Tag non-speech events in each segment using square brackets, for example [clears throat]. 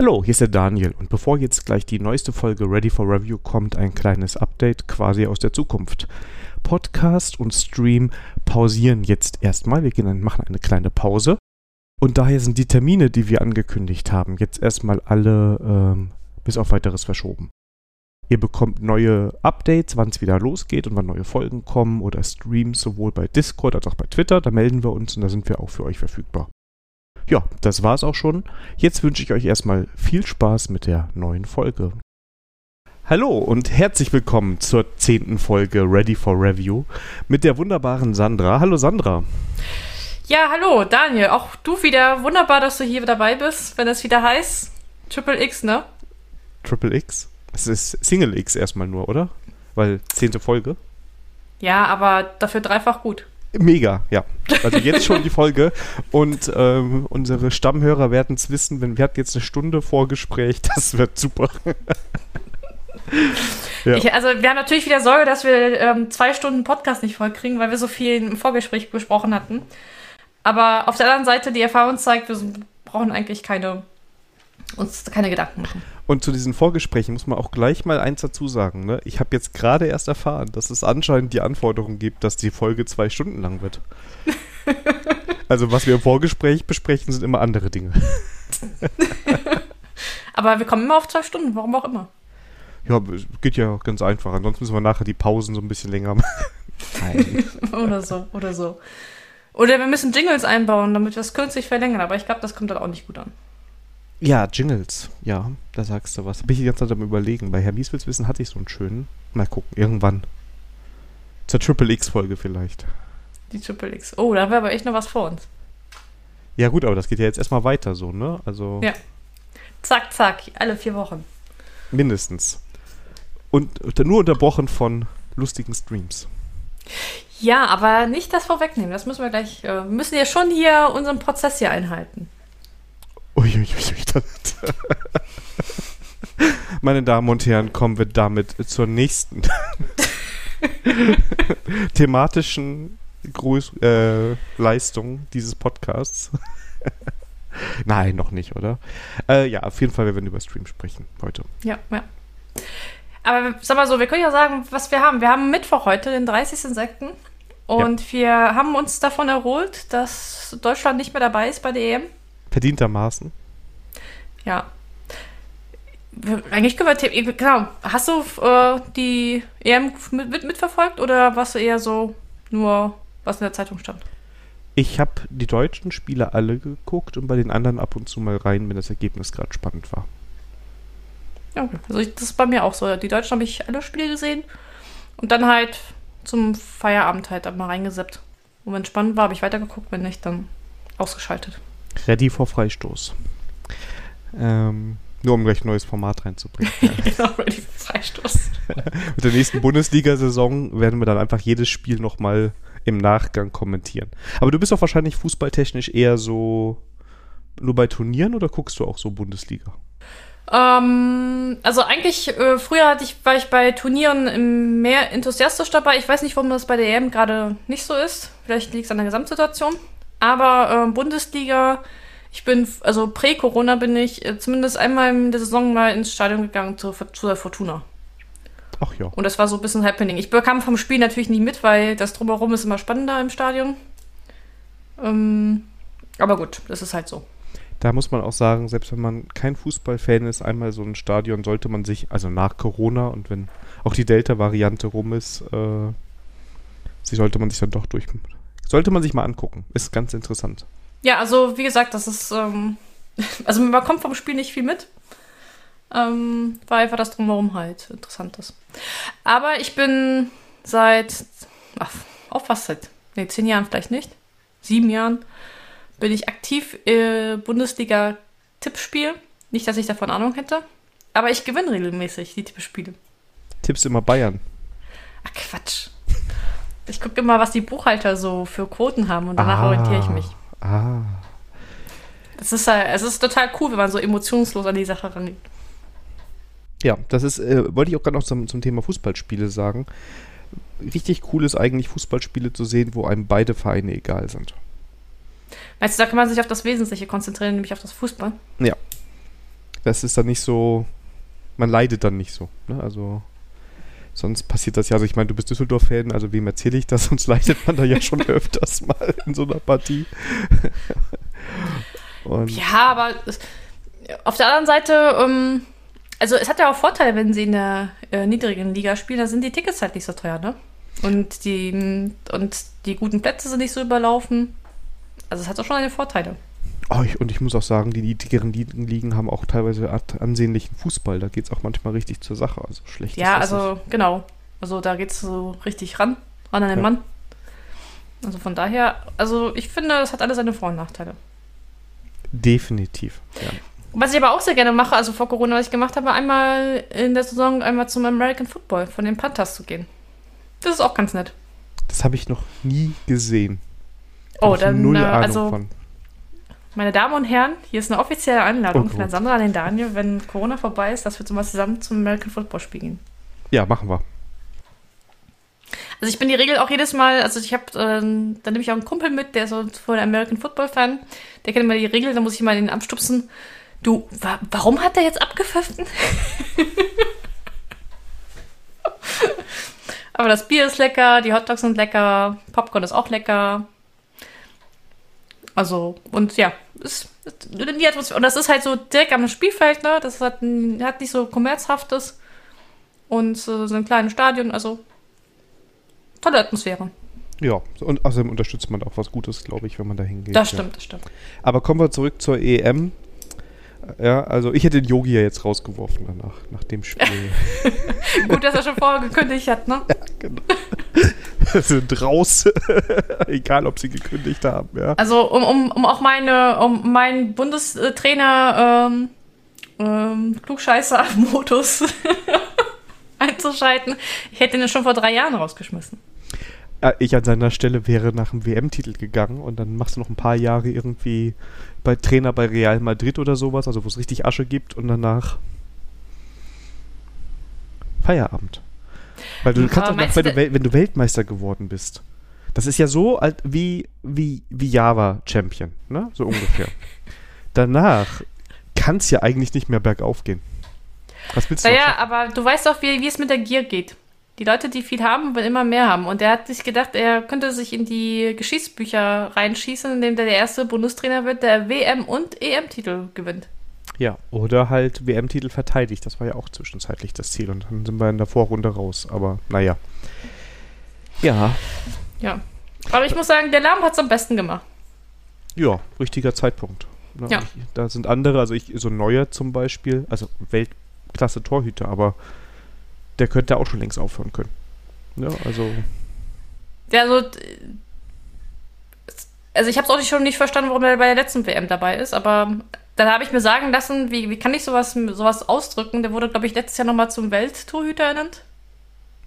Hallo, hier ist der Daniel und bevor jetzt gleich die neueste Folge Ready for Review kommt, ein kleines Update quasi aus der Zukunft. Podcast und Stream pausieren jetzt erstmal. Wir gehen, machen eine kleine Pause. Und daher sind die Termine, die wir angekündigt haben, jetzt erstmal alle ähm, bis auf weiteres verschoben. Ihr bekommt neue Updates, wann es wieder losgeht und wann neue Folgen kommen oder Streams sowohl bei Discord als auch bei Twitter. Da melden wir uns und da sind wir auch für euch verfügbar. Ja, das war's auch schon. Jetzt wünsche ich euch erstmal viel Spaß mit der neuen Folge. Hallo und herzlich willkommen zur zehnten Folge Ready for Review mit der wunderbaren Sandra. Hallo Sandra. Ja, hallo Daniel. Auch du wieder. Wunderbar, dass du hier dabei bist, wenn es wieder heißt Triple X, ne? Triple X? Es ist Single X erstmal nur, oder? Weil zehnte Folge. Ja, aber dafür dreifach gut. Mega, ja. Also jetzt schon die Folge und ähm, unsere Stammhörer werden es wissen, wenn wir hatten jetzt eine Stunde Vorgespräch, [laughs] das wird super. [laughs] ja. ich, also wir haben natürlich wieder Sorge, dass wir ähm, zwei Stunden Podcast nicht vollkriegen, weil wir so viel im Vorgespräch besprochen hatten. Aber auf der anderen Seite, die Erfahrung zeigt, wir brauchen eigentlich keine uns keine Gedanken machen. Und zu diesen Vorgesprächen muss man auch gleich mal eins dazu sagen. Ne? Ich habe jetzt gerade erst erfahren, dass es anscheinend die Anforderung gibt, dass die Folge zwei Stunden lang wird. [laughs] also was wir im Vorgespräch besprechen, sind immer andere Dinge. [laughs] Aber wir kommen immer auf zwei Stunden, warum auch immer. Ja, geht ja ganz einfach. Ansonsten müssen wir nachher die Pausen so ein bisschen länger machen. [laughs] oder so, oder so. Oder wir müssen Jingles einbauen, damit wir es künstlich verlängern. Aber ich glaube, das kommt dann auch nicht gut an. Ja, Jingles. Ja, da sagst du was. Bin ich die ganze Zeit am überlegen. Bei Herr Mieswitz wissen hatte ich so einen schönen. Mal gucken, irgendwann. Zur Triple X-Folge vielleicht. Die Triple X. Oh, da haben wir aber echt noch was vor uns. Ja, gut, aber das geht ja jetzt erstmal weiter so, ne? Also. Ja. Zack, zack, alle vier Wochen. Mindestens. Und nur unterbrochen von lustigen Streams. Ja, aber nicht das vorwegnehmen. Das müssen wir gleich. Äh, wir müssen ja schon hier unseren Prozess hier einhalten. Uiuiui. Meine Damen und Herren, kommen wir damit zur nächsten [laughs] thematischen Gruß, äh, Leistung dieses Podcasts. Nein, noch nicht, oder? Äh, ja, auf jeden Fall, wir werden über Stream sprechen heute. Ja, ja. Aber sag mal so, wir können ja sagen, was wir haben. Wir haben Mittwoch heute, den 30.06. Und ja. wir haben uns davon erholt, dass Deutschland nicht mehr dabei ist bei der EM. Verdientermaßen. Ja. Eigentlich können wir. Genau. Hast du äh, die EM mit, mit, mitverfolgt oder warst du eher so nur, was in der Zeitung stand? Ich habe die deutschen Spiele alle geguckt und bei den anderen ab und zu mal rein, wenn das Ergebnis gerade spannend war. Ja, also ich, das ist bei mir auch so. Die Deutschen habe ich alle Spiele gesehen und dann halt zum Feierabend halt mal reingesippt. Und wenn es spannend war, habe ich weitergeguckt, wenn nicht, dann ausgeschaltet. Ready vor Freistoß. Ähm, nur um gleich ein neues Format reinzubringen. [laughs] genau, Ready for Freistoß. [laughs] Mit der nächsten Bundesliga-Saison werden wir dann einfach jedes Spiel nochmal im Nachgang kommentieren. Aber du bist doch wahrscheinlich fußballtechnisch eher so nur bei Turnieren oder guckst du auch so Bundesliga? Ähm, also eigentlich, äh, früher hatte ich, war ich bei Turnieren mehr enthusiastisch dabei. Ich weiß nicht, warum das bei der EM gerade nicht so ist. Vielleicht liegt es an der Gesamtsituation. Aber äh, Bundesliga, ich bin, also prä-Corona bin ich äh, zumindest einmal in der Saison mal ins Stadion gegangen zu, der Fortuna. Ach ja. Und das war so ein bisschen Happening. Ich bekam vom Spiel natürlich nicht mit, weil das drumherum ist immer spannender im Stadion. Ähm, aber gut, das ist halt so. Da muss man auch sagen, selbst wenn man kein Fußballfan ist, einmal so ein Stadion sollte man sich, also nach Corona und wenn auch die Delta-Variante rum ist, äh, sie sollte man sich dann doch durch, sollte man sich mal angucken. Ist ganz interessant. Ja, also wie gesagt, das ist, ähm, [laughs] also man kommt vom Spiel nicht viel mit. Ähm, weil einfach das drumherum halt interessant ist. Aber ich bin seit, ach, auch fast seit, nee, zehn Jahren vielleicht nicht, sieben Jahren, bin ich aktiv äh, Bundesliga-Tippspiel. Nicht, dass ich davon Ahnung hätte, aber ich gewinne regelmäßig die Tippspiele. Tippst immer Bayern? Ach Quatsch. Ich gucke immer, was die Buchhalter so für Quoten haben und danach ah, orientiere ich mich. Ah. Es ist, halt, es ist total cool, wenn man so emotionslos an die Sache rangeht. Ja, das ist, äh, wollte ich auch gerade noch zum, zum Thema Fußballspiele sagen. Richtig cool ist eigentlich, Fußballspiele zu sehen, wo einem beide Vereine egal sind. Meinst du, da kann man sich auf das Wesentliche konzentrieren, nämlich auf das Fußball? Ja. das ist dann nicht so, man leidet dann nicht so. Ne? Also sonst passiert das ja. Also ich meine, du bist Düsseldorf-Fan, also wem erzähle ich das? [laughs] Sonst leidet man da ja [laughs] schon öfters mal in so einer Partie. [laughs] Ja, aber auf der anderen Seite, ähm, also es hat ja auch Vorteile, wenn sie in der äh, niedrigen Liga spielen, da sind die Tickets halt nicht so teuer, ne? Und die, und die guten Plätze sind nicht so überlaufen. Also es hat auch schon eine Vorteile. Oh, ich, und ich muss auch sagen, die niedrigeren Ligen haben auch teilweise ansehnlichen Fußball. Da geht es auch manchmal richtig zur Sache. Also schlecht Ja, also nicht. genau. Also da geht es so richtig ran, ran an den ja. Mann. Also von daher, also ich finde, es hat alles seine Vor- und Nachteile. Definitiv, ja. Was ich aber auch sehr gerne mache, also vor Corona, was ich gemacht habe, einmal in der Saison einmal zum American Football von den Panthers zu gehen. Das ist auch ganz nett. Das habe ich noch nie gesehen. Oh, dann, null Ahnung also, von. Meine Damen und Herren, hier ist eine offizielle Einladung von der Sandra an den Daniel, wenn Corona vorbei ist, dass wir mal zusammen zum American Football spielen. Ja, machen wir. Also ich bin die Regel auch jedes Mal, also ich habe, äh, da nehme ich auch einen Kumpel mit, der ist so voll American Football Fan, der kennt immer die Regel, da muss ich mal den abstupsen. Du, wa warum hat der jetzt abgepfiffen? [laughs] Aber das Bier ist lecker, die Hotdogs sind lecker, Popcorn ist auch lecker. Also, und ja, ist, die Atmosphäre. Und das ist halt so direkt am Spielfeld, ne? Das hat, hat nicht so kommerzhaftes. Und so ein kleines Stadion, also tolle Atmosphäre. Ja, und außerdem unterstützt man auch was Gutes, glaube ich, wenn man da hingeht. Das stimmt, ja. das stimmt. Aber kommen wir zurück zur EM. Ja, also ich hätte den Yogi ja jetzt rausgeworfen danach, nach dem Spiel. [laughs] Gut, dass er schon vorher gekündigt hat, ne? Ja, genau. [laughs] [laughs] sind raus. [laughs] Egal, ob sie gekündigt haben, ja. Also, um, um, um auch meine, um meinen Bundestrainer ähm, ähm, Klugscheißer-Modus [laughs] einzuschalten, ich hätte ihn schon vor drei Jahren rausgeschmissen. Ich an seiner Stelle wäre nach dem WM-Titel gegangen und dann machst du noch ein paar Jahre irgendwie bei Trainer bei Real Madrid oder sowas, also wo es richtig Asche gibt und danach Feierabend. Weil du kannst auch noch, wenn du, wenn du Weltmeister geworden bist. Das ist ja so alt wie, wie, wie Java Champion, ne? So ungefähr. [laughs] Danach kann es ja eigentlich nicht mehr bergauf gehen. Was willst du? Naja, aber du weißt doch, wie, wie es mit der Gier geht. Die Leute, die viel haben, wollen immer mehr haben. Und er hat sich gedacht, er könnte sich in die Geschichtsbücher reinschießen, indem der der erste Bundestrainer wird, der WM- und EM-Titel gewinnt. Ja, oder halt WM-Titel verteidigt. Das war ja auch zwischenzeitlich das Ziel. Und dann sind wir in der Vorrunde raus. Aber naja. Ja. Ja. Aber ich muss sagen, der Lahm hat es am besten gemacht. Ja, richtiger Zeitpunkt. Na, ja. Ich, da sind andere, also ich, so Neuer zum Beispiel, also Weltklasse Torhüter, aber der könnte auch schon längst aufhören können. Ja, also. Ja, also. Also ich habe es auch nicht, schon nicht verstanden, warum er bei der letzten WM dabei ist, aber dann habe ich mir sagen lassen, wie, wie kann ich sowas, sowas ausdrücken? Der wurde, glaube ich, letztes Jahr nochmal zum Welttorhüter ernannt.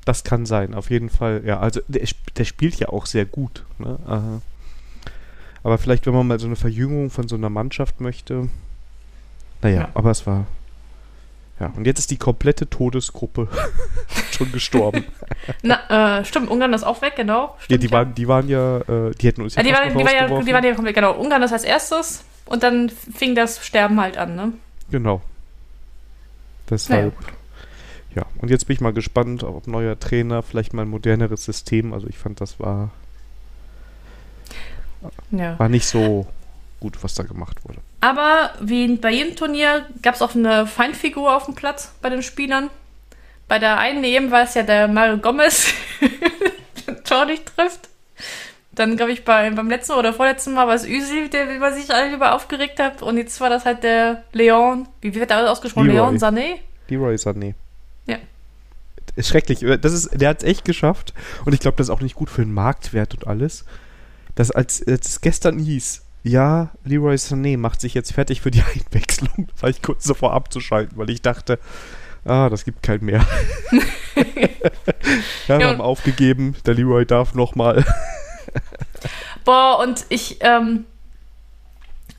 Das kann sein, auf jeden Fall. Ja, also der, der spielt ja auch sehr gut. Ne? Aber vielleicht, wenn man mal so eine Verjüngung von so einer Mannschaft möchte. Naja, ja. aber es war ja, und jetzt ist die komplette Todesgruppe [laughs] schon gestorben. [laughs] Na, äh, stimmt, Ungarn ist auch weg, genau. Stimmt, ja, die, ja. Waren, die waren ja, äh, die hätten uns ja, die, waren, die, war ja, die waren ja komplett, genau. Ungarn ist als erstes und dann fing das Sterben halt an, ne? Genau. Deshalb. Ja, ja, und jetzt bin ich mal gespannt, ob neuer Trainer, vielleicht mal ein moderneres System. Also ich fand, das war, ja. war nicht so gut, was da gemacht wurde. Aber wie bei jedem Turnier gab es auch eine Feindfigur auf dem Platz bei den Spielern. Bei der einen eben war es ja der Mario Gomez, [laughs] der Tor nicht trifft. Dann, glaube ich, bei, beim letzten oder vorletzten Mal war es Üsil, der über sich alle über aufgeregt hat. Und jetzt war das halt der Leon. Wie wird der ausgesprochen? Leroy. Leon Sané? Leroy Sané. Ja. Ist schrecklich. Das ist, der hat es echt geschafft. Und ich glaube, das ist auch nicht gut für den Marktwert und alles. Dass als, als es gestern hieß, ja, Leroy Sané macht sich jetzt fertig für die [laughs] Einwechslung. War ich kurz davor abzuschalten, weil ich dachte, ah, das gibt keinen mehr. [laughs] [laughs] ja, wir haben aufgegeben, der Leroy darf nochmal. [laughs] Boah, und ich, ähm,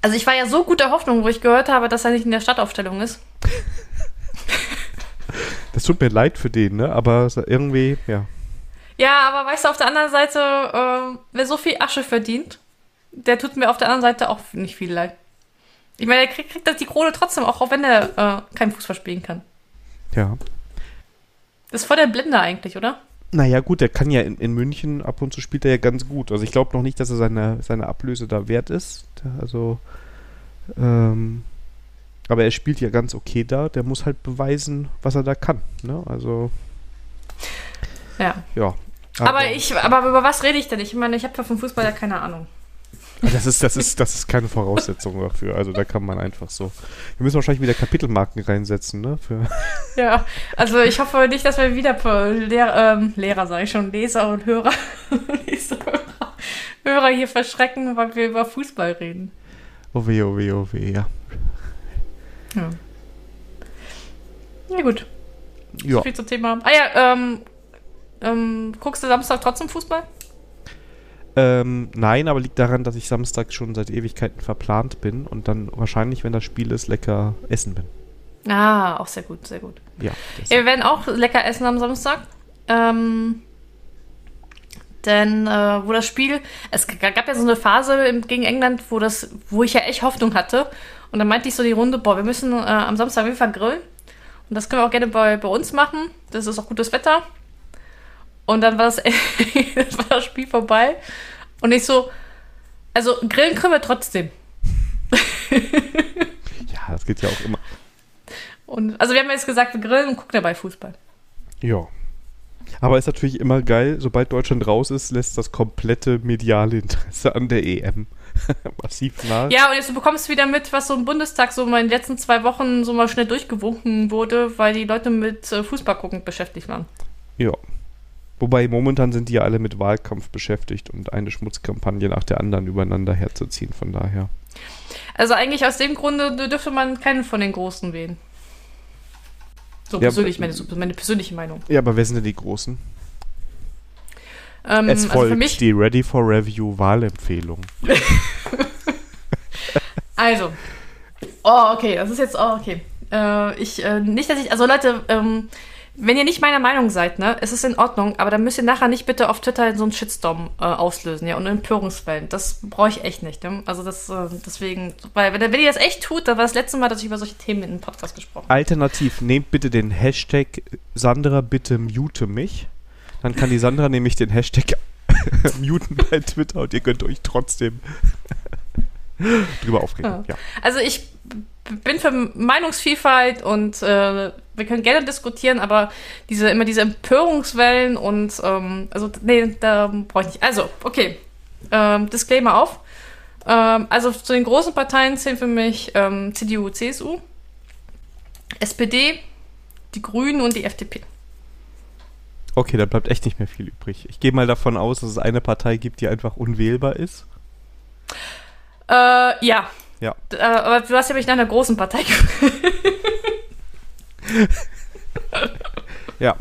also ich war ja so guter Hoffnung, wo ich gehört habe, dass er nicht in der Stadtaufstellung ist. [laughs] Das tut mir leid für den, ne? Aber irgendwie, ja. Ja, aber weißt du, auf der anderen Seite, äh, wer so viel Asche verdient, der tut mir auf der anderen Seite auch nicht viel leid. Ich meine, er kriegt, kriegt das die Krone trotzdem, auch, wenn er äh, keinen Fußball spielen kann. Ja. Das ist voll der Blinde eigentlich, oder? Naja, gut, der kann ja in, in München ab und zu spielt er ja ganz gut. Also ich glaube noch nicht, dass er seine, seine Ablöse da wert ist. Also, ähm, aber er spielt ja ganz okay da. Der muss halt beweisen, was er da kann. Ne? Also. Ja. Ja. Aber, aber ich, aber über was rede ich denn? Ich meine, ich habe ja vom Fußball ja keine Ahnung. Das ist, das, ist, das ist keine Voraussetzung dafür. Also da kann man einfach so. Wir müssen wahrscheinlich wieder Kapitelmarken reinsetzen, ne? Für [laughs] ja, also ich hoffe nicht, dass wir wieder Lehr ähm, Lehrer, sage ich schon, Leser und Hörer, [laughs] Leser, Hörer, Hörer hier verschrecken, weil wir über Fußball reden. Oh weh, oh weh, oh weh, ja. Ja. Ja, gut. Ja. So viel zum Thema. Ah ja, ähm, ähm, guckst du Samstag trotzdem Fußball? Ähm, nein, aber liegt daran, dass ich Samstag schon seit Ewigkeiten verplant bin und dann wahrscheinlich, wenn das Spiel ist, lecker essen bin. Ah, auch sehr gut, sehr gut. Ja. wir werden auch lecker essen am Samstag. Ähm, denn äh, wo das Spiel, es gab ja so eine Phase gegen England, wo das, wo ich ja echt Hoffnung hatte. Und dann meinte ich so die Runde, boah, wir müssen äh, am Samstag auf jeden Fall grillen. Und das können wir auch gerne bei, bei uns machen. Das ist auch gutes Wetter. Und dann war das, [laughs] das, war das Spiel vorbei. Und ich so, also grillen können wir trotzdem. [laughs] ja, das geht ja auch immer. Und, also wir haben jetzt gesagt, wir grillen und gucken dabei Fußball. Ja. Aber ist natürlich immer geil, sobald Deutschland raus ist, lässt das komplette mediale Interesse an der EM [laughs] massiv nach. Ja, und jetzt du bekommst wieder mit, was so im Bundestag so mal in den letzten zwei Wochen so mal schnell durchgewunken wurde, weil die Leute mit äh, Fußball gucken beschäftigt waren. Ja. Wobei momentan sind die ja alle mit Wahlkampf beschäftigt und eine Schmutzkampagne nach der anderen übereinander herzuziehen, von daher. Also eigentlich aus dem Grunde dürfte man keinen von den Großen wählen. So ja, persönlich, meine, so meine persönliche Meinung. Ja, aber wer sind denn die Großen? Ähm, es folgt also die Ready for Review Wahlempfehlung. [laughs] also. Oh, okay, das ist jetzt, oh, okay. Äh, ich, äh, nicht, dass ich, also Leute, ähm, wenn ihr nicht meiner Meinung seid, ne, es ist in Ordnung, aber dann müsst ihr nachher nicht bitte auf Twitter so einen Shitstorm äh, auslösen, ja, und Empörungswellen. Das brauche ich echt nicht, ne? Also das, äh, deswegen, weil wenn, wenn ihr das echt tut, dann war das letzte Mal, dass ich über solche Themen in einem Podcast gesprochen habe. Alternativ, nehmt bitte den Hashtag Sandra bitte mute mich. Dann kann die Sandra [laughs] nämlich den Hashtag [laughs] muten bei Twitter und ihr könnt euch trotzdem [laughs] drüber aufregen. Ja. ja. Also ich bin für Meinungsvielfalt und äh, wir können gerne diskutieren, aber diese immer diese Empörungswellen und ähm, also nee, da brauche ich nicht. Also, okay. Ähm, Disclaimer auf. Ähm, also zu den großen Parteien zählen für mich ähm, CDU, CSU, SPD, die Grünen und die FDP. Okay, da bleibt echt nicht mehr viel übrig. Ich gehe mal davon aus, dass es eine Partei gibt, die einfach unwählbar ist. Äh, ja, ja. Äh, aber du hast ja mich nach einer großen Partei Ja.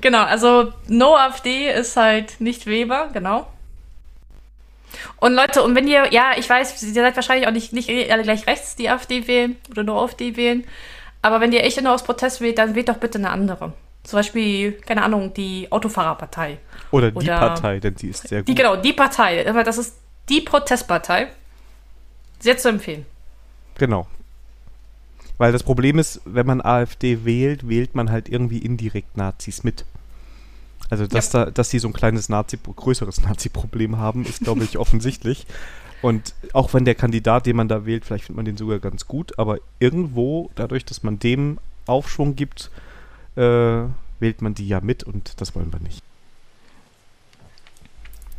Genau, also No AfD ist halt nicht Weber, genau. Und Leute, und wenn ihr, ja, ich weiß, ihr seid wahrscheinlich auch nicht, nicht alle gleich rechts, die AfD wählen oder nur AfD wählen, aber wenn ihr echt nur aus Protest wählt, dann wählt doch bitte eine andere. Zum Beispiel, keine Ahnung, die Autofahrerpartei. Oder die oder Partei, denn die ist sehr gut. Die, genau, die Partei. Aber das ist die Protestpartei. Sehr zu empfehlen. Genau. Weil das Problem ist, wenn man AfD wählt, wählt man halt irgendwie indirekt Nazis mit. Also, dass, ja. da, dass die so ein kleines Nazi, größeres Nazi-Problem haben, ist, glaube ich, [laughs] offensichtlich. Und auch wenn der Kandidat, den man da wählt, vielleicht findet man den sogar ganz gut, aber irgendwo, dadurch, dass man dem Aufschwung gibt, äh, wählt man die ja mit und das wollen wir nicht.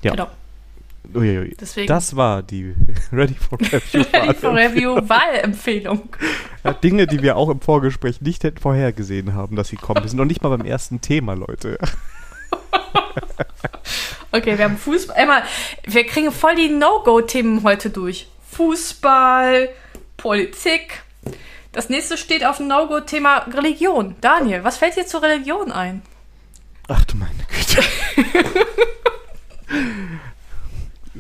Ja. Genau. Uiuiui. Deswegen. Das war die [laughs] Ready for Review, [laughs] Ready for Review Wahlempfehlung. Dinge, die wir auch im Vorgespräch nicht hätten vorhergesehen haben, dass sie kommen. Wir sind noch nicht mal beim ersten Thema, Leute. [laughs] okay, wir haben Fußball. Emma, wir kriegen voll die No-Go-Themen heute durch. Fußball, Politik. Das nächste steht auf dem No-Go-Thema Religion. Daniel, was fällt dir zur Religion ein? Ach du meine Güte.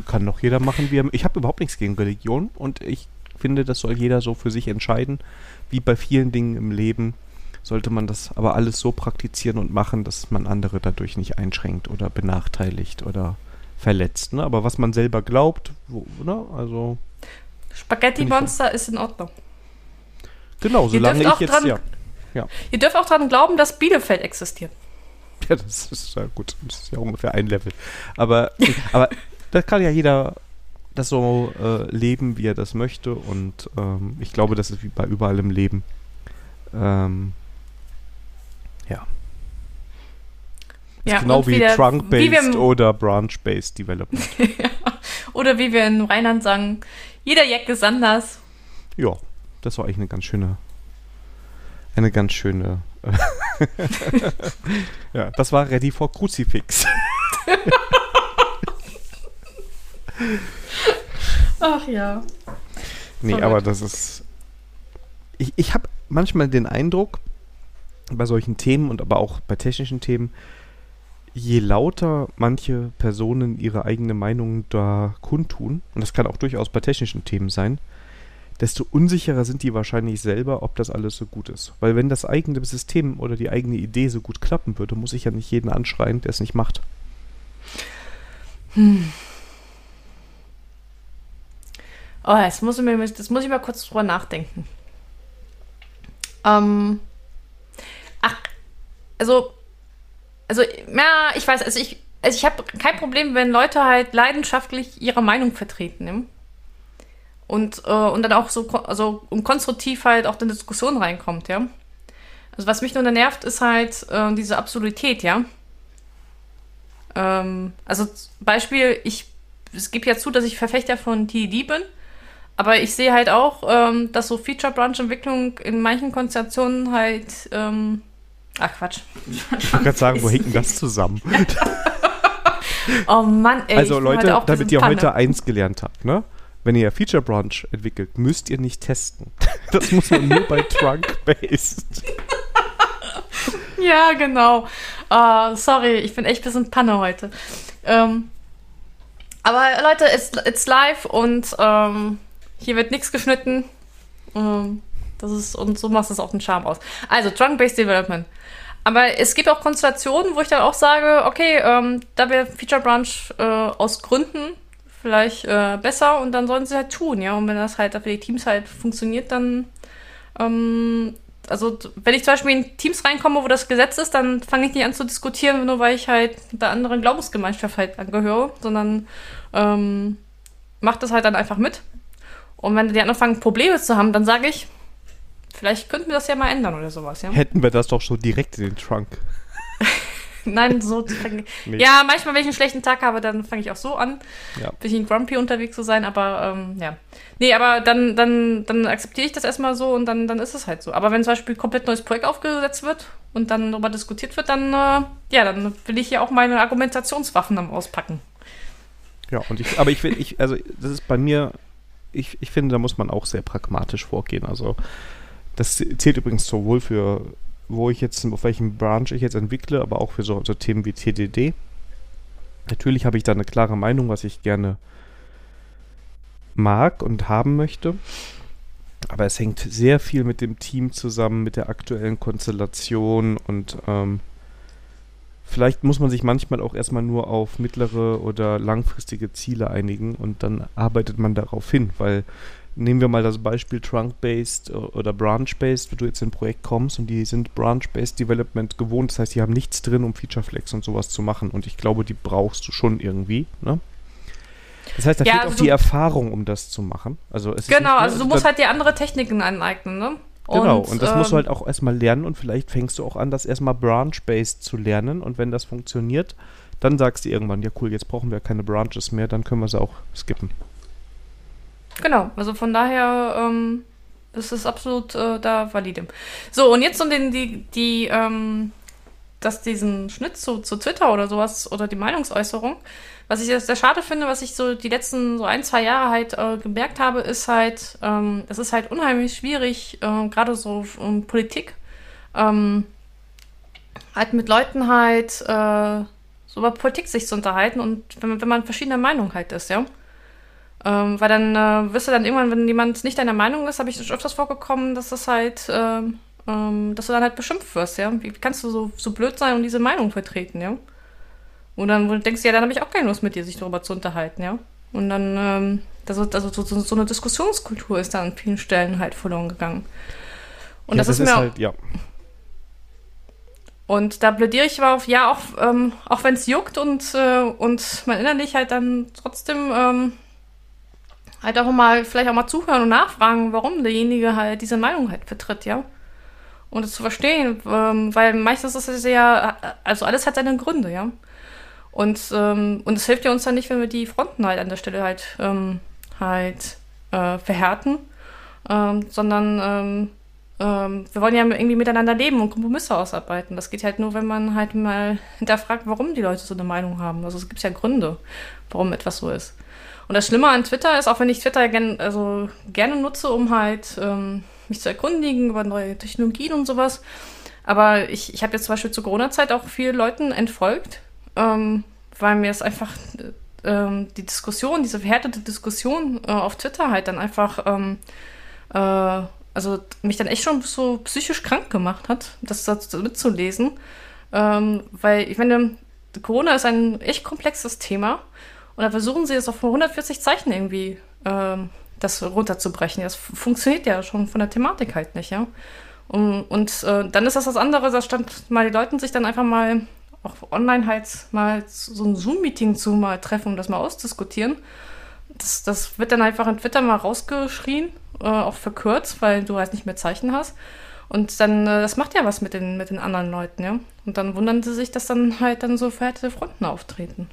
Kann noch jeder machen, wie er. Ich habe überhaupt nichts gegen Religion und ich finde, das soll jeder so für sich entscheiden. Wie bei vielen Dingen im Leben sollte man das aber alles so praktizieren und machen, dass man andere dadurch nicht einschränkt oder benachteiligt oder verletzt. Ne? Aber was man selber glaubt, wo, ne? also. Spaghetti-Monster ist in Ordnung. Genau, solange ich jetzt, dran, ja. ja. Ihr dürft auch daran glauben, dass Bielefeld existiert. Ja, das ist ja gut. Das ist ja ungefähr ein Level. Aber, aber da kann ja jeder das so äh, leben, wie er das möchte. Und ähm, ich glaube, das ist wie bei überall im Leben. Ähm, ja. Ja, genau wie Trunk-Based oder Branch-Based Development. [laughs] Oder wie wir in Rheinland sagen, jeder Jack ist anders. ja, das war eigentlich eine ganz schöne. Eine ganz schöne. [laughs] ja, das war Ready for Crucifix. [laughs] Ach ja. Nee, Voll aber das ist. Ich, ich habe manchmal den Eindruck, bei solchen Themen und aber auch bei technischen Themen, je lauter manche Personen ihre eigene Meinung da kundtun, und das kann auch durchaus bei technischen Themen sein, desto unsicherer sind die wahrscheinlich selber, ob das alles so gut ist. Weil wenn das eigene System oder die eigene Idee so gut klappen würde, muss ich ja nicht jeden anschreien, der es nicht macht. Oh, jetzt muss ich mir, das muss ich mal kurz drüber nachdenken. Ähm, ach, also, also, ja, ich weiß, also ich, also ich habe kein Problem, wenn Leute halt leidenschaftlich ihre Meinung vertreten, ne? Und, äh, und dann auch so, also, und konstruktiv halt auch in die Diskussion reinkommt, ja? Also, was mich nur nervt, ist halt äh, diese Absolutität, ja? Ähm, also, Beispiel, ich, es gibt ja zu, dass ich Verfechter von TED bin. Aber ich sehe halt auch, ähm, dass so Feature-Branch-Entwicklung in manchen Konstellationen halt. Ähm, ach Quatsch. Ich wollte gerade sagen, wo hängt denn das zusammen? [laughs] Oh Mann, ey. also Leute, heute damit ihr heute Panne. eins gelernt habt, ne? Wenn ihr Feature Branch entwickelt, müsst ihr nicht testen. [laughs] Das muss man nur bei Trunk-Based. Ja, genau. Ah, sorry, ich bin echt ein bisschen Panne heute. Ähm, aber Leute, it's, it's live und ähm, hier wird nichts geschnitten. Ähm, das ist, und so macht es auch den Charme aus. Also, Trunk-Based Development. Aber es gibt auch Konstellationen, wo ich dann auch sage, okay, ähm, da wäre Feature Branch äh, aus Gründen vielleicht äh, besser und dann sollen sie halt tun, ja. Und wenn das halt für die Teams halt funktioniert, dann ähm, also wenn ich zum Beispiel in Teams reinkomme, wo das Gesetz ist, dann fange ich nicht an zu diskutieren, nur weil ich halt der anderen Glaubensgemeinschaft halt angehöre, sondern ähm, mach das halt dann einfach mit. Und wenn die anderen fangen, Probleme zu haben, dann sage ich, vielleicht könnten wir das ja mal ändern oder sowas, ja. Hätten wir das doch schon direkt in den Trunk. [laughs] Nein, so. [laughs] Nee. Ja, manchmal, wenn ich einen schlechten Tag habe, dann fange ich auch so an, Ja. bisschen grumpy unterwegs zu sein, aber ähm, ja. Nee, aber dann, dann, dann akzeptiere ich das erstmal so und dann, dann ist es halt so. Aber wenn zum Beispiel ein komplett neues Projekt aufgesetzt wird und dann darüber diskutiert wird, dann, äh, ja, dann will ich ja auch meine Argumentationswaffen dann auspacken. Ja, und ich, aber ich finde, ich, also das ist bei mir, ich, ich finde, da muss man auch sehr pragmatisch vorgehen. Also das zählt übrigens sowohl für, wo ich jetzt, auf welchem Branch ich jetzt entwickle, aber auch für so, so Themen wie TDD. Natürlich habe ich da eine klare Meinung, was ich gerne mag und haben möchte. Aber es hängt sehr viel mit dem Team zusammen, mit der aktuellen Konstellation und ähm, vielleicht muss man sich manchmal auch erstmal nur auf mittlere oder langfristige Ziele einigen und dann arbeitet man darauf hin, weil nehmen wir mal das Beispiel Trunk-Based oder Branch-Based, wenn du jetzt in ein Projekt kommst und die sind Branch-Based Development gewohnt, das heißt, die haben nichts drin, um Feature-Flex und sowas zu machen und ich glaube, die brauchst du schon irgendwie, ne? Das heißt, da Ja, fehlt also auch die Erfahrung, um das zu machen. Also es ist Genau, nicht, also du musst halt dir andere Techniken aneignen, ne? Genau, und, das musst du ähm, halt auch erstmal lernen und vielleicht fängst du auch an, das erstmal branch-based zu lernen und wenn das funktioniert, dann sagst du irgendwann, ja cool, jetzt brauchen wir keine Branches mehr, dann können wir sie auch skippen. Genau, also von daher ähm, ist es absolut äh, da valide. So, und jetzt um den, die, die, ähm, dass diesen Schnitt zu, zu Twitter oder sowas oder die Meinungsäußerung, was ich sehr schade finde, was ich so die letzten so ein, zwei Jahre halt äh, gemerkt habe, ist halt, ähm, es ist halt unheimlich schwierig, äh, gerade so um Politik, ähm, halt mit Leuten halt äh, so über Politik sich zu unterhalten und wenn man, wenn man verschiedener Meinung halt ist, ja. Ähm, weil dann äh, wirst du dann irgendwann, wenn jemand nicht deiner Meinung ist, habe ich öfters vorgekommen, dass das halt, ähm, ähm, dass du dann halt beschimpft wirst, ja. Wie kannst du so, so blöd sein und diese Meinung vertreten, ja? Und dann denkst du, ja, dann habe ich auch keine Lust mit dir, sich darüber zu unterhalten, ja. Und dann, ähm, Also, also so, so, eine Diskussionskultur ist da an vielen Stellen halt verloren gegangen. Und ja, das, das, ist mir halt, ja. Und da plädiere ich aber auf, ja, auch, ähm, auch wenn es juckt und, äh, und man innerlich halt dann trotzdem ähm, halt auch mal, vielleicht auch mal zuhören und nachfragen, warum derjenige halt diese Meinung halt vertritt, ja. Und es zu verstehen, ähm, weil meistens ist es ja, also alles hat seine Gründe, ja. Und, ähm, und es hilft ja uns dann nicht, wenn wir die Fronten halt an der Stelle halt, ähm, halt äh, verhärten, ähm, sondern ähm, ähm, wir wollen ja irgendwie miteinander leben und Kompromisse ausarbeiten. Das geht halt nur, wenn man halt mal hinterfragt, warum die Leute so eine Meinung haben. Also es gibt ja Gründe, warum etwas so ist. Und das Schlimme an Twitter ist, auch wenn ich Twitter gern, also gerne nutze, um halt ähm, mich zu erkundigen über neue Technologien und sowas. Aber ich, ich habe jetzt zum Beispiel zur Corona-Zeit auch vielen Leuten entfolgt, ähm, weil mir es einfach ähm, die Diskussion, diese verhärtete Diskussion äh, auf Twitter halt dann einfach ähm, äh, also mich dann echt schon so psychisch krank gemacht hat, das, das mitzulesen. Ähm, weil ich meine, Corona ist ein echt komplexes Thema und da versuchen sie es auf 140 Zeichen irgendwie ähm, das runterzubrechen. Das funktioniert ja schon von der Thematik halt nicht, ja. Und, und äh, dann ist das das andere, da stand mal die Leute sich dann einfach mal auch online halt mal so ein Zoom-Meeting zu mal treffen und das mal ausdiskutieren. Das, das wird dann einfach in Twitter mal rausgeschrien äh, auch verkürzt, weil du halt nicht mehr Zeichen hast. Und dann, äh, das macht ja was mit den, mit den anderen Leuten, ja. Und dann wundern sie sich, dass dann halt dann so verhärtete Fronten auftreten.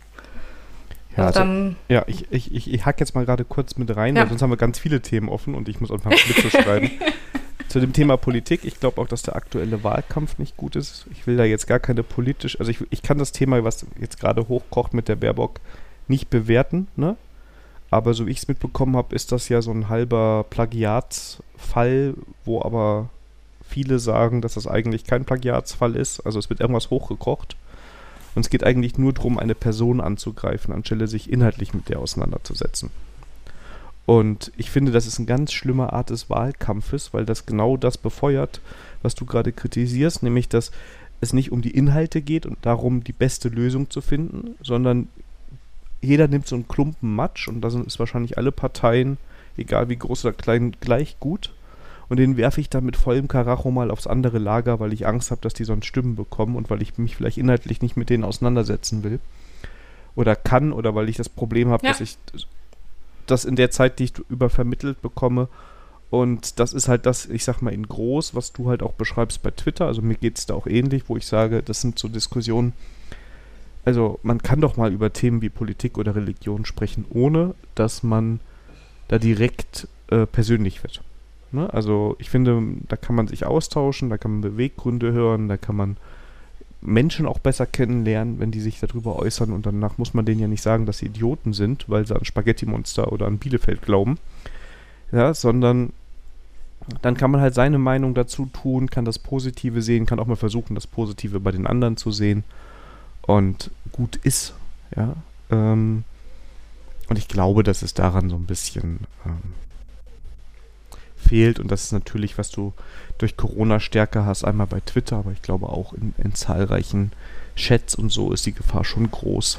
Ja, also, dann, ja ich, ich, ich, ich hack jetzt mal gerade kurz mit rein, ja. weil sonst haben wir ganz viele Themen offen und ich muss anfangen mitzuschreiben. [laughs] Zu dem Thema Politik, ich glaube auch, dass der aktuelle Wahlkampf nicht gut ist. Ich will da jetzt gar keine politisch, also ich, ich kann das Thema, was jetzt gerade hochkocht mit der Baerbock, nicht bewerten, ne? Aber so wie ich es mitbekommen habe, ist das ja so ein halber Plagiatsfall, wo aber viele sagen, dass das eigentlich kein Plagiatsfall ist. Also es wird irgendwas hochgekocht. Und es geht eigentlich nur darum, eine Person anzugreifen, anstelle sich inhaltlich mit der auseinanderzusetzen. Und ich finde, das ist eine ganz schlimme Art des Wahlkampfes, weil das genau das befeuert, was du gerade kritisierst, nämlich dass es nicht um die Inhalte geht und darum, die beste Lösung zu finden, sondern jeder nimmt so einen Klumpen Matsch und da sind ist wahrscheinlich alle Parteien, egal wie groß oder klein, gleich gut. Und den werfe ich dann mit vollem Karacho mal aufs andere Lager, weil ich Angst habe, dass die sonst Stimmen bekommen und weil ich mich vielleicht inhaltlich nicht mit denen auseinandersetzen will. Oder kann, oder weil ich das Problem habe, ja. dass ich das in der Zeit, die ich übervermittelt bekomme, und das ist halt das, ich sag mal, in groß, was du halt auch beschreibst bei Twitter. Also mir geht es da auch ähnlich, wo ich sage, das sind so Diskussionen, also man kann doch mal über Themen wie Politik oder Religion sprechen, ohne dass man da direkt äh, persönlich wird. Ne? Also ich finde, da kann man sich austauschen, da kann man Beweggründe hören, da kann man Menschen auch besser kennenlernen, wenn die sich darüber äußern und danach muss man denen ja nicht sagen, dass sie Idioten sind, weil sie an Spaghetti-Monster oder an Bielefeld glauben. Ja, sondern dann kann man halt seine Meinung dazu tun, kann das Positive sehen, kann auch mal versuchen, das Positive bei den anderen zu sehen und gut ist. Ja. Ähm, und ich glaube, dass es daran so ein bisschen ähm, fehlt. Und das ist natürlich, was du durch Corona stärker hast, einmal bei Twitter, aber ich glaube auch in, in zahlreichen Chats und so ist die Gefahr schon groß.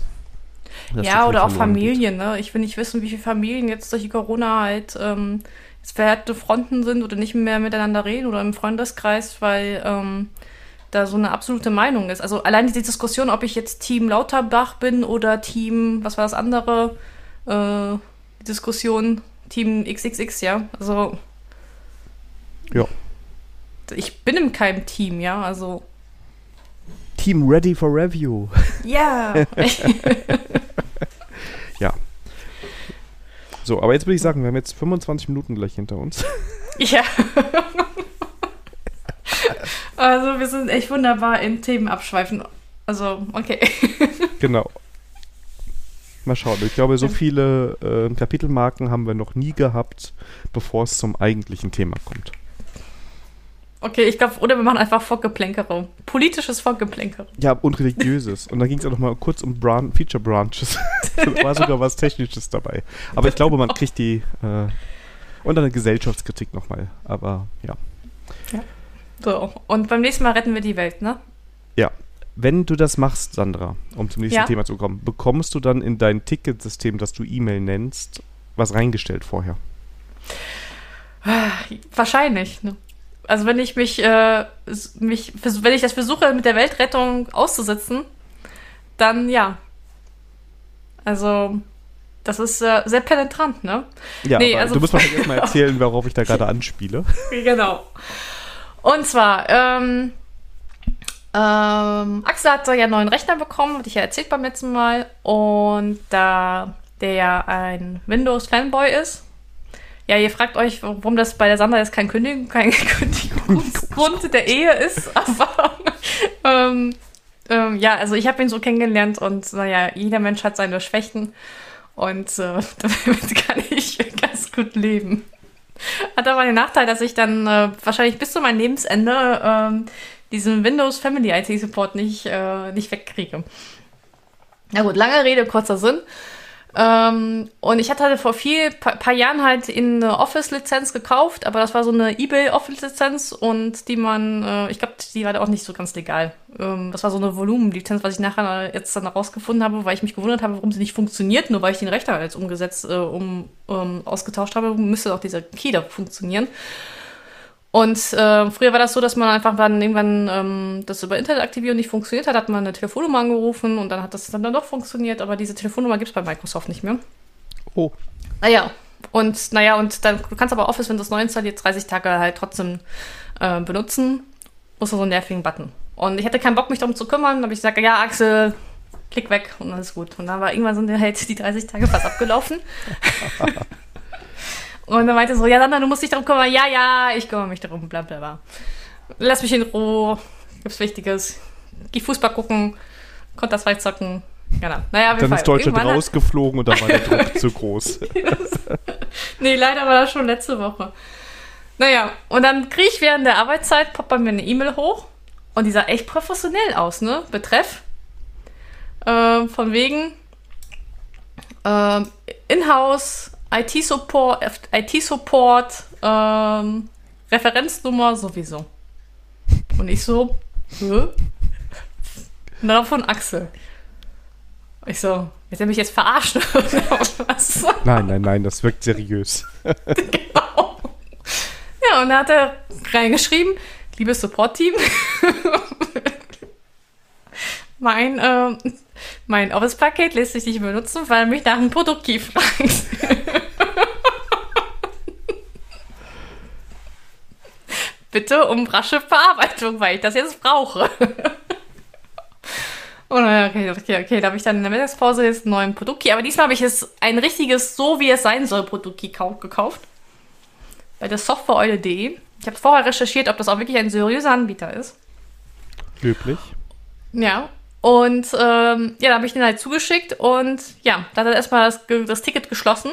Ja, oder auch Familien. Ne? Ich will nicht wissen, wie viele Familien jetzt durch Corona halt ähm, jetzt verhärtete Fronten sind oder nicht mehr miteinander reden oder im Freundeskreis, weil ähm, da so eine absolute Meinung ist. Also allein die Diskussion, ob ich jetzt Team Lauterbach bin oder Team, was war das andere? Äh, Diskussion Team XXX, ja. Also. Ja. Ich bin in keinem Team, ja. Also. Team Ready for Review. Ja. [laughs] ja. So, aber jetzt würde ich sagen, wir haben jetzt 25 Minuten gleich hinter uns. [laughs] Ja. Also wir sind echt wunderbar in Themen abschweifen. Also, okay. [laughs] genau. Mal schauen. Ich glaube, so viele äh, Kapitelmarken haben wir noch nie gehabt, bevor es zum eigentlichen Thema kommt. Okay, ich glaube, oder wir machen einfach Vorgeplänkere. Politisches Vorgeplänkere. Ja, und religiöses. und dann ging es auch noch mal kurz um Bran Feature Branches. da [laughs] war sogar was Technisches dabei. Aber ich glaube, man kriegt die. Äh, und eine Gesellschaftskritik nochmal. Aber ja. Ja. So, und beim nächsten Mal retten wir die Welt, ne? Ja. Wenn du das machst, Sandra, um zum nächsten Ja. Thema zu kommen, bekommst du dann in dein Ticketsystem, das du E-Mail nennst, was reingestellt vorher. Wahrscheinlich. Ne? Also wenn ich mich, äh, mich, wenn ich das versuche, mit der Weltrettung auszusetzen, dann ja. Also das ist äh, sehr penetrant, ne? Ja, nee, also, du musst mir jetzt mal [laughs] erzählen, worauf ich da gerade anspiele. [laughs] genau. Und zwar, ähm, ähm, Axel hat ja einen neuen Rechner bekommen, hatte ich ja erzählt beim letzten Mal. Und da der ja ein Windows-Fanboy ist, ja, ihr fragt euch, warum das bei der Sandra jetzt kein, Kündigung, kein [laughs] Kündigungsgrund der Ehe ist, [laughs] aber ähm, ähm, ja, also ich habe ihn so kennengelernt und naja, jeder Mensch hat seine Schwächen und äh, [laughs] damit kann ich ganz gut leben. Hat aber den Nachteil, dass ich dann äh, wahrscheinlich bis zu meinem Lebensende ähm, diesen Windows Family IT Support nicht, äh, nicht wegkriege. Na gut, lange Rede, kurzer Sinn. Ähm, und ich hatte vor viel, paar, paar Jahren halt in eine Office-Lizenz gekauft, aber das war so eine eBay-Office-Lizenz und die man, äh, ich glaube, die war da auch nicht so ganz legal. Ähm, das war so eine Volumenlizenz, was ich nachher jetzt dann herausgefunden habe, weil ich mich gewundert habe, warum sie nicht funktioniert, nur weil ich den Rechner jetzt umgesetzt, äh, um, um, ausgetauscht habe, müsste auch dieser Key da funktionieren. Und äh, früher war das so, dass man einfach dann irgendwann ähm, das über Internetaktivierung nicht funktioniert hat, hat man eine Telefonnummer angerufen und dann hat das dann, dann doch funktioniert, aber diese Telefonnummer gibt es bei Microsoft nicht mehr. Oh. Naja, und naja, und dann du kannst aber Office, wenn du es neu installiert, 30 Tage halt trotzdem äh, benutzen, musst du so einen nervigen Button. Und ich hatte keinen Bock, mich darum zu kümmern, dann habe ich gesagt, ja, Axel, klick weg und alles gut. Und dann war irgendwann so halt die 30 Tage fast abgelaufen. [laughs] Und dann meinte er so, ja, Sandra, du musst dich darum kümmern. Ja, ja, ich kümmere mich darum, bla bla bla. Lass mich in Ruhe, gibt's Wichtiges. Geh Fußball gucken, konnte das weit zocken. Genau. Naja, dann ist Deutschland rausgeflogen und dann war der [laughs] Druck zu groß. [laughs] nee, leider war das schon letzte Woche. Naja, und dann kriege ich während der Arbeitszeit, poppt bei mir eine E-Mail hoch und die sah echt professionell aus, ne? Betreff. Äh, von wegen äh, Inhouse IT-Support, IT-Support, ähm, Referenznummer sowieso. Und ich so, Hä? Und dann von Axel. Ich so, wird er mich jetzt verarschen [laughs] was? Nein, nein, nein, das wirkt seriös. [laughs] genau. Ja, und da hat er reingeschrieben, liebes Support-Team, mein, äh, mein Office-Paket lässt sich nicht benutzen, weil mich nach einem Produktkey fragt. [laughs] bitte um rasche Verarbeitung, weil ich das jetzt brauche. [laughs] Und okay, okay, okay, da habe ich dann in der Mittagspause jetzt einen neuen Produktkey. Aber diesmal habe ich es ein richtiges, so wie es sein soll, Produktkey gekauft. Bei der Softwareeule.de. Ich habe vorher recherchiert, ob das auch wirklich ein seriöser Anbieter ist. Löblich. Ja. Und ähm, ja, da habe ich den halt zugeschickt und ja, da hat er erstmal das, das Ticket geschlossen.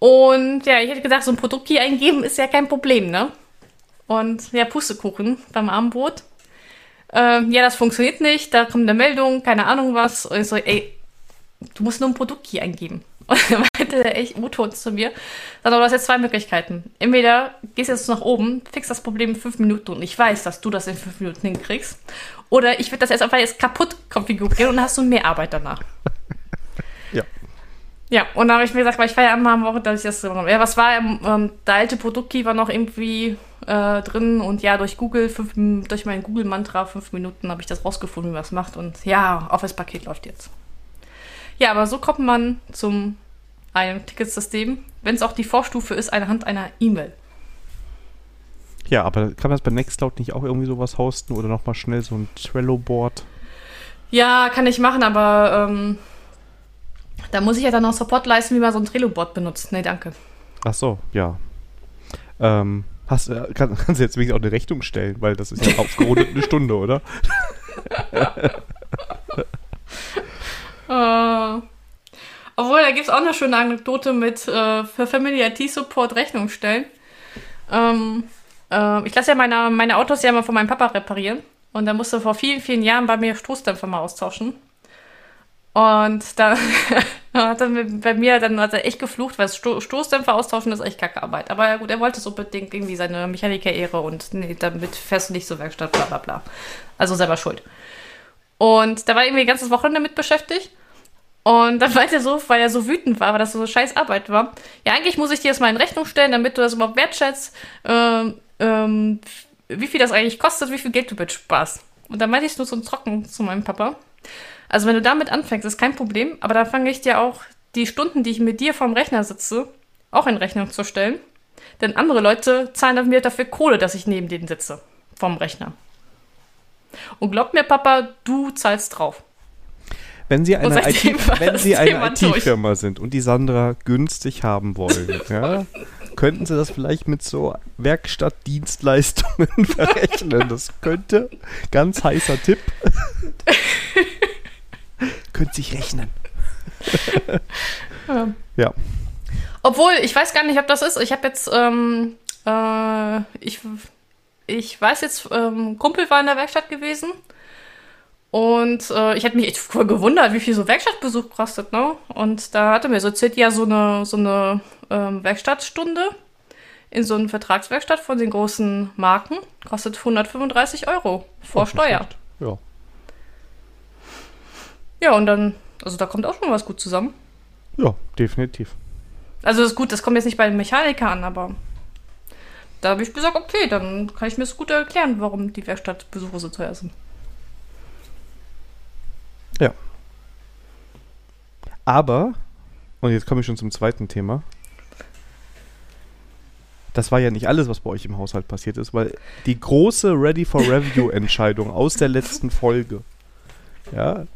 Und ja, ich hätte gedacht, so ein Produktkey eingeben ist ja kein Problem, ne? Und ja, Pustekuchen beim Abendbrot. Ähm, ja, das funktioniert nicht, da kommt eine Meldung, keine Ahnung was. Und ich so, ey, du musst nur ein Produktkey eingeben. [laughs] Und dann meinte er echt u zu mir, sag, du hast jetzt zwei Möglichkeiten. Entweder gehst jetzt nach oben, fix das Problem in fünf Minuten und ich weiß, dass du das in fünf Minuten hinkriegst. Oder ich würde das jetzt einfach jetzt kaputt konfigurieren und dann hast du mehr Arbeit danach. [laughs] Ja. Ja, und dann habe ich mir gesagt, weil ich Feierabend am Woche, dass ich das so Ja, was war, ähm, der alte Produktkey war noch irgendwie äh, drin und ja, durch Google, fünf, durch mein Google-Mantra, fünf Minuten habe ich das rausgefunden, wie man es macht und ja, Office-Paket läuft jetzt. Ja, aber so kommt man zum einem Ticketsystem, wenn es auch die Vorstufe ist, anhand einer E-Mail. Ja, aber kann man das bei Nextcloud nicht auch irgendwie sowas hosten oder nochmal schnell so ein Trello-Board? Ja, kann ich machen, aber ähm, da muss ich ja dann noch Support leisten, wie man so ein Trello-Board benutzt. Nee, danke. Ach so, ja. Ähm, Hast, äh, kann, [laughs] kannst du jetzt wenigstens auch eine Rechnung stellen, weil das ist ja aufgerundet eine Stunde, oder? uh, [laughs] [laughs] obwohl, da gibt es auch eine schöne Anekdote mit äh, für Family IT Support Rechnung stellen. Ähm, äh, ich lasse ja meine, meine Autos ja mal von meinem Papa reparieren. Und da musste vor vielen, vielen Jahren bei mir Stoßdämpfer mal austauschen. Und da [laughs] hat er bei mir dann hat er echt geflucht, weil Sto Stoßdämpfer austauschen ist echt kacke Arbeit. Aber gut, er wollte es unbedingt irgendwie seine Mechaniker-Ehre und nee, damit fährst du nicht zur Werkstatt, bla bla bla. Also selber schuld. Und da war irgendwie ein ganzes Wochenende mit beschäftigt. Und dann meinte er so, weil er so wütend war, weil das so scheiß Arbeit war. Ja, eigentlich muss ich dir das mal in Rechnung stellen, damit du das überhaupt wertschätzt, ähm, ähm, wie viel das eigentlich kostet, wie viel Geld du mit sparst. Und dann meinte ich nur so trocken zu meinem Papa. Also wenn du damit anfängst, ist kein Problem, aber dann fange ich dir auch die Stunden, die ich mit dir vorm Rechner sitze, auch in Rechnung zu stellen. Denn andere Leute zahlen mir dafür Kohle, dass ich neben denen sitze. Vom Rechner. Und glaub mir, Papa, du zahlst drauf. Wenn Sie eine IT-Firma IT sind und die Sandra günstig haben wollen, [laughs] ja, könnten Sie das vielleicht mit so Werkstattdienstleistungen [laughs] verrechnen. Das könnte, ganz heißer Tipp, [laughs] könnte sich rechnen. ja. ja. Obwohl, ich weiß gar nicht, ob das ist. Ich habe jetzt, ähm, äh, ich, ich weiß jetzt, ähm, Kumpel war in der Werkstatt gewesen. Und äh, ich hätte mich echt voll gewundert, wie viel so Werkstattbesuch kostet, ne? Und da hatte mir so erzählt, ja, so eine, so eine ähm, Werkstattstunde in so einer Vertragswerkstatt von den großen Marken kostet 135 Euro vor oh, Steuer. Ja. Ja, und dann, also da kommt auch schon was gut zusammen. Ja, definitiv. Also das ist gut, das kommt jetzt nicht bei den Mechanikern an, aber da habe ich gesagt, okay, dann kann ich mir das gut erklären, warum die Werkstattbesuche so teuer sind. Ja. Aber, und jetzt komme ich schon zum zweiten Thema. Das war ja nicht alles, was bei euch im Haushalt passiert ist, weil die große Ready for Review [laughs] Entscheidung aus der letzten Folge, ja,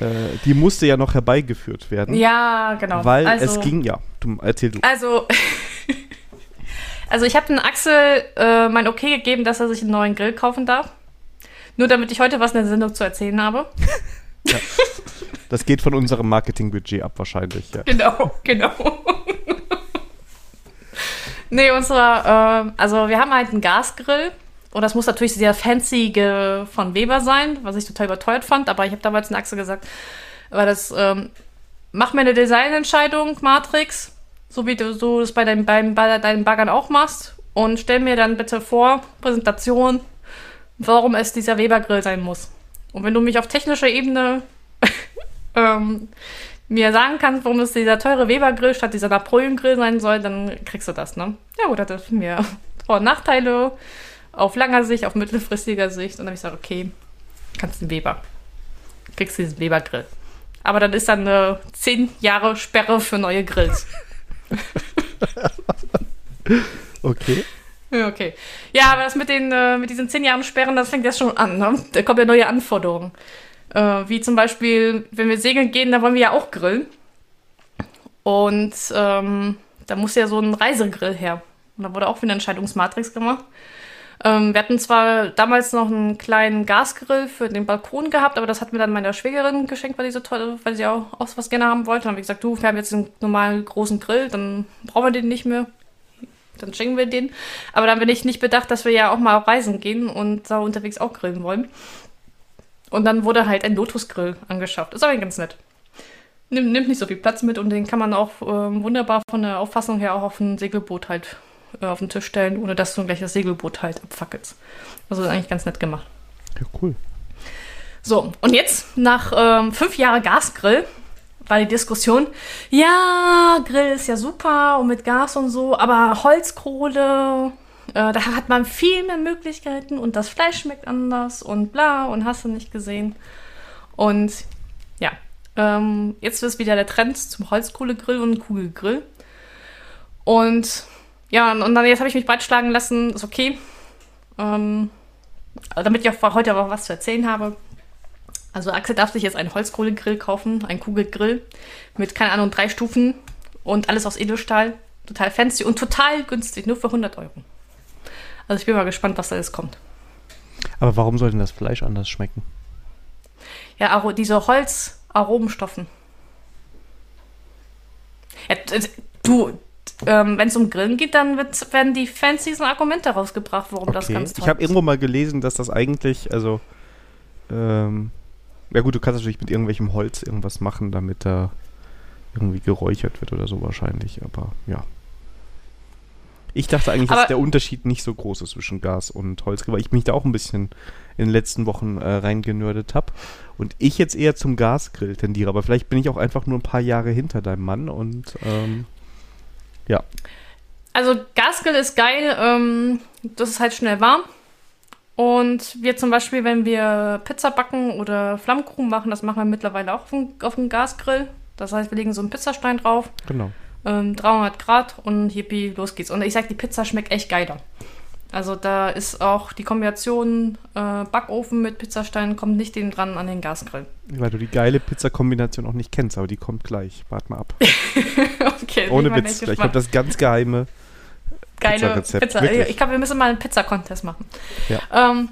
äh, die musste ja noch herbeigeführt werden. Ja, genau. Weil also, es ging, ja, du, erzähl du. Also, [laughs] also ich habe den Axel äh, mein Okay gegeben, dass er sich einen neuen Grill kaufen darf. Nur damit ich heute was in der Sendung zu erzählen habe. [laughs] ja. Das geht von unserem Marketingbudget ab wahrscheinlich, ja. Genau, genau. nee, unsere, äh, also wir haben halt einen Gasgrill und das muss natürlich sehr fancy von Weber sein, was ich total überteuert fand. Aber ich habe damals in Axel gesagt, weil das, ähm, mach mir eine Designentscheidung, Matrix, so wie du so das bei, deinem, beim, bei deinen Baggern auch machst. Und stell mir dann bitte vor, Präsentation, warum es dieser Weber-Grill sein muss. Und wenn du mich auf technischer Ebene [laughs] ähm, mir sagen kannst, warum es dieser teure Weber-Grill statt dieser Napoleon-Grill sein soll, dann kriegst du das, ne? Ja gut, das ist mir [laughs] Vor- und Nachteile auf langer Sicht, auf mittelfristiger Sicht. Und dann habe ich gesagt, okay, kannst den Weber. Kriegst diesen Weber-Grill. Aber dann ist dann eine 10 Jahre Sperre für neue Grills. [laughs] okay. Okay. Ja, aber das mit, den, äh, mit diesen 10 Jahren Sperren, das fängt jetzt schon an. Ne? Da kommen ja neue Anforderungen. Äh, wie zum Beispiel, wenn wir segeln gehen, da wollen wir ja auch grillen. Und ähm, da muss ja so ein Reisegrill her. Und da wurde auch wieder eine Entscheidungsmatrix gemacht. Ähm, wir hatten zwar damals noch einen kleinen Gasgrill für den Balkon gehabt, aber das hat mir dann meine Schwägerin geschenkt, weil, die so toll, weil sie auch, auch was gerne haben wollte. Dann habe ich gesagt, du, wir haben jetzt einen normalen großen Grill, dann brauchen wir den nicht mehr. Dann schenken wir den. Aber dann bin ich nicht bedacht, dass wir ja auch mal reisen gehen und da unterwegs auch grillen wollen. Und dann wurde halt ein Lotus-Grill angeschafft. Ist aber ganz nett. Nimmt, nimmt nicht so viel Platz mit und den kann man auch ähm, wunderbar von der Auffassung her auch auf ein Segelboot halt äh, auf den Tisch stellen, ohne dass du gleich das Segelboot halt abfackelst. Also eigentlich ganz nett gemacht. Ja, cool. So, und jetzt, nach ähm, fünf Jahren Gasgrill, war die Diskussion, ja, Grill ist ja super und mit Gas und so, aber Holzkohle, äh, da hat man viel mehr Möglichkeiten und das Fleisch schmeckt anders und bla und hast du nicht gesehen. Und ja, ähm, jetzt ist wieder der Trend zum Holzkohlegrill und Kugelgrill. Und ja, und dann jetzt habe ich mich breitschlagen lassen, ist okay. Ähm, damit ich auch heute aber was zu erzählen habe. Also Axel darf sich jetzt einen Holzkohlegrill kaufen, einen Kugelgrill mit, keine Ahnung, drei Stufen und alles aus Edelstahl. Total fancy und total günstig, nur für 100 Euro. Also ich bin mal gespannt, was da jetzt kommt. Aber warum soll denn das Fleisch anders schmecken? Ja, diese Holzaromenstoffen. Ja, du, ähm, wenn es um Grillen geht, dann wird, werden die diesen Argumente rausgebracht, warum okay. das ganz toll Ich habe irgendwo mal gelesen, dass das eigentlich, also, ähm, ja gut, du kannst natürlich mit irgendwelchem Holz irgendwas machen, damit da irgendwie geräuchert wird oder so wahrscheinlich, aber ja. Ich dachte eigentlich, Aber- dass der Unterschied nicht so groß ist zwischen Gas und Holzgrill, weil ich mich da auch ein bisschen in den letzten Wochen äh, reingenördet habe. Und ich jetzt eher zum Gasgrill tendiere. Aber vielleicht bin ich auch einfach nur ein paar Jahre hinter deinem Mann und ähm, ja. Also Gasgrill ist geil, ähm, das ist halt schnell warm. Und wir zum Beispiel, wenn wir Pizza backen oder Flammkuchen machen, das machen wir mittlerweile auch auf dem, auf dem Gasgrill. Das heißt, wir legen so einen Pizzastein drauf, Genau. ähm, 300 Grad und hippie, los geht's. Und ich sag, die Pizza schmeckt echt geiler. Also da ist auch die Kombination äh, Backofen mit Pizzastein kommt nicht den dran an den Gasgrill. Weil du die geile Pizza-Kombination auch nicht kennst, aber die kommt gleich. Wart mal ab. [laughs] okay, Ohne Witz. echt Ich gespannt. habe das ganz geheime. Geile Pizza. wirklich. Ich glaube, wir müssen mal einen Pizza-Contest machen. Ja. Ähm,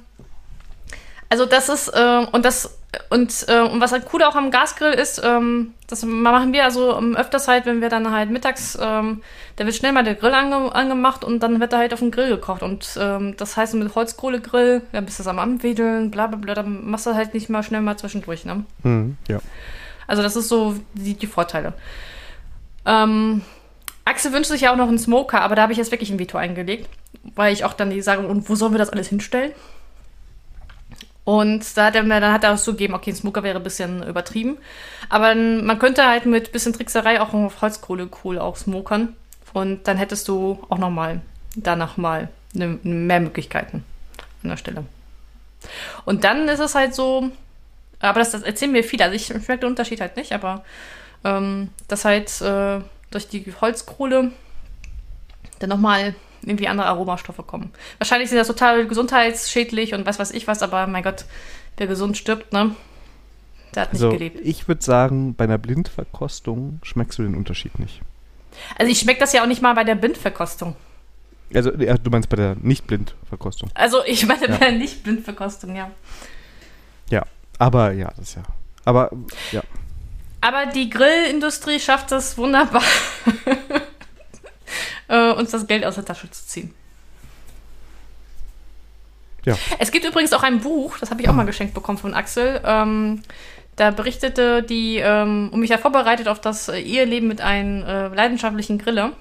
also das ist, äh, und das, und, äh, und was halt cool auch am Gasgrill ist, ähm, das machen wir also ähm, öfters halt, wenn wir dann halt mittags, ähm, da wird schnell mal der Grill ange angemacht und dann wird da halt auf dem Grill gekocht. Und ähm, das heißt, mit Holzkohlegrill, dann bist du am Anwedeln, bla bla bla, dann machst du halt nicht mal schnell mal zwischendurch, ne? Hm, ja. Also das ist so die, die Vorteile. Ähm, Axel wünscht sich ja auch noch einen Smoker, aber da habe ich jetzt wirklich ein Veto eingelegt, weil ich auch dann die sage, und wo sollen wir das alles hinstellen? Und da hat er mir, dann hat er auch zugegeben, okay, ein Smoker wäre ein bisschen übertrieben. Aber man könnte halt mit bisschen Trickserei auch auf Holzkohle cool auch smokern. Und dann hättest du auch nochmal, danach mal ne, mehr Möglichkeiten an der Stelle. Und dann ist es halt so, aber das, das erzählen mir viele. Also ich schmecke den Unterschied halt nicht, aber ähm, dass halt äh, durch die Holzkohle dann nochmal irgendwie andere Aromastoffe kommen. Wahrscheinlich sind das total gesundheitsschädlich und was weiß ich was, aber mein Gott, wer gesund stirbt, ne? Der hat nicht Also, gelebt. ich würde sagen, bei einer Blindverkostung schmeckst du den Unterschied nicht. Also ich schmecke das ja auch nicht mal bei der Blindverkostung. Also, du meinst bei der Nicht-Blind-Verkostung. Also ich meine Ja. bei der Nicht-Blindverkostung, ja. Ja. Aber ja, das ist ja. Aber ja. Aber die Grillindustrie schafft es wunderbar, [laughs] äh, uns das Geld aus der Tasche zu ziehen. Ja. Es gibt übrigens auch ein Buch, das habe ich auch mal geschenkt bekommen von Axel. Ähm, da berichtete die, ähm, und mich ja vorbereitet auf das äh, Eheleben mit einem äh, leidenschaftlichen Griller.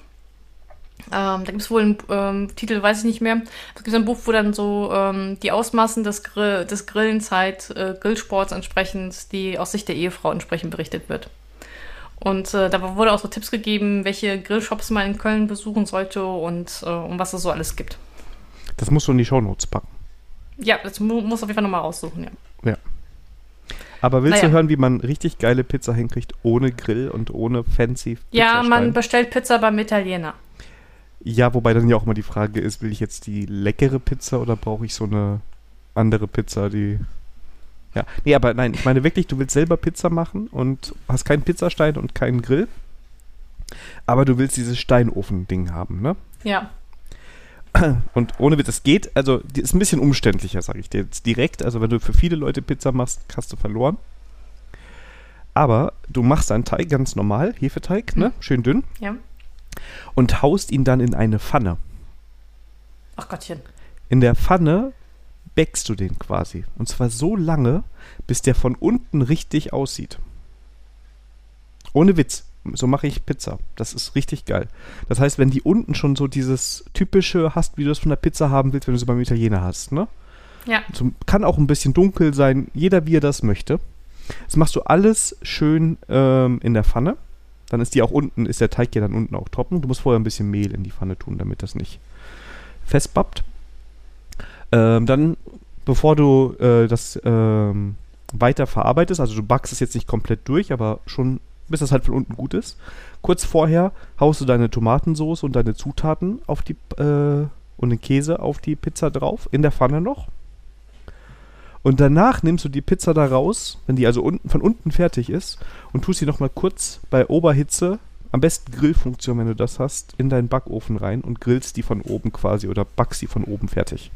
Ähm, da gibt es wohl einen ähm, Titel, weiß ich nicht mehr. Es gibt ein Buch, wo dann so ähm, die Ausmaßen des, Grill, des Grillens halt, äh, Grillsports entsprechend, die aus Sicht der Ehefrau entsprechend berichtet wird. Und äh, da wurde auch so Tipps gegeben, welche Grillshops man in Köln besuchen sollte und äh, um was es so alles gibt. Das musst du in die Shownotes packen. Ja, das mu muss auf jeden Fall nochmal raussuchen, ja. Aber willst Naja. du hören, wie man richtig geile Pizza hinkriegt, ohne Grill und ohne fancy Ja, man bestellt Pizza beim Italiener. Ja, wobei dann ja auch immer die Frage ist, will ich jetzt die leckere Pizza oder brauche ich so eine andere Pizza, die. Ja, nee, aber nein, ich meine wirklich, du willst selber Pizza machen und hast keinen Pizzastein und keinen Grill. Aber du willst dieses Steinofen-Ding haben, ne? Ja. Und ohne Witz, es geht, also die ist ein bisschen umständlicher, sage ich dir jetzt direkt. Also wenn du für viele Leute Pizza machst, hast du verloren. Aber du machst einen Teig ganz normal, Hefeteig, ne? Schön dünn. Ja. Und haust ihn dann in eine Pfanne. Ach Gottchen. In der Pfanne backst du den quasi. Und zwar so lange, bis der von unten richtig aussieht. Ohne Witz. So mache ich Pizza. Das ist richtig geil. Das heißt, wenn die unten schon so dieses typische hast, wie du es von der Pizza haben willst, wenn du sie beim Italiener hast, ne? Ja. So, kann auch ein bisschen dunkel sein, jeder wie er das möchte. Das machst du alles schön ähm, in der Pfanne. Dann ist die auch unten, ist der Teig ja dann unten auch trocken. Du musst vorher ein bisschen Mehl in die Pfanne tun, damit das nicht festbappt. Ähm, dann, bevor du äh, das ähm, weiter verarbeitest, also du backst es jetzt nicht komplett durch, aber schon, bis das halt von unten gut ist. Kurz vorher haust du deine Tomatensauce und deine Zutaten auf die äh, und den Käse auf die Pizza drauf, in der Pfanne noch. Und danach nimmst du die Pizza da raus, wenn die also unten, von unten fertig ist, und tust sie nochmal kurz bei Oberhitze, am besten Grillfunktion, wenn du das hast, in deinen Backofen rein und grillst die von oben quasi oder backst die von oben fertig.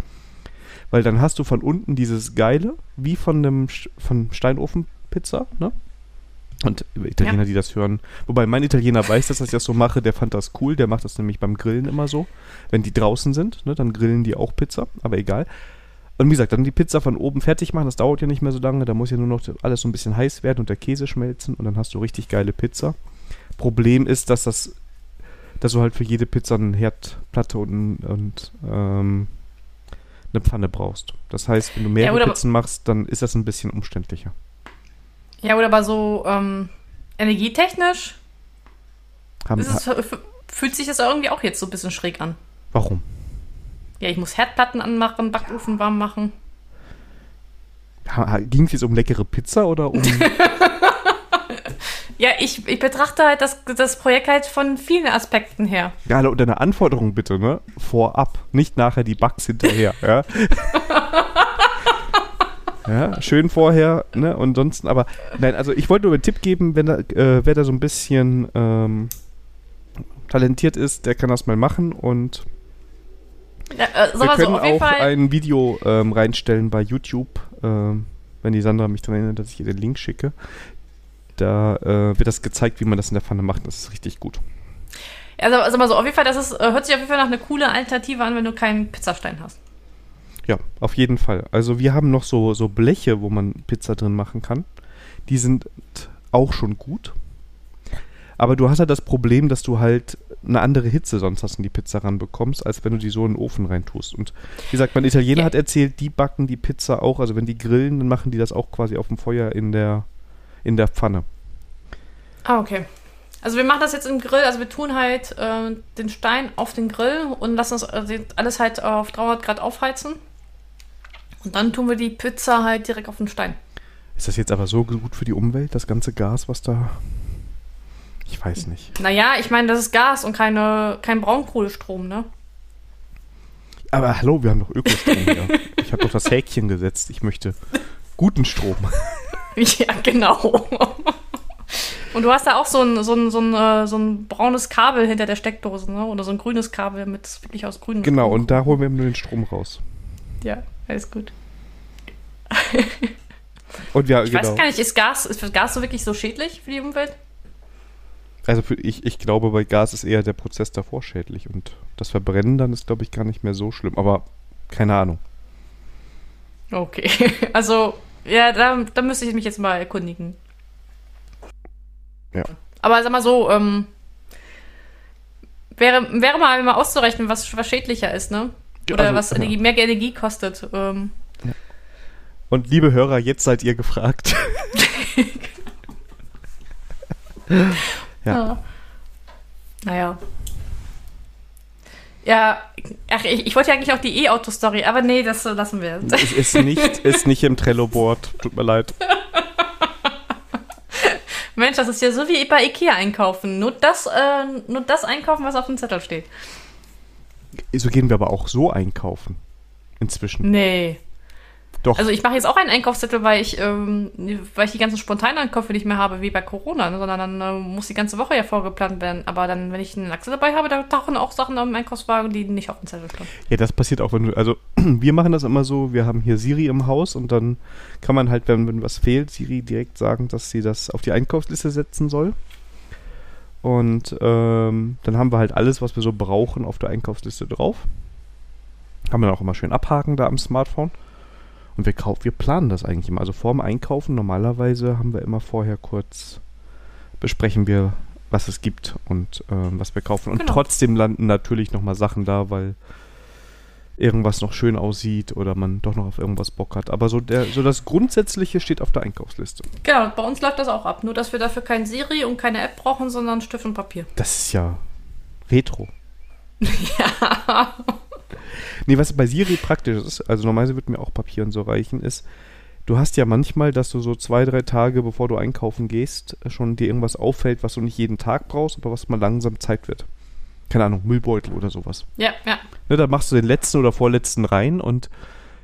Weil dann hast du von unten dieses Geile, wie von einem von Steinofenpizza, ne? Und Italiener, die das hören, wobei mein Italiener weiß, dass ich das so mache, der fand das cool, der macht das nämlich beim Grillen immer so. Wenn die draußen sind, ne, dann grillen die auch Pizza, aber egal. Und wie gesagt, dann die Pizza von oben fertig machen, das dauert ja nicht mehr so lange, da muss ja nur noch alles so ein bisschen heiß werden und der Käse schmelzen und dann hast du richtig geile Pizza. Problem ist, dass das dass du halt für jede Pizza eine Herdplatte und, und ähm, eine Pfanne brauchst. Das heißt, wenn du mehrere Ja, Pizzen machst, dann ist das ein bisschen umständlicher. Ja, oder aber so ähm, energietechnisch Haben, es, fühlt sich das irgendwie auch jetzt so ein bisschen schräg an. warum? Ja, ich muss Herdplatten anmachen, Backofen warm machen. Ging es jetzt um leckere Pizza oder um. [laughs] Ja, ich, ich betrachte halt das, das Projekt halt von vielen Aspekten her. ja, und deine Anforderung bitte, ne? Vorab, nicht nachher die Bugs hinterher, [laughs] ja? ja, schön vorher, ne? Und ansonsten, aber nein, also ich wollte nur einen Tipp geben, wenn da, äh, wer da so ein bisschen ähm, talentiert ist, der kann das mal machen und Ja, äh, wir können auch Fall. ein Video ähm, reinstellen bei YouTube, ähm, wenn die Sandra mich daran erinnert, dass ich ihr den Link schicke. Da äh, wird das gezeigt, wie man das in der Pfanne macht. Das ist richtig gut. Also, sag mal so, auf jeden Fall, das ist, äh, hört sich auf jeden Fall nach einer coole Alternative an, wenn du keinen Pizzastein hast. Ja, auf jeden Fall. Also wir haben noch so, so Bleche, wo man Pizza drin machen kann. Die sind auch schon gut. Aber du hast halt das Problem, dass du halt eine andere Hitze sonst hast in die Pizza ranbekommst, als wenn du die so in den Ofen reintust. Und wie gesagt, mein Italiener Ja. hat erzählt, die backen die Pizza auch, also wenn die grillen, dann machen die das auch quasi auf dem Feuer in der, in der Pfanne. Ah, okay. Also wir machen das jetzt im Grill, also wir tun halt äh, den Stein auf den Grill und lassen das also alles halt auf 300 Grad aufheizen. Und dann tun wir die Pizza halt direkt auf den Stein. Ist das jetzt aber so gut für die Umwelt, das ganze Gas, was da... Ich weiß nicht. Naja, ich meine, das ist Gas und keine, kein Braunkohlestrom, ne? Aber hallo, wir haben doch Ökostrom hier. Ich habe doch das Häkchen gesetzt. Ich möchte guten Strom. [laughs] Ja, genau. Und du hast da auch so ein, so ein, so ein, äh, so ein braunes Kabel hinter der Steckdose, ne? Oder so ein grünes Kabel mit wirklich aus grünem Genau, Strom. und da holen wir nur den Strom raus. Ja, alles gut. Und ja, Ich genau. weiß gar nicht, ist Gas, ist Gas so wirklich so schädlich für die Umwelt? Also für, ich, ich glaube, bei Gas ist eher der Prozess davor schädlich. Und das Verbrennen dann ist, glaube ich, gar nicht mehr so schlimm. Aber keine Ahnung. Okay. [laughs] Also, ja, da, da müsste ich mich jetzt mal erkundigen. Ja. Aber sag mal so, ähm, wäre, wäre mal, mal auszurechnen, was, was schädlicher ist, ne? Oder Also, was ja. Energie, mehr Energie kostet. Ähm, Und liebe Hörer, jetzt seid ihr gefragt. [laughs] [laughs] Ja. Naja. Ja, ach, ich, ich wollte ja eigentlich auch die E-Auto-Story, aber nee, das lassen wir. es ist nicht, [laughs] ist nicht im Trello-Board. Tut mir leid. Mensch, das ist ja so wie bei Ikea einkaufen. Nur das, äh, nur das einkaufen, was auf dem Zettel steht. So gehen wir aber auch so einkaufen. Inzwischen. Nee. Doch. Also ich mache jetzt auch einen Einkaufszettel, weil ich, ähm, weil ich die ganzen Spontaneinkäufe nicht mehr habe, wie bei Corona, ne, sondern dann äh, muss die ganze Woche ja vorgeplant werden. Aber dann, wenn ich einen Axel dabei habe, da tauchen auch Sachen im Einkaufswagen, die nicht auf dem Zettel stehen. Ja, das passiert auch, wenn du, also [clears throat] wir machen das immer so, wir haben hier Siri im Haus und dann kann man halt, wenn, wenn was fehlt, Siri direkt sagen, dass sie das auf die Einkaufsliste setzen soll. Und ähm, dann haben wir halt alles, was wir so brauchen, auf der Einkaufsliste drauf. Kann man auch immer schön abhaken da am Smartphone. Und wir kaufen, wir planen das eigentlich immer. Also vorm Einkaufen normalerweise haben wir immer vorher kurz besprechen wir, was es gibt und ähm, was wir kaufen. Und Genau. trotzdem landen natürlich nochmal Sachen da, weil irgendwas noch schön aussieht oder man doch noch auf irgendwas Bock hat. Aber so, der, so das Grundsätzliche steht auf der Einkaufsliste. Genau, bei uns läuft das auch ab. Nur, dass wir dafür kein Siri und keine App brauchen, sondern Stift und Papier. Das ist ja Retro. [laughs] Ja. Nee, was bei Siri praktisch ist, also normalerweise wird mir auch Papier und so reichen, ist, du hast ja manchmal, dass du so zwei, drei Tage, bevor du einkaufen gehst, schon dir irgendwas auffällt, was du nicht jeden Tag brauchst, aber was mal langsam Zeit wird. Keine Ahnung, Müllbeutel oder sowas. Ja, ja. Ne, da machst du den letzten oder vorletzten rein und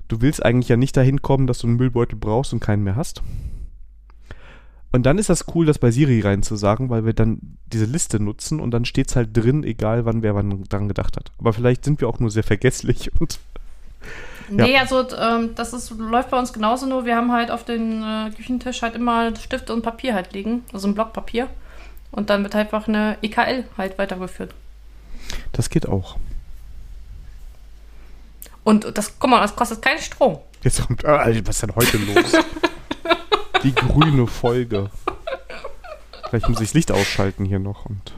du willst eigentlich ja nicht dahin kommen, dass du einen Müllbeutel brauchst und keinen mehr hast. Und dann ist das cool, das bei Siri reinzusagen, weil wir dann diese Liste nutzen und dann steht es halt drin, egal wann wer wann dran gedacht hat. Aber vielleicht sind wir auch nur sehr vergesslich [laughs] und Nee, also ähm, das ist, läuft bei uns genauso, nur wir haben halt auf dem äh, Küchentisch halt immer Stift und Papier halt liegen, also ein Block Papier. Und dann wird halt einfach eine EKL halt weitergeführt. das geht auch. Und das, guck mal, das kostet keinen Strom. Jetzt kommt, äh, Alter, was ist denn heute los? [laughs] Die grüne Folge. Vielleicht muss ich das Licht ausschalten hier noch und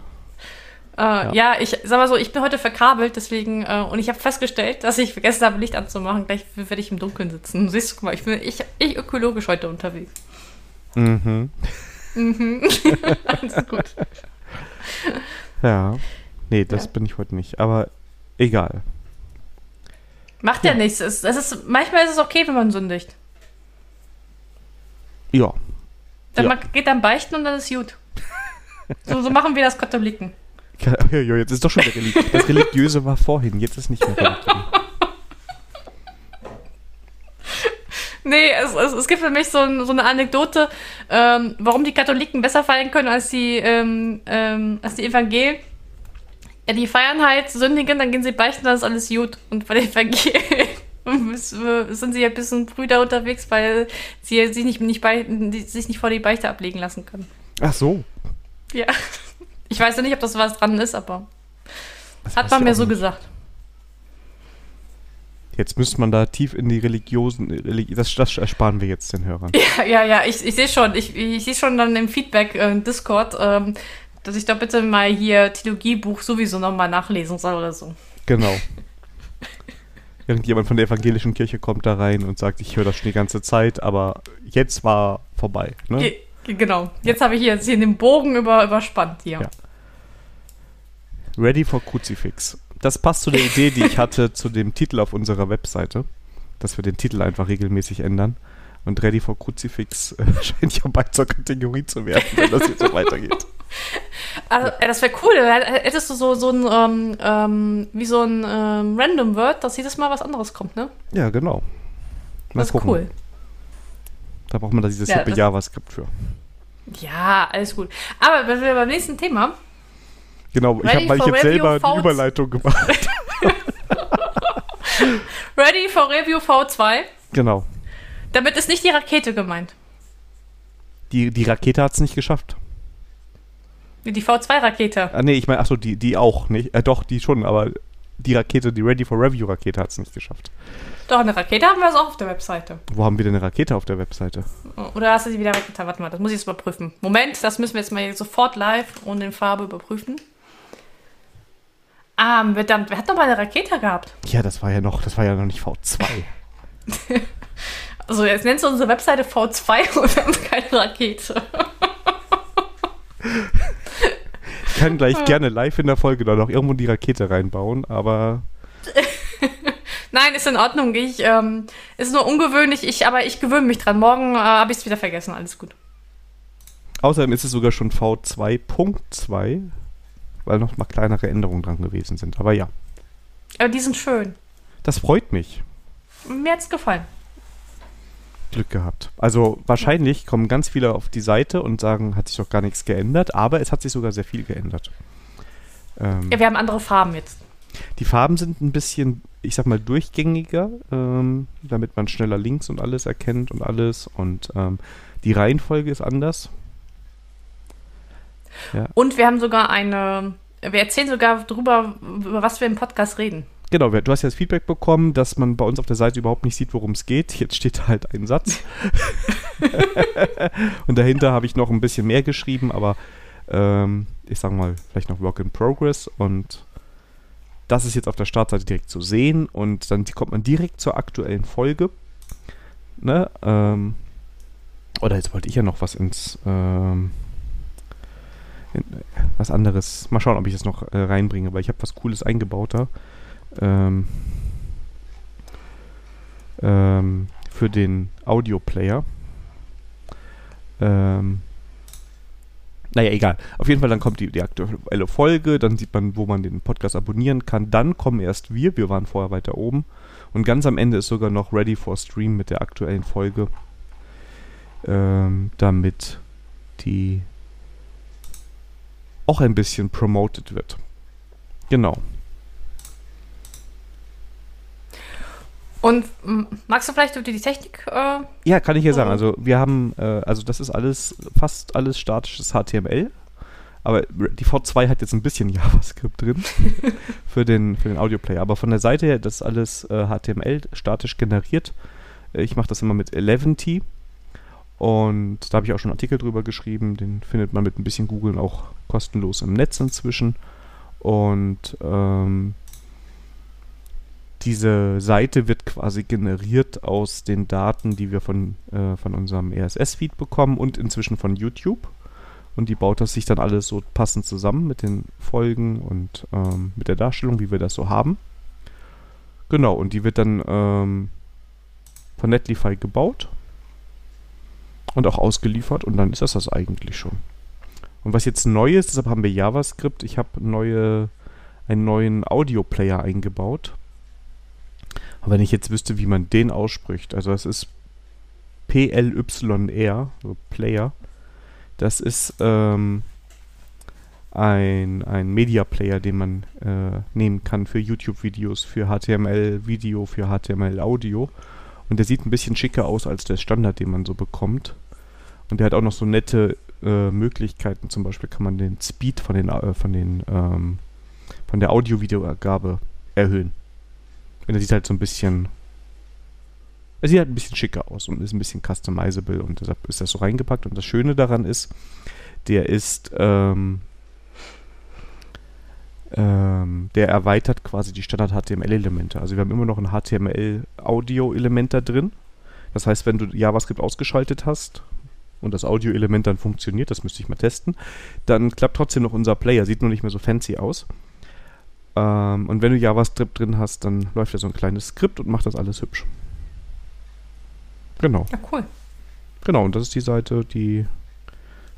Äh, ja. ja. ich sag mal so, ich bin heute verkabelt, deswegen, äh, und ich habe festgestellt, dass ich vergessen habe, Licht anzumachen. Gleich werde ich im Dunkeln sitzen. Siehst du, guck mal, ich bin ich, ich ökologisch heute unterwegs. Mhm. Mhm. [laughs] Alles gut. Ja. Nee, das ja. bin ich heute nicht. Aber egal. Macht ja, ja nichts. Es, es ist, manchmal ist es okay, wenn man sündigt. Ja. Dann ja. man geht dann beichten und dann ist gut. so, so machen wir das Katholiken. [laughs] Ja, jetzt ist doch schon der Religiöse. Das Religiöse war vorhin, jetzt ist nicht mehr religiös. [laughs] Nee, es, es, es, gibt für mich so, ein, so eine Anekdote, ähm, warum die Katholiken besser feiern können als die, ähm, ähm, als die Evangelien. Ja, die feiern halt Sündigen, dann gehen sie beichten, dann ist alles gut. Und bei den Evangelien sind sie ja ein bisschen Brüder unterwegs, weil sie sich nicht, nicht, bei, sich nicht vor die Beichte ablegen lassen können. Ach so. Ja. Ich weiß ja nicht, ob das was dran ist, aber das hat man mir so nicht. gesagt. Jetzt müsste man da tief in die religiösen, Religi das, das ersparen wir jetzt den Hörern. Ja, ja, ja, ich, ich sehe schon, ich, ich sehe schon dann im Feedback äh, Discord, ähm, dass ich doch bitte mal hier Theologiebuch sowieso nochmal nachlesen soll oder so. Genau. Irgendjemand von der evangelischen Kirche kommt da rein und sagt, ich höre das schon die ganze Zeit, aber jetzt war vorbei. Ne? Ge genau. Jetzt habe ich hier, jetzt hier den Bogen über, überspannt hier. Ja. Ready for Crucifix das passt zu der Idee, die ich hatte zu dem Titel auf unserer Webseite, dass wir den Titel einfach regelmäßig ändern. Und Ready for Crucifix äh, [laughs] scheint ja bald zur Kategorie zu werden, wenn das jetzt so weitergeht. [laughs] Also, das wäre cool. Hättest du so, so ein, ähm, ähm, wie so ein ähm, Random Word, dass jedes Mal was anderes kommt, ne? Ja, genau. Mal das ist gucken. cool. Da braucht man da dieses ja, hippe JavaScript für. Ja, alles gut. Aber wenn wir beim nächsten Thema Genau, ich habe ich jetzt selber die Überleitung gemacht. [laughs] Ready for Review V2. Genau. Damit ist nicht die Rakete gemeint. Die, die Rakete hat es nicht geschafft. Die V2-Rakete. Ah, nee, ich meine, achso, die, die auch nicht. Äh, doch, die schon, aber die Rakete, die Ready for Review-Rakete hat es nicht geschafft. Doch, eine Rakete haben wir es auch auf der Webseite. Wo haben wir denn eine Rakete auf der Webseite? Oder hast du sie wieder weggetan? Warte mal, das muss ich jetzt überprüfen. Moment, das müssen wir jetzt mal sofort live und in Farbe überprüfen. Ah, verdammt, wer hat noch mal eine Rakete gehabt? Ja, das war ja noch, das war ja noch nicht V2. [laughs] also jetzt nennst du unsere Webseite V2 [laughs] und wir haben keine Rakete. ich kann gleich gerne live in der Folge da noch irgendwo die Rakete reinbauen, aber. [laughs] Nein, ist in Ordnung. Ich, ähm, ist nur ungewöhnlich, ich, aber ich gewöhne mich dran. Morgen äh, habe ich es wieder vergessen. Alles gut. Außerdem ist es sogar schon V2.2 weil noch mal kleinere Änderungen dran gewesen sind. Aber ja. Aber die sind schön. Das freut mich. Mir hat's gefallen. Glück gehabt. Also wahrscheinlich kommen ganz viele auf die Seite und sagen, hat sich doch gar nichts geändert, aber es hat sich sogar sehr viel geändert. Ähm, ja, wir haben andere Farben jetzt. Die Farben sind ein bisschen, ich sag mal, durchgängiger, ähm, damit man schneller links und alles erkennt und alles. Und ähm, die Reihenfolge ist anders. Ja. Und wir haben sogar eine, wir erzählen sogar darüber, über was wir im Podcast reden. Genau, du hast ja das Feedback bekommen, dass man bei uns auf der Seite überhaupt nicht sieht, worum es geht. Jetzt steht halt ein Satz. [laughs] [laughs] und dahinter habe ich noch ein bisschen mehr geschrieben, aber ähm, ich sage mal, vielleicht noch Work in Progress. Und das ist jetzt auf der Startseite direkt zu sehen. Und dann kommt man direkt zur aktuellen Folge. Ne? Ähm, oder jetzt wollte ich ja noch was ins. Ähm, was anderes. Mal schauen, ob ich das noch äh, reinbringe, weil ich habe was Cooles eingebaut da. Ähm, ähm, für den Audio-Player. Ähm, naja, egal. Auf jeden Fall, dann kommt die, die aktuelle Folge, dann sieht man, wo man den Podcast abonnieren kann. Dann kommen erst wir, wir waren vorher weiter oben. Und ganz am Ende ist sogar noch Ready for Stream mit der aktuellen Folge. Ähm, damit die auch ein bisschen promoted wird. Genau. Und magst du vielleicht die Technik? Äh, ja, kann ich hier sagen. Also wir haben, äh, also das ist alles, fast alles statisches HTML. Aber die V2 hat jetzt ein bisschen [laughs] JavaScript drin [laughs] für den, für den Audioplayer. Aber von der Seite her, das ist alles äh, HTML statisch generiert. Ich mache das immer mit Eleventy. Und da habe ich auch schon einen Artikel drüber geschrieben. Den findet man mit ein bisschen Googeln auch kostenlos im Netz inzwischen. Und ähm, diese Seite wird quasi generiert aus den Daten, die wir von, äh, von unserem RSS-Feed bekommen und inzwischen von YouTube. Und die baut das sich dann alles so passend zusammen mit den Folgen und ähm, mit der Darstellung, wie wir das so haben. Genau, und die wird dann ähm, von Netlify gebaut und auch ausgeliefert und dann ist das das eigentlich schon. Und was jetzt neu ist, deshalb haben wir JavaScript, ich habe neue, einen neuen Audio-Player eingebaut. Aber wenn ich jetzt wüsste, wie man den ausspricht, also es ist PLYR, so Player, das ist ähm, ein, ein Media Player, den man äh, nehmen kann für YouTube-Videos, für HTML-Video, für HTML-Audio. Und der sieht ein bisschen schicker aus als der Standard, den man so bekommt. Und der hat auch noch so nette äh, Möglichkeiten. Zum Beispiel kann man den Speed von den, äh, von den, ähm, von der Audio-Videoergabe erhöhen. Und der sieht halt so ein bisschen, er sieht halt ein bisschen schicker aus und ist ein bisschen customizable und deshalb ist das so reingepackt. Und das Schöne daran ist, der ist, ähm, ähm, der erweitert quasi die Standard-HTML-Elemente. Also wir haben immer noch ein HTML-Audio-Element da drin. Das heißt, wenn du JavaScript ausgeschaltet hast und das Audio-Element dann funktioniert, das müsste ich mal testen, dann klappt trotzdem noch unser Player, sieht nur nicht mehr so fancy aus. Ähm, und wenn du JavaScript drin hast, dann läuft ja so ein kleines Skript und macht das alles hübsch. Genau. Ja, cool. Genau, und das ist die Seite, die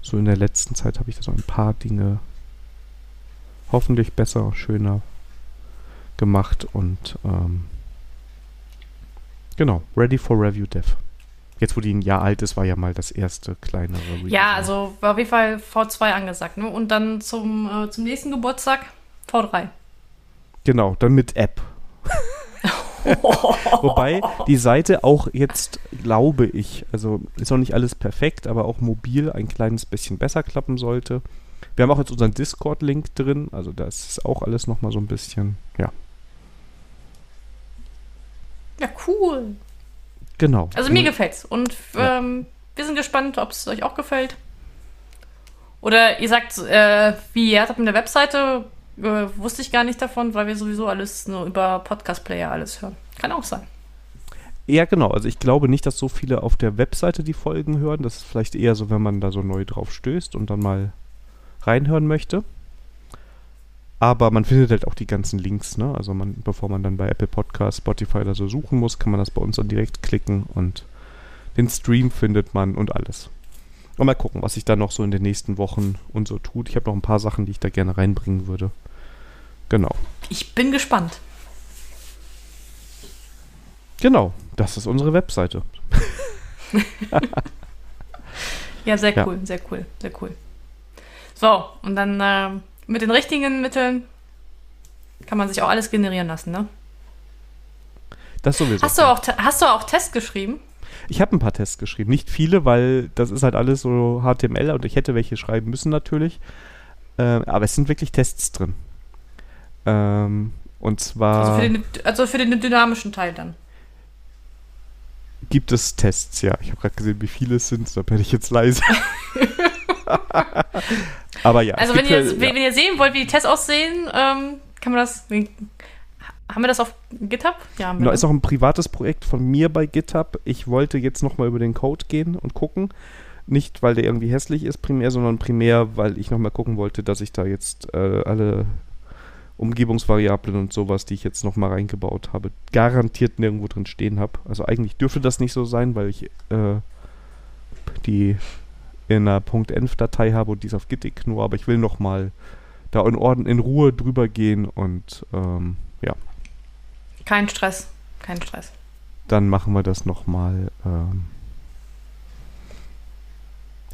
so in der letzten Zeit habe ich da so ein paar Dinge hoffentlich besser, schöner gemacht und ähm, genau, ready for review dev. Jetzt, wo die ein Jahr alt ist, war ja mal das erste kleinere Review. Ja, also war auf jeden Fall V2 angesagt. Ne? Und dann zum, äh, zum nächsten Geburtstag V3. Genau, dann mit App. [laughs] Wobei die Seite auch jetzt, glaube ich, also ist noch nicht alles perfekt, aber auch mobil ein kleines bisschen besser klappen sollte. Wir haben auch jetzt unseren Discord-Link drin, also das ist auch alles nochmal so ein bisschen, ja. Ja, cool. Genau. Also mir gefällt's. Und ähm, wir sind gespannt, ob es euch auch gefällt. Oder ihr sagt, äh, wie ihr habt mit der Webseite, äh, wusste ich gar nicht davon, weil wir sowieso alles nur über Podcast-Player alles hören. Kann auch sein. Ja, genau. Also ich glaube nicht, dass so viele auf der Webseite die Folgen hören. Das ist vielleicht eher so, wenn man da so neu drauf stößt und dann mal reinhören möchte. Aber man findet halt auch die ganzen Links, ne? Also man, bevor man dann bei Apple Podcast, Spotify oder so suchen muss, kann man das bei uns dann direkt klicken und den Stream findet man und alles. Und mal gucken, was sich da noch so in den nächsten Wochen und so tut. Ich habe noch ein paar Sachen, die ich da gerne reinbringen würde. Genau. Ich bin gespannt. Genau, das ist unsere Webseite. [laughs] ja, sehr cool, ja. sehr cool, sehr cool. So, und dann äh, mit den richtigen Mitteln kann man sich auch alles generieren lassen, ne? Das sowieso. Hast du auch, hast du auch Tests geschrieben? Ich habe ein paar Tests geschrieben. Nicht viele, weil das ist halt alles so HTML und ich hätte welche schreiben müssen natürlich. Äh, aber es sind wirklich Tests drin. Ähm, und zwar. Also für, den, also für den dynamischen Teil dann. Gibt es Tests, ja. Ich habe gerade gesehen, wie viele es sind, da bin ich jetzt leise. [laughs] Aber ja. Also wenn ihr, ja. wenn ihr sehen wollt, wie die Tests aussehen, ähm, kann man das. Haben wir das auf GitHub? Ja, haben wir. Genau, ist auch ein privates Projekt von mir bei GitHub. Ich wollte jetzt nochmal über den Code gehen und gucken. Nicht, weil der irgendwie hässlich ist, primär, sondern primär, weil ich nochmal gucken wollte, dass ich da jetzt äh, alle Umgebungsvariablen und sowas, die ich jetzt nochmal reingebaut habe, garantiert nirgendwo drin stehen habe. Also eigentlich dürfte das nicht so sein, weil ich äh, die in einer .env-Datei habe und die ist auf Git nur, aber ich will noch mal da in, Orden, in Ruhe drüber gehen und ähm. Kein Stress, kein Stress. Dann machen wir das noch mal. Ähm,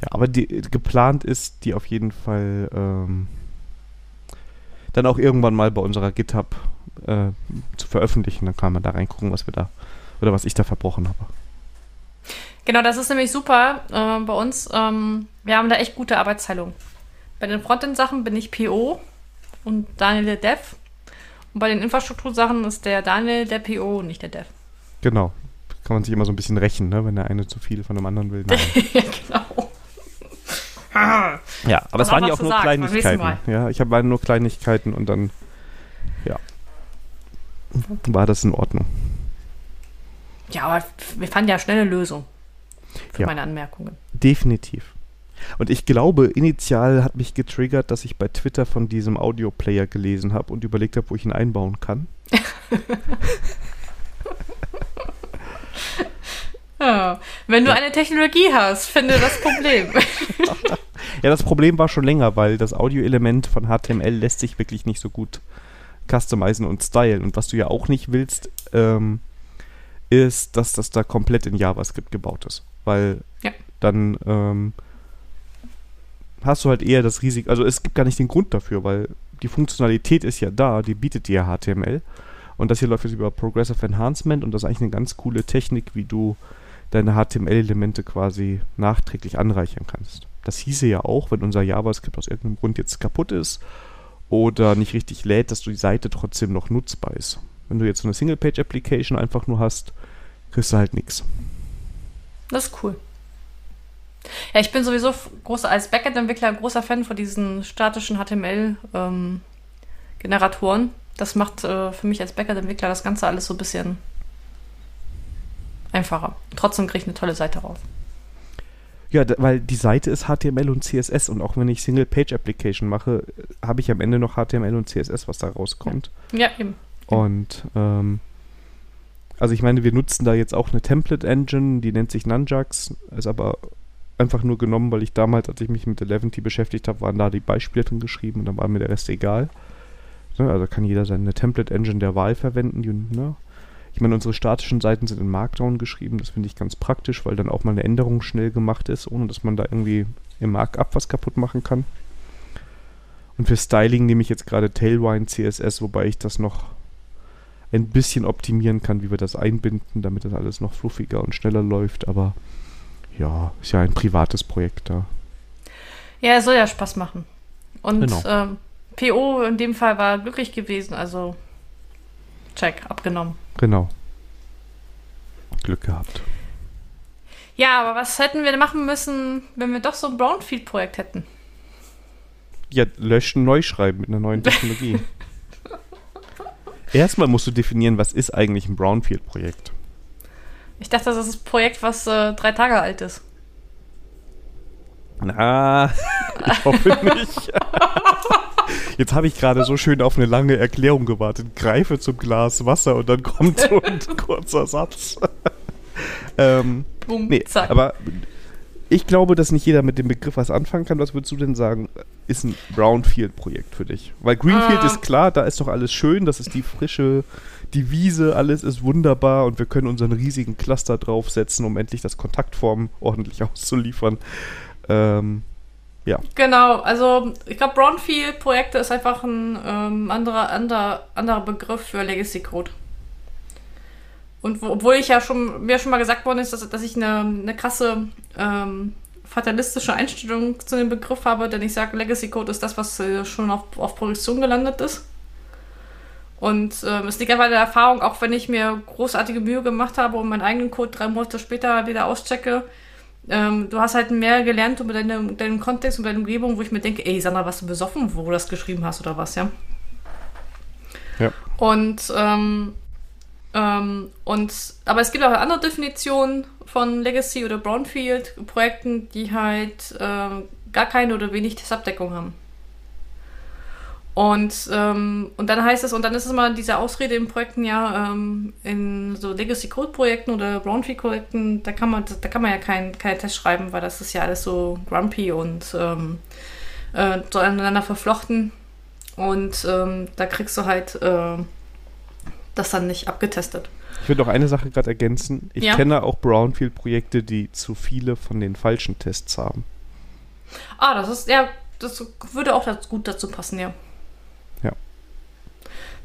ja, aber die, geplant ist, die auf jeden Fall ähm, dann auch irgendwann mal bei unserer GitHub äh, zu veröffentlichen. Dann kann man da reingucken, was wir da oder was ich da verbrochen habe. Genau, das ist nämlich super äh, bei uns. Ähm, wir haben da echt gute Arbeitsteilung. Bei den Frontend-Sachen bin ich PO und Daniel Dev. Und bei den Infrastruktursachen ist der Daniel der PO und nicht der Dev. Genau. Kann man sich immer so ein bisschen rächen, ne? wenn der eine zu viel von dem anderen will. [laughs] ja, genau. Ja, aber es waren ja was auch nur nächsten Kleinigkeiten. Ja, ich habe nur Kleinigkeiten und dann, ja, war das in Ordnung. Ja, aber wir fanden ja schnell eine Lösung für Ja. meine Anmerkungen. Definitiv. Und ich glaube, initial hat mich getriggert, dass ich bei Twitter von diesem Audioplayer gelesen habe und überlegt habe, wo ich ihn einbauen kann. [laughs] Ja. Wenn du eine Technologie hast, finde das Problem. [laughs] [laughs] Ja, das Problem war schon länger, weil das Audioelement von HTML lässt sich wirklich nicht so gut customizen und stylen. Und was du ja auch nicht willst, ähm, ist, dass das da komplett in JavaScript gebaut ist. Weil Ja. dann ähm, hast du halt eher das Risiko, also es gibt gar nicht den Grund dafür, weil die Funktionalität ist ja da, die bietet dir HTML. Und das hier läuft jetzt über Progressive Enhancement und das ist eigentlich eine ganz coole Technik, wie du deine HTML-Elemente quasi nachträglich anreichern kannst. Das hieße ja auch, wenn unser JavaScript aus irgendeinem Grund jetzt kaputt ist oder nicht richtig lädt, dass du die Seite trotzdem noch nutzbar ist. Wenn du jetzt so eine Single-Page-Application einfach nur hast, kriegst du halt nichts. Das ist cool. Ja, ich bin sowieso großer, als Backend-Entwickler ein großer Fan von diesen statischen HTML-Generatoren. das macht äh, für mich als Backend-Entwickler das Ganze alles so ein bisschen einfacher. Trotzdem kriege ich eine tolle Seite raus. Ja, weil die Seite ist HTML und CSS und auch wenn ich Single-Page-Application mache, äh, habe ich am Ende noch HTML und CSS, was da rauskommt. Ja, eben. Und ähm, also ich meine, wir nutzen da jetzt auch eine Template-Engine, die nennt sich Nunjux, ist aber einfach nur genommen, weil ich damals, als ich mich mit Eleventy beschäftigt habe, waren da die Beispiele drin geschrieben und dann war mir der Rest egal. Ne, also kann jeder seine Template-Engine der Wahl verwenden. Die, ne? Ich meine, unsere statischen Seiten sind in Markdown geschrieben, das finde ich ganz praktisch, weil dann auch mal eine Änderung schnell gemacht ist, ohne dass man da irgendwie im Markup was kaputt machen kann. Und für Styling nehme ich jetzt gerade Tailwind CSS, wobei ich das noch ein bisschen optimieren kann, wie wir das einbinden, damit das alles noch fluffiger und schneller läuft. Aber ja, ist ja ein privates Projekt da. Ja, es soll ja Spaß machen. Und Genau. ähm, PO in dem Fall war glücklich gewesen, also check, abgenommen. Genau. Glück gehabt. Ja, aber was hätten wir machen müssen, wenn wir doch so ein Brownfield-Projekt hätten? Ja, löschen, neu schreiben mit einer neuen [laughs] Technologie. Erstmal musst du definieren, was ist eigentlich ein Brownfield-Projekt. Ich dachte, das ist ein Projekt, was äh, drei Tage alt ist. Na, [laughs] ich hoffe nicht. [laughs] Jetzt habe ich gerade so schön auf eine lange Erklärung gewartet. Greife zum Glas Wasser und dann kommt so ein [laughs] kurzer Satz. ähm, Boom, nee, zack. aber ich glaube, dass nicht jeder mit dem Begriff was anfangen kann. Was würdest du denn sagen, ist ein Brownfield-Projekt für dich? Weil Greenfield Ah. ist klar, da ist doch alles schön, das ist die frische, die Wiese, alles ist wunderbar und wir können unseren riesigen Cluster draufsetzen, um endlich das Kontaktform ordentlich [laughs] auszuliefern. Ähm, ja, Genau, also ich glaube, Brownfield-Projekte ist einfach ein ähm, anderer, anderer, anderer Begriff für Legacy Code. Und wo, obwohl ich ja schon, mir schon mal gesagt worden ist, dass, dass ich eine, eine krasse ähm, fatalistische Einstellung zu dem Begriff habe, denn ich sage, Legacy Code ist das, was äh, schon auf, auf Produktion gelandet ist. Und ähm, es liegt einfach in der Erfahrung, auch wenn ich mir großartige Mühe gemacht habe und meinen eigenen Code drei Monate später wieder auschecke, ähm, du hast halt mehr gelernt über deine, deinen Kontext und deine Umgebung, wo ich mir denke, ey, Sandra, warst du besoffen, wo du das geschrieben hast oder was, ja? Ja. Und, ähm, ähm, und, aber es gibt auch andere Definitionen von Legacy oder Brownfield-Projekten, die halt ähm, gar keine oder wenig Testabdeckung haben. Und, ähm, und dann heißt es, und dann ist es immer diese Ausrede in Projekten, ja, ähm, in so Legacy-Code-Projekten oder Brownfield-Projekten, da kann man, da kann man ja keinen keinen Test schreiben, weil das ist ja alles so grumpy und ähm, äh, so aneinander verflochten. Und ähm, da kriegst du halt äh, das dann nicht abgetestet. ich würde noch eine Sache gerade ergänzen. Ich Ja. kenne auch Brownfield-Projekte, die zu viele von den falschen Tests haben. Ah, das ist, ja, das würde auch gut dazu passen. Ja.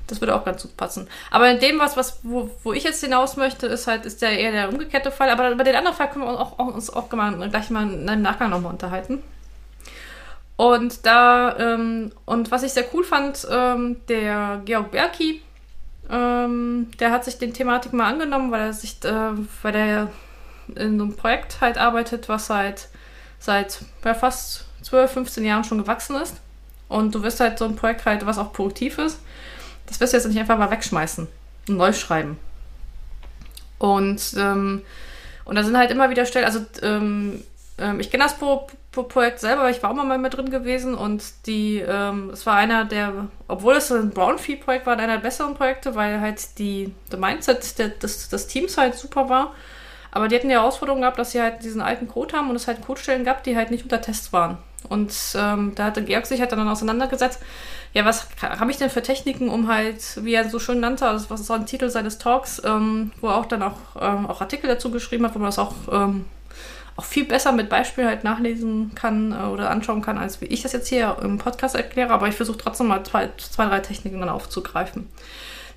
Das würde auch ganz gut passen. Aber in dem, was, was wo, wo ich jetzt hinaus möchte, ist halt, ist der eher der umgekehrte Fall. Aber über den anderen Fall können wir uns auch, auch, uns auch mal, gleich mal in einem Nachgang nochmal unterhalten. Und da, ähm, und was ich sehr cool fand, ähm, der Georg Berki, ähm, der hat sich den Thematik mal angenommen, weil er sich, äh, weil er in so einem Projekt halt arbeitet, was seit, seit ja, fast 12, 15 Jahren schon gewachsen ist und du wirst halt so ein Projekt halt, was auch produktiv ist, das wirst du jetzt nicht einfach mal wegschmeißen und neu schreiben. Und, ähm, und da sind halt immer wieder Stellen, also ähm, ähm, ich kenne das Pro Pro Projekt selber, ich war auch mal mit drin gewesen und die, ähm, es war einer der, obwohl es ein Brownfield-Projekt war, einer der besseren Projekte, weil halt die, der Mindset der, des, des Teams halt super war. Aber die hatten die Herausforderung gehabt, dass sie halt diesen alten Code haben und es halt Codestellen gab, die halt nicht unter Test waren. Und ähm, da hatte Georg sich halt dann auseinandergesetzt, ja, was habe ich denn für Techniken, um halt, wie er so schön nannte, also was ist auch ein Titel seines Talks, ähm, wo er auch dann auch, ähm, auch Artikel dazu geschrieben hat, wo man das auch, ähm, auch viel besser mit Beispielen halt nachlesen kann äh, oder anschauen kann, als wie ich das jetzt hier im Podcast erkläre, aber ich versuche trotzdem mal zwei, zwei, drei Techniken dann aufzugreifen.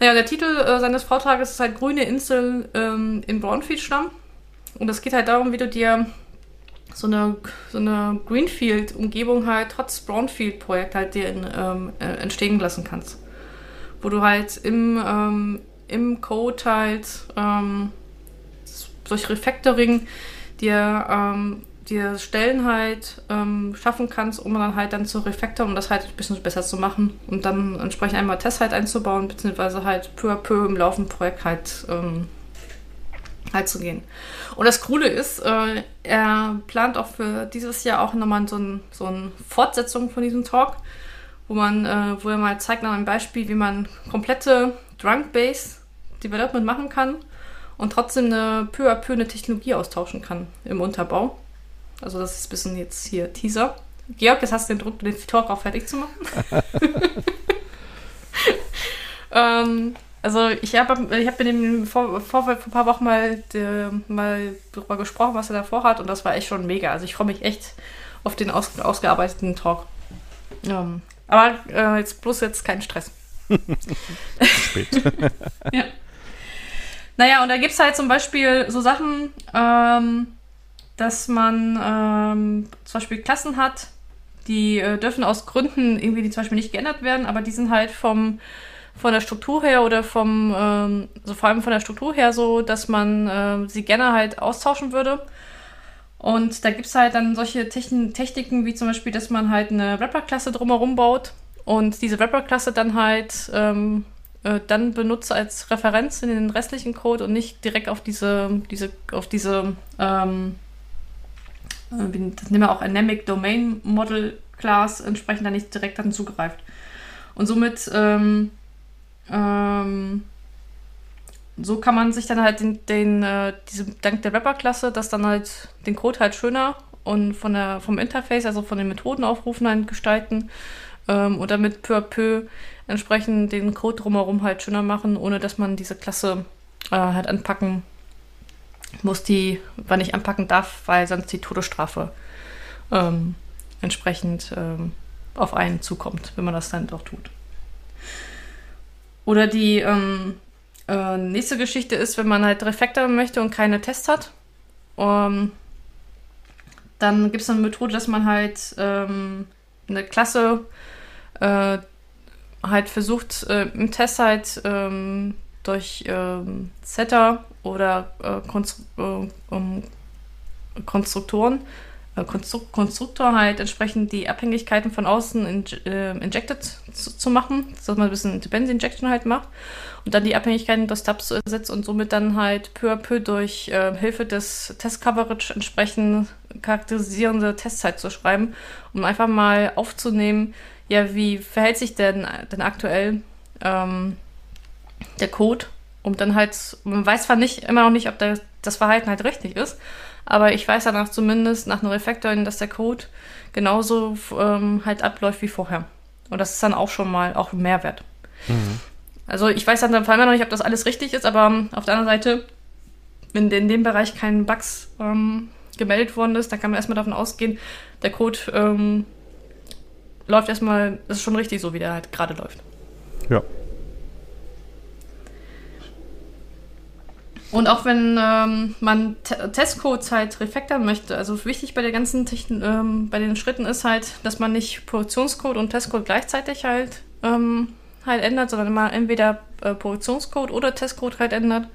Naja, der Titel äh, seines Vortrages ist halt Grüne Insel ähm, in Brownfield-Stamm. Und es geht halt darum, wie du dir so eine, so eine Greenfield-Umgebung halt trotz Brownfield-Projekt halt dir ähm, äh, entstehen lassen kannst. Wo du halt im, ähm, im Code halt ähm, durch Refactoring dir, ähm, dir Stellen halt ähm, schaffen kannst, um dann halt dann zu refactoren, um das halt ein bisschen besser zu machen und dann entsprechend einmal Tests halt einzubauen, beziehungsweise halt peu à peu im laufenden Projekt halt ähm, halt zu gehen. Und das Coole ist, äh, er plant auch für dieses Jahr auch nochmal so, ein, so eine Fortsetzung von diesem Talk, wo man, äh, wo er mal zeigt nach einem Beispiel, wie man komplette Drunk Base Development machen kann und trotzdem eine peu à peu eine Technologie austauschen kann im Unterbau. Also das ist ein bisschen jetzt hier Teaser. Georg, jetzt hast du den Druck, den Talk auch fertig zu machen. [laughs] [laughs] ähm, also ich habe ich hab mit dem vor, vor, vor ein paar Wochen mal, de, mal darüber gesprochen, was er da vorhat und das war echt schon mega. Also ich freue mich echt auf den aus, ausgearbeiteten Talk. Ähm, aber äh, jetzt bloß jetzt kein Stress. Spät. [laughs] ja. Naja, und da gibt es halt zum Beispiel so Sachen, ähm, dass man ähm, zum Beispiel Klassen hat, die äh, dürfen aus Gründen irgendwie die zum Beispiel nicht geändert werden, aber die sind halt vom von der Struktur her oder vom, ähm, so vor allem von der Struktur her so, dass man äh, sie gerne halt austauschen würde. Und da gibt es halt dann solche Techn Techniken wie zum Beispiel, dass man halt eine Rapper-Klasse drumherum baut und diese Rapper-Klasse dann halt ähm, äh, dann benutzt als Referenz in den restlichen Code und nicht direkt auf diese, diese, auf diese, ähm, äh, das nehmen wir auch Anemic Domain Model Class entsprechend dann nicht direkt dann zugreift. Und somit ähm, ähm, so kann man sich dann halt den, den äh, diese, dank der Rapper-Klasse, das dann halt den Code halt schöner und von der, vom Interface, also von den Methodenaufrufen halt gestalten ähm, und damit peu à peu entsprechend den Code drumherum halt schöner machen, ohne dass man diese Klasse äh, halt anpacken muss, die man nicht anpacken darf, weil sonst die Todesstrafe ähm, entsprechend ähm, auf einen zukommt, wenn man das dann doch tut. Oder die ähm, äh, nächste Geschichte ist, wenn man halt Refactor möchte und keine Tests hat. Ähm, dann gibt es eine Methode, dass man halt ähm, eine Klasse äh, halt versucht, äh, im Test halt ähm, durch ähm, Setter oder äh, Konstru um, Konstruktoren äh, Konstru Konstruktor halt entsprechend die Abhängigkeiten von außen in, äh, injected zu, zu, machen, dass man ein bisschen Dependency Injection halt macht und dann die Abhängigkeiten durch Stubs ersetzt und somit dann halt peu à peu durch äh, Hilfe des Test Coverage entsprechend charakterisierende Tests halt zu schreiben, um einfach mal aufzunehmen, ja, wie verhält sich denn, denn aktuell ähm, der Code und dann halt, man weiß zwar nicht, immer noch nicht, ob der, das Verhalten halt richtig ist, aber ich weiß danach zumindest nach einem Refactoring, dass der Code genauso ähm, halt abläuft wie vorher. Und das ist dann auch schon mal auch ein Mehrwert. Mhm. Also ich weiß dann vor allem noch nicht, ob das alles richtig ist, aber ähm, auf der anderen Seite, wenn in dem Bereich kein Bugs ähm, gemeldet worden ist, dann kann man erstmal davon ausgehen, der Code ähm, läuft erstmal, das ist schon richtig so, wie der halt gerade läuft. Ja. Und auch wenn ähm, man Testcodes halt refactoren möchte, also wichtig bei der ganzen Techn ähm, bei den Schritten ist halt, dass man nicht Produktionscode und Testcode gleichzeitig halt, ähm, halt ändert, sondern immer entweder äh, Produktionscode oder Testcode halt ändert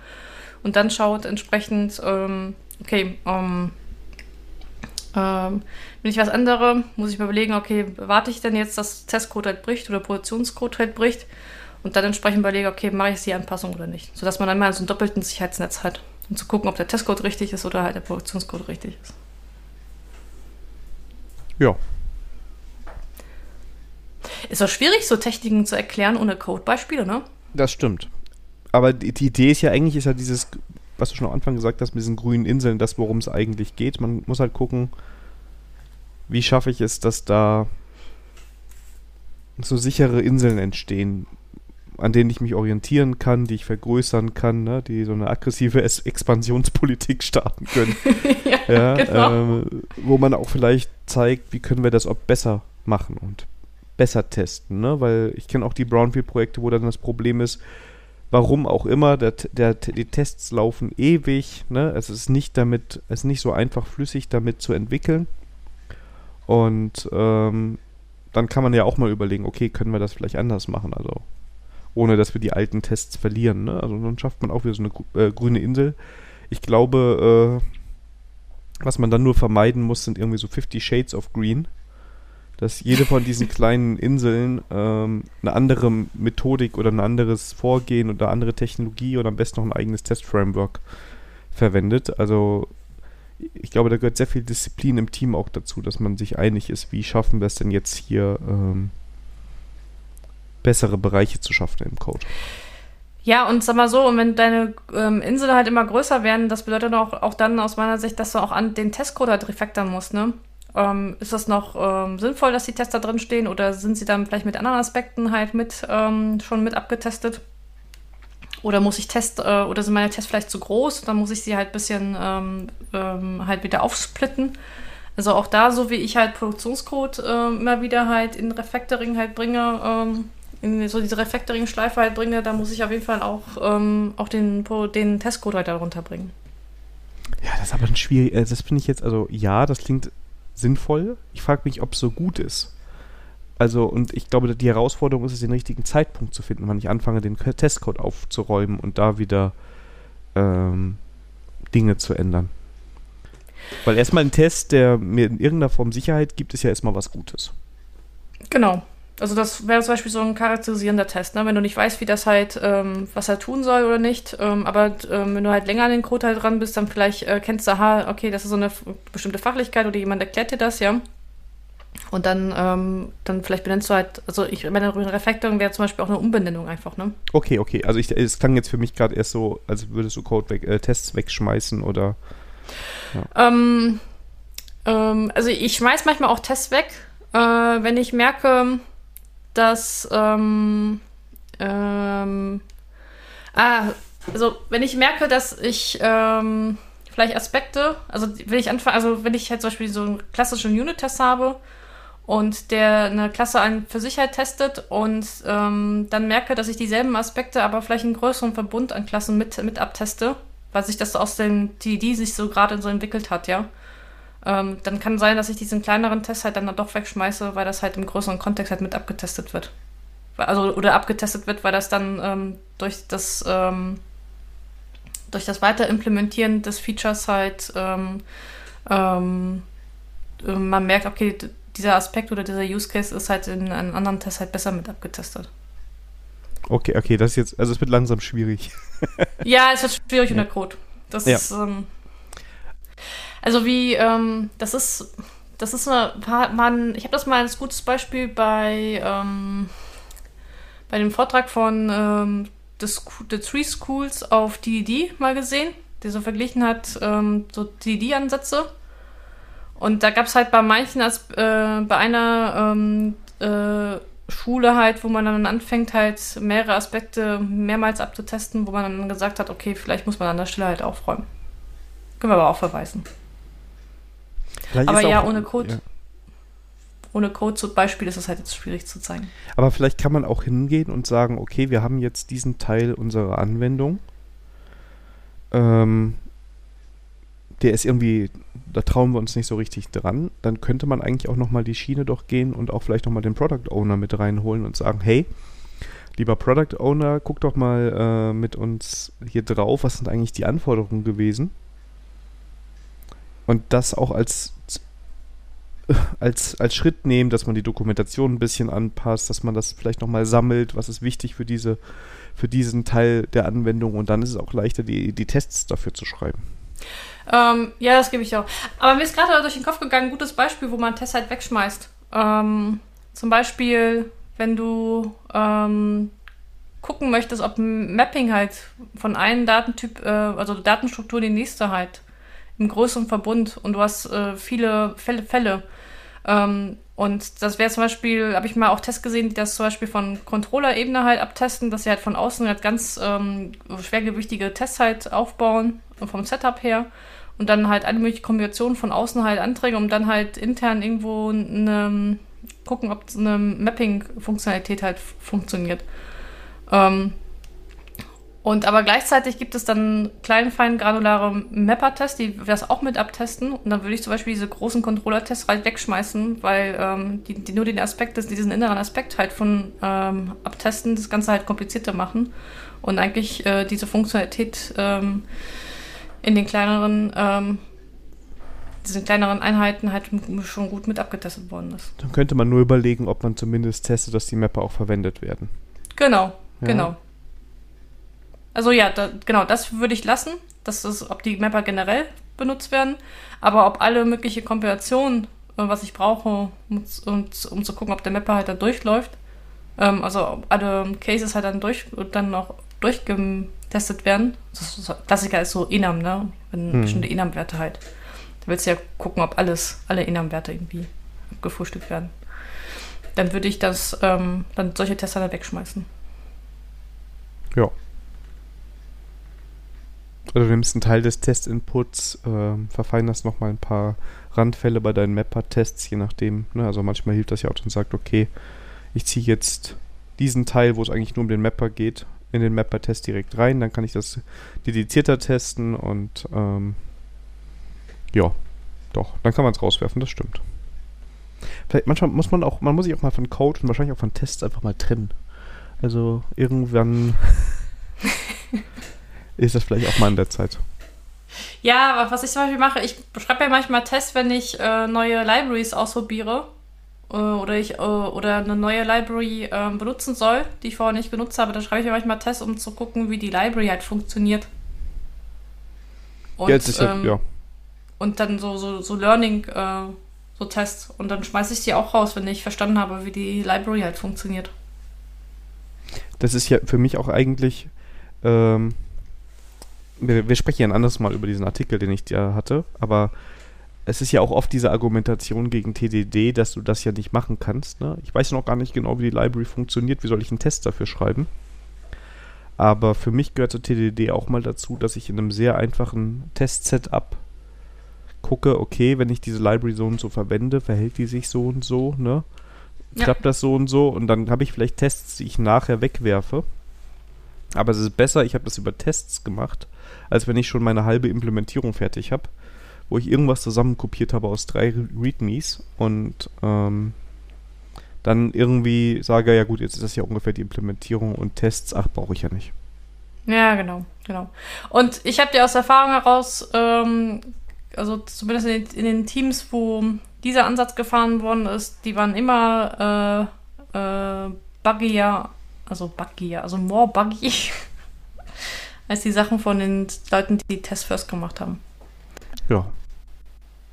und dann schaut entsprechend, ähm, okay, ähm, Ähm, wenn ich was ändere, muss ich mir überlegen, okay, warte ich denn jetzt, dass Testcode halt bricht oder Produktionscode halt bricht und dann entsprechend überlege, okay, mache ich die Anpassung oder nicht. Sodass man dann mal so einen doppelten Sicherheitsnetz hat, um zu gucken, ob der Testcode richtig ist oder halt der Produktionscode richtig ist. Ja. Ist doch schwierig, so Techniken zu erklären ohne Codebeispiele, ne? Das stimmt. Aber die, die Idee ist ja eigentlich, ist ja dieses, was du schon am Anfang gesagt hast, mit diesen grünen Inseln, das, worum es eigentlich geht. Man muss halt gucken, wie schaffe ich es, dass da so sichere Inseln entstehen, an denen ich mich orientieren kann, die ich vergrößern kann, ne, die so eine aggressive es Expansionspolitik [laughs] starten können. [laughs] ja, ja genau. ähm, wo man auch vielleicht zeigt, wie können wir das auch besser machen und besser testen, ne? Weil ich kenne auch die Brownfield-Projekte, wo dann das Problem ist, warum auch immer, der, der, die Tests laufen ewig, ne? Es ist nicht damit, es ist nicht so einfach flüssig damit zu entwickeln. Und ähm, dann kann man ja auch mal überlegen, okay, können wir das vielleicht anders machen? Also ohne dass wir die alten Tests verlieren. Ne? Also dann schafft man auch wieder so eine äh, grüne Insel. Ich glaube, äh, was man dann nur vermeiden muss, sind irgendwie so 50 Shades of Green. Dass jede von diesen [laughs] kleinen Inseln ähm, eine andere Methodik oder ein anderes Vorgehen oder andere Technologie oder am besten noch ein eigenes Testframework verwendet. Also ich glaube, da gehört sehr viel Disziplin im Team auch dazu, dass man sich einig ist, wie schaffen wir es denn jetzt hier ähm, bessere Bereiche zu schaffen im Code. Ja, und sag mal so, und wenn deine ähm, Inseln halt immer größer werden, das bedeutet auch, auch dann aus meiner Sicht, dass du auch an den Testcode halt refactoren musst, ne? Ähm, ist das noch ähm, sinnvoll, dass die Tester drin stehen oder sind sie dann vielleicht mit anderen Aspekten halt mit ähm, schon mit abgetestet? Oder muss ich Test äh, oder sind meine Tests vielleicht zu groß? Dann muss ich sie halt ein bisschen ähm, ähm, halt wieder aufsplitten. Also auch da, so wie ich halt Produktionscode äh, immer wieder halt in Refactoring halt bringe, ähm, in so diese Refactoring-Schleife halt bringe, da muss ich auf jeden Fall auch, ähm, auch den, den Testcode halt darunter bringen. Ja, das ist aber ein schwierig, äh, das finde ich jetzt, also ja, das klingt sinnvoll. Ich frage mich, ob es so gut ist. Also, und ich glaube, die Herausforderung ist es, den richtigen Zeitpunkt zu finden, wann ich anfange, den Testcode aufzuräumen und da wieder ähm, Dinge zu ändern. Weil erstmal ein Test, der mir in irgendeiner Form Sicherheit gibt, ist ja erstmal was Gutes. Genau. Also das wäre zum Beispiel so ein charakterisierender Test, ne? wenn du nicht weißt, wie das halt, ähm, was er tun soll oder nicht. Ähm, aber ähm, wenn du halt länger an den Code halt dran bist, dann vielleicht äh, kennst du, aha, okay, das ist so eine bestimmte Fachlichkeit oder jemand erklärt dir das, ja. Und dann, ähm, dann vielleicht benennst du halt, also ich meine Refactoring wäre zum Beispiel auch eine Umbenennung einfach, ne? Okay, okay. Also ich, es klang jetzt für mich gerade erst so, als würdest du Code weg, äh, Tests wegschmeißen oder. Ja. Ähm, ähm, also ich schmeiß manchmal auch Tests weg, äh, wenn ich merke, dass ähm, ähm, ah, also wenn ich merke, dass ich ähm, vielleicht Aspekte, also wenn ich anfange, also wenn ich halt zum Beispiel so einen klassischen Unit-Test habe und der eine Klasse an für sich halt testet und ähm, dann merke, dass ich dieselben Aspekte, aber vielleicht einen größeren Verbund an Klassen mit, mit abteste, weil sich das aus dem TD sich so gerade so entwickelt hat, ja. Ähm, dann kann sein, dass ich diesen kleineren Test halt dann doch wegschmeiße, weil das halt im größeren Kontext halt mit abgetestet wird. Also, oder abgetestet wird, weil das dann ähm, durch das ähm, durch das Weiterimplementieren des Features halt ähm, ähm, man merkt, okay, dieser Aspekt oder dieser Use Case ist halt in einem anderen Test halt besser mit abgetestet. Okay, okay, das ist jetzt, also es wird langsam schwierig. ja, es wird schwierig ja. in der Code. Das ja. ist, ähm, also wie, ähm, das ist, das ist eine, man, ich habe das mal als gutes Beispiel bei, ähm, bei dem Vortrag von ähm, the, Three Schools auf DDD mal gesehen, der so verglichen hat, ähm, so DDD-Ansätze. Und da gab es halt bei manchen, als äh, bei einer ähm, äh, Schule halt, wo man dann anfängt, halt mehrere Aspekte mehrmals abzutesten, wo man dann gesagt hat, okay, vielleicht muss man an der Stelle halt aufräumen. Können wir aber auch verweisen. Vielleicht aber ja, auch, ohne Code. Ja. Ohne Code zum Beispiel ist es halt jetzt schwierig zu zeigen. Aber vielleicht kann man auch hingehen und sagen, okay, wir haben jetzt diesen Teil unserer Anwendung. Ähm, der ist irgendwie, da trauen wir uns nicht so richtig dran. Dann könnte man eigentlich auch nochmal die Schiene doch gehen und auch vielleicht nochmal den Product Owner mit reinholen und sagen, hey, lieber Product Owner, guck doch mal äh, mit uns hier drauf, was sind eigentlich die Anforderungen gewesen? Und das auch als als, als Schritt nehmen, dass man die Dokumentation ein bisschen anpasst, dass man das vielleicht nochmal sammelt, was ist wichtig für diese, für diesen Teil der Anwendung und dann ist es auch leichter, die, die Tests dafür zu schreiben. Ähm, ja, das gebe ich auch. Aber mir ist gerade durch den Kopf gegangen, ein gutes Beispiel, wo man Tests halt wegschmeißt. Ähm, zum Beispiel, wenn du ähm, gucken möchtest, ob Mapping halt von einem Datentyp, äh, also Datenstruktur in die nächste halt im größeren Verbund und du hast äh, viele Fälle, Fälle. Ähm, und das wäre zum Beispiel, habe ich mal auch Tests gesehen, die das zum Beispiel von Controller-Ebene halt abtesten, dass sie halt von außen halt ganz ähm, schwergewichtige Tests halt aufbauen, vom Setup her. Und dann halt alle möglichen Kombinationen von außen halt Anträge, um dann halt intern irgendwo eine, gucken, ob eine Mapping-Funktionalität halt funktioniert. Ähm, und aber gleichzeitig gibt es dann kleine, fein granulare Mapper-Tests, die das auch mit abtesten. Und dann würde ich zum Beispiel diese großen Controller-Tests halt wegschmeißen, weil ähm, die, die, nur den Aspekt, diesen inneren Aspekt halt von ähm, abtesten, das Ganze halt komplizierter machen. Und eigentlich äh, diese Funktionalität ähm, in den kleineren, ähm, diesen kleineren Einheiten halt schon gut mit abgetestet worden ist. Dann könnte man nur überlegen, ob man zumindest testet, dass die Mapper auch verwendet werden. Genau, ja. genau. Also ja, da, genau, das würde ich lassen. Das ist, ob die Mapper generell benutzt werden. Aber ob alle mögliche Kombinationen, äh, was ich brauche, um, um, um, zu gucken, ob der Mapper halt da durchläuft, ähm, also ob alle Cases halt dann durch dann noch durchgetestet werden. Das ist, Klassiker ist so Enam, ne? Wenn hm. bestimmte Enam-Werte halt. Da willst du ja gucken, ob alles, alle Enam-Werte irgendwie abgefrühstückt werden. Dann würde ich das, ähm, dann solche Tester da wegschmeißen. Ja. Oder du nimmst einen Teil des Testinputs, äh, verfeinerst nochmal ein paar Randfälle bei deinen Mapper-Tests, je nachdem. Ne? Also manchmal hilft das ja auch und sagt, okay, ich ziehe jetzt diesen Teil, wo es eigentlich nur um den Mapper geht, in den Mapper-Test direkt rein. Dann kann ich das dedizierter testen und ähm, ja, doch, dann kann man es rauswerfen, das stimmt. Vielleicht manchmal muss man auch, man muss sich auch mal von Code und wahrscheinlich auch von Tests einfach mal trennen. Also irgendwann [laughs] [laughs] ist das vielleicht auch mal in der Zeit. Ja, aber was ich zum Beispiel mache, ich schreibe ja manchmal Tests, wenn ich äh, neue Libraries ausprobiere äh, oder ich äh, oder eine neue Library ähm, benutzen soll, die ich vorher nicht genutzt habe. Da schreibe ich ja manchmal Tests, um zu gucken, wie die Library halt funktioniert. Und, ja, ist ähm, ja. und dann so, so, so Learning, äh, so Tests. Und dann schmeiße ich die auch raus, wenn ich verstanden habe, wie die Library halt funktioniert. Das ist ja für mich auch eigentlich ähm, wir, wir, sprechen ja ein anderes Mal über diesen Artikel, den ich dir hatte, aber es ist ja auch oft diese Argumentation gegen TDD, dass du das ja nicht machen kannst. Ne? Ich weiß noch gar nicht genau, wie die Library funktioniert, wie soll ich einen Test dafür schreiben. Aber für mich gehört zur TDD auch mal dazu, dass ich in einem sehr einfachen Test-Setup gucke, okay, wenn ich diese Library so und so verwende, verhält die sich so und so, ne? Klappt ja. das so und so? Und dann habe ich vielleicht Tests, die ich nachher wegwerfe. Aber es ist besser, ich habe das über Tests gemacht, als wenn ich schon meine halbe Implementierung fertig habe, wo ich irgendwas zusammenkopiert habe aus drei Readmes und ähm, dann irgendwie sage, ja gut, jetzt ist das ja ungefähr die Implementierung und Tests, ach, brauche ich ja nicht. Ja, genau, genau. Und ich habe dir aus Erfahrung heraus, ähm, also zumindest in den, in den, Teams, wo dieser Ansatz gefahren worden ist, die waren immer äh, äh, buggier, also buggier, also more buggy [laughs] als die Sachen von den Leuten, die Test First gemacht haben. Ja.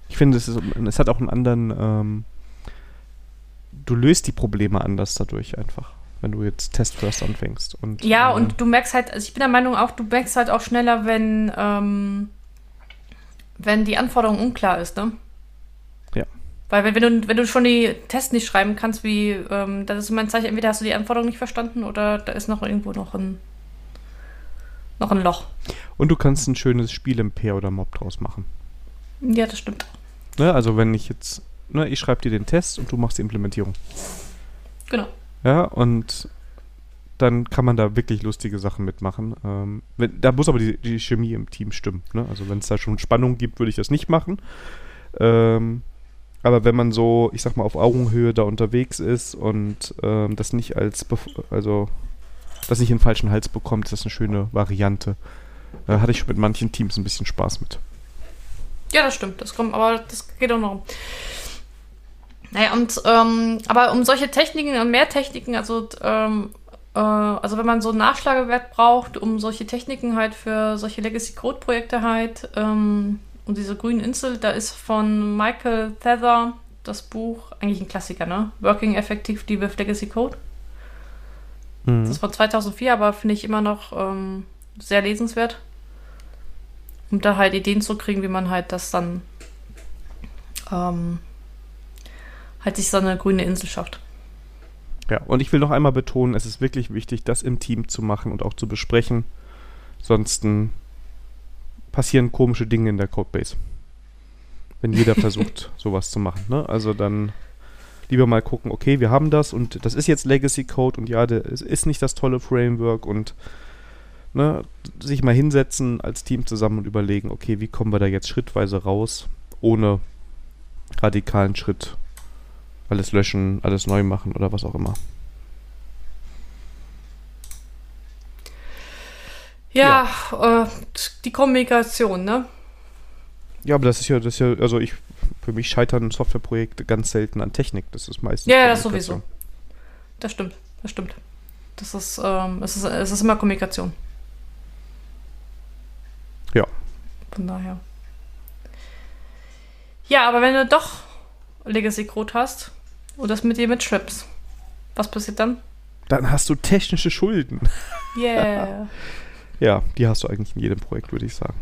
Ich finde, es, ist, es hat auch einen anderen. Ähm, du löst die Probleme anders dadurch einfach, wenn du jetzt Test First anfängst. Und, ja, äh, und du merkst halt, also ich bin der Meinung auch, du merkst halt auch schneller, wenn, ähm, wenn die Anforderung unklar ist, ne? Ja. Weil wenn, wenn, du, wenn du schon die Tests nicht schreiben kannst, wie, ähm, das ist immer ein Zeichen, entweder hast du die Anforderung nicht verstanden oder da ist noch irgendwo noch ein noch ein Loch. Und du kannst ein schönes Spiel im Pair oder Mob draus machen. Ja, das stimmt. Ne, also wenn ich jetzt, ne, ich schreibe dir den Test und du machst die Implementierung. Genau. Ja, und dann kann man da wirklich lustige Sachen mitmachen. Ähm, wenn, da muss aber die, die, Chemie im Team stimmen. Ne? Also wenn es da schon Spannung gibt, würde ich das nicht machen. Ähm, aber wenn man so, ich sag mal, auf Augenhöhe da unterwegs ist und ähm, das nicht als, also das nicht den falschen Hals bekommt, ist das eine schöne Variante. Da äh, hatte ich schon mit manchen Teams ein bisschen Spaß mit. Ja, das stimmt. Das kommt, aber das geht auch noch. Naja, und ähm, aber um solche Techniken und mehr Techniken, also ähm, äh, also wenn man so einen Nachschlagewert braucht, um solche Techniken halt für solche Legacy Code Projekte halt ähm, und diese grünen Insel, da ist von Michael Feather das Buch, eigentlich ein Klassiker, ne? Working Effectively with Legacy Code. Mhm. Das ist von 2004, aber finde ich immer noch ähm, sehr lesenswert. Um da halt Ideen zu kriegen, wie man halt das dann ähm, halt sich so eine grüne Insel schafft. Ja, und ich will noch einmal betonen, es ist wirklich wichtig, das im Team zu machen und auch zu besprechen. Sonst passieren komische Dinge in der Codebase. Wenn jeder [laughs] versucht, sowas zu machen. Ne? Also dann lieber mal gucken, okay, wir haben das und das ist jetzt Legacy Code und ja, es ist nicht das tolle Framework und ne, sich mal hinsetzen als Team zusammen und überlegen, okay, wie kommen wir da jetzt schrittweise raus, ohne radikalen Schritt alles löschen, alles neu machen oder was auch immer. Ja, ja. Äh, die Kommunikation, ne? Ja, aber das ist ja, das ist ja, also ich, für mich scheitern Softwareprojekte ganz selten an Technik. Das ist meistens. Ja, das sowieso. Das stimmt, das stimmt. Das ist, ähm, es ist, es ist immer Kommunikation. Ja. Von daher. Ja, aber wenn du doch Legacy Code hast, und das mit dir mitschleppst. Was passiert dann? Dann hast du technische Schulden. [laughs] Yeah. ja, die hast du eigentlich in jedem Projekt, würde ich sagen.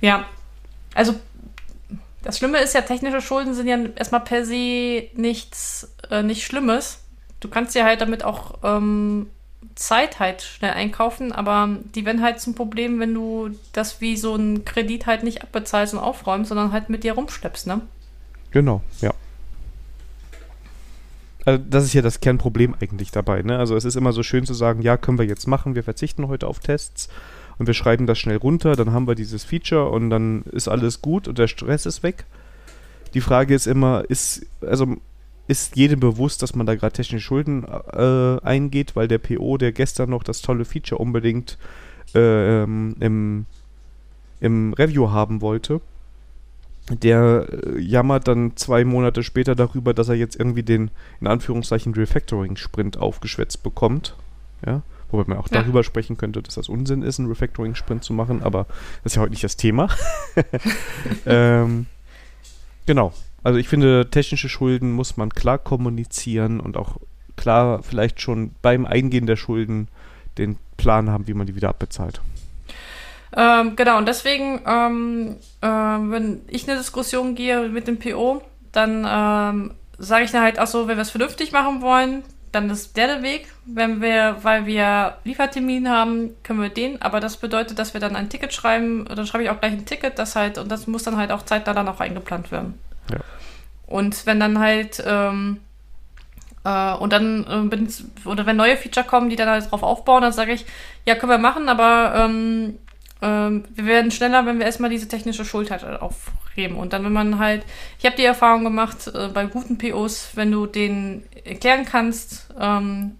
Ja, also das Schlimme ist ja, technische Schulden sind ja erstmal per se nichts, äh, nicht Schlimmes. Du kannst ja halt damit auch ähm, Zeit halt schnell einkaufen, aber die werden halt zum Problem, wenn du das wie so ein Kredit halt nicht abbezahlst und aufräumst, sondern halt mit dir rumschleppst, ne? Genau, ja. Also das ist ja das Kernproblem eigentlich dabei. Ne? Also es ist immer so schön zu sagen, ja, können wir jetzt machen, wir verzichten heute auf Tests und wir schreiben das schnell runter, dann haben wir dieses Feature und dann ist alles gut und der Stress ist weg. Die Frage ist immer, ist, also ist jedem bewusst, dass man da gerade technische Schulden äh, eingeht, weil der PO, der gestern noch das tolle Feature unbedingt äh, im, im Review haben wollte, der äh, jammert dann zwei Monate später darüber, dass er jetzt irgendwie den, in Anführungszeichen, Refactoring-Sprint aufgeschwätzt bekommt. Ja. Wobei man auch ja. darüber sprechen könnte, dass das Unsinn ist, einen Refactoring-Sprint zu machen, aber das ist ja heute nicht das Thema. [laughs] ähm, genau. Also ich finde, technische Schulden muss man klar kommunizieren und auch klar vielleicht schon beim Eingehen der Schulden den Plan haben, wie man die wieder abbezahlt. Ähm, genau, und deswegen, ähm, äh, wenn ich eine Diskussion gehe mit dem PO, dann ähm, sage ich dann halt, ach so, wenn wir es vernünftig machen wollen, dann ist der der Weg. Wenn wir, weil wir Liefertermin haben, können wir den, aber das bedeutet, dass wir dann ein Ticket schreiben, dann schreibe ich auch gleich ein Ticket, das halt, und das muss dann halt auch Zeit da dann auch eingeplant werden. Ja. Und wenn dann halt, ähm, äh, und dann, äh, oder wenn neue Feature kommen, die dann halt drauf aufbauen, dann sage ich, ja, können wir machen, aber ähm, ähm, wir werden schneller, wenn wir erstmal diese technische Schuld halt aufheben. Und dann, wenn man halt, ich habe die Erfahrung gemacht, äh, bei guten POs, wenn du denen erklären kannst, ähm,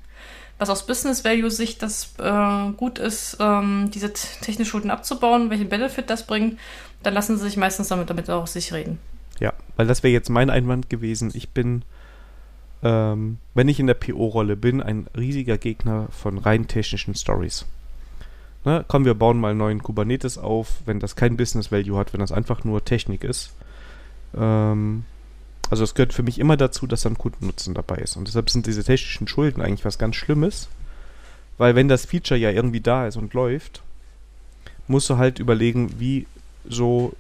was aus Business Value Sicht das äh, gut ist, ähm, diese technische Schulden abzubauen, welchen Benefit das bringt, dann lassen sie sich meistens damit, damit auch sich reden. Ja, weil das wäre jetzt mein Einwand gewesen. Ich bin, ähm, wenn ich in der PO-Rolle bin, ein riesiger Gegner von rein technischen Stories ne, komm, wir bauen mal einen neuen Kubernetes auf, wenn das kein Business Value hat, wenn das einfach nur Technik ist. Ähm, also es gehört für mich immer dazu, dass dann Kundennutzen dabei ist. Und deshalb sind diese technischen Schulden eigentlich was ganz Schlimmes, weil wenn das Feature ja irgendwie da ist und läuft, musst du halt überlegen, wie so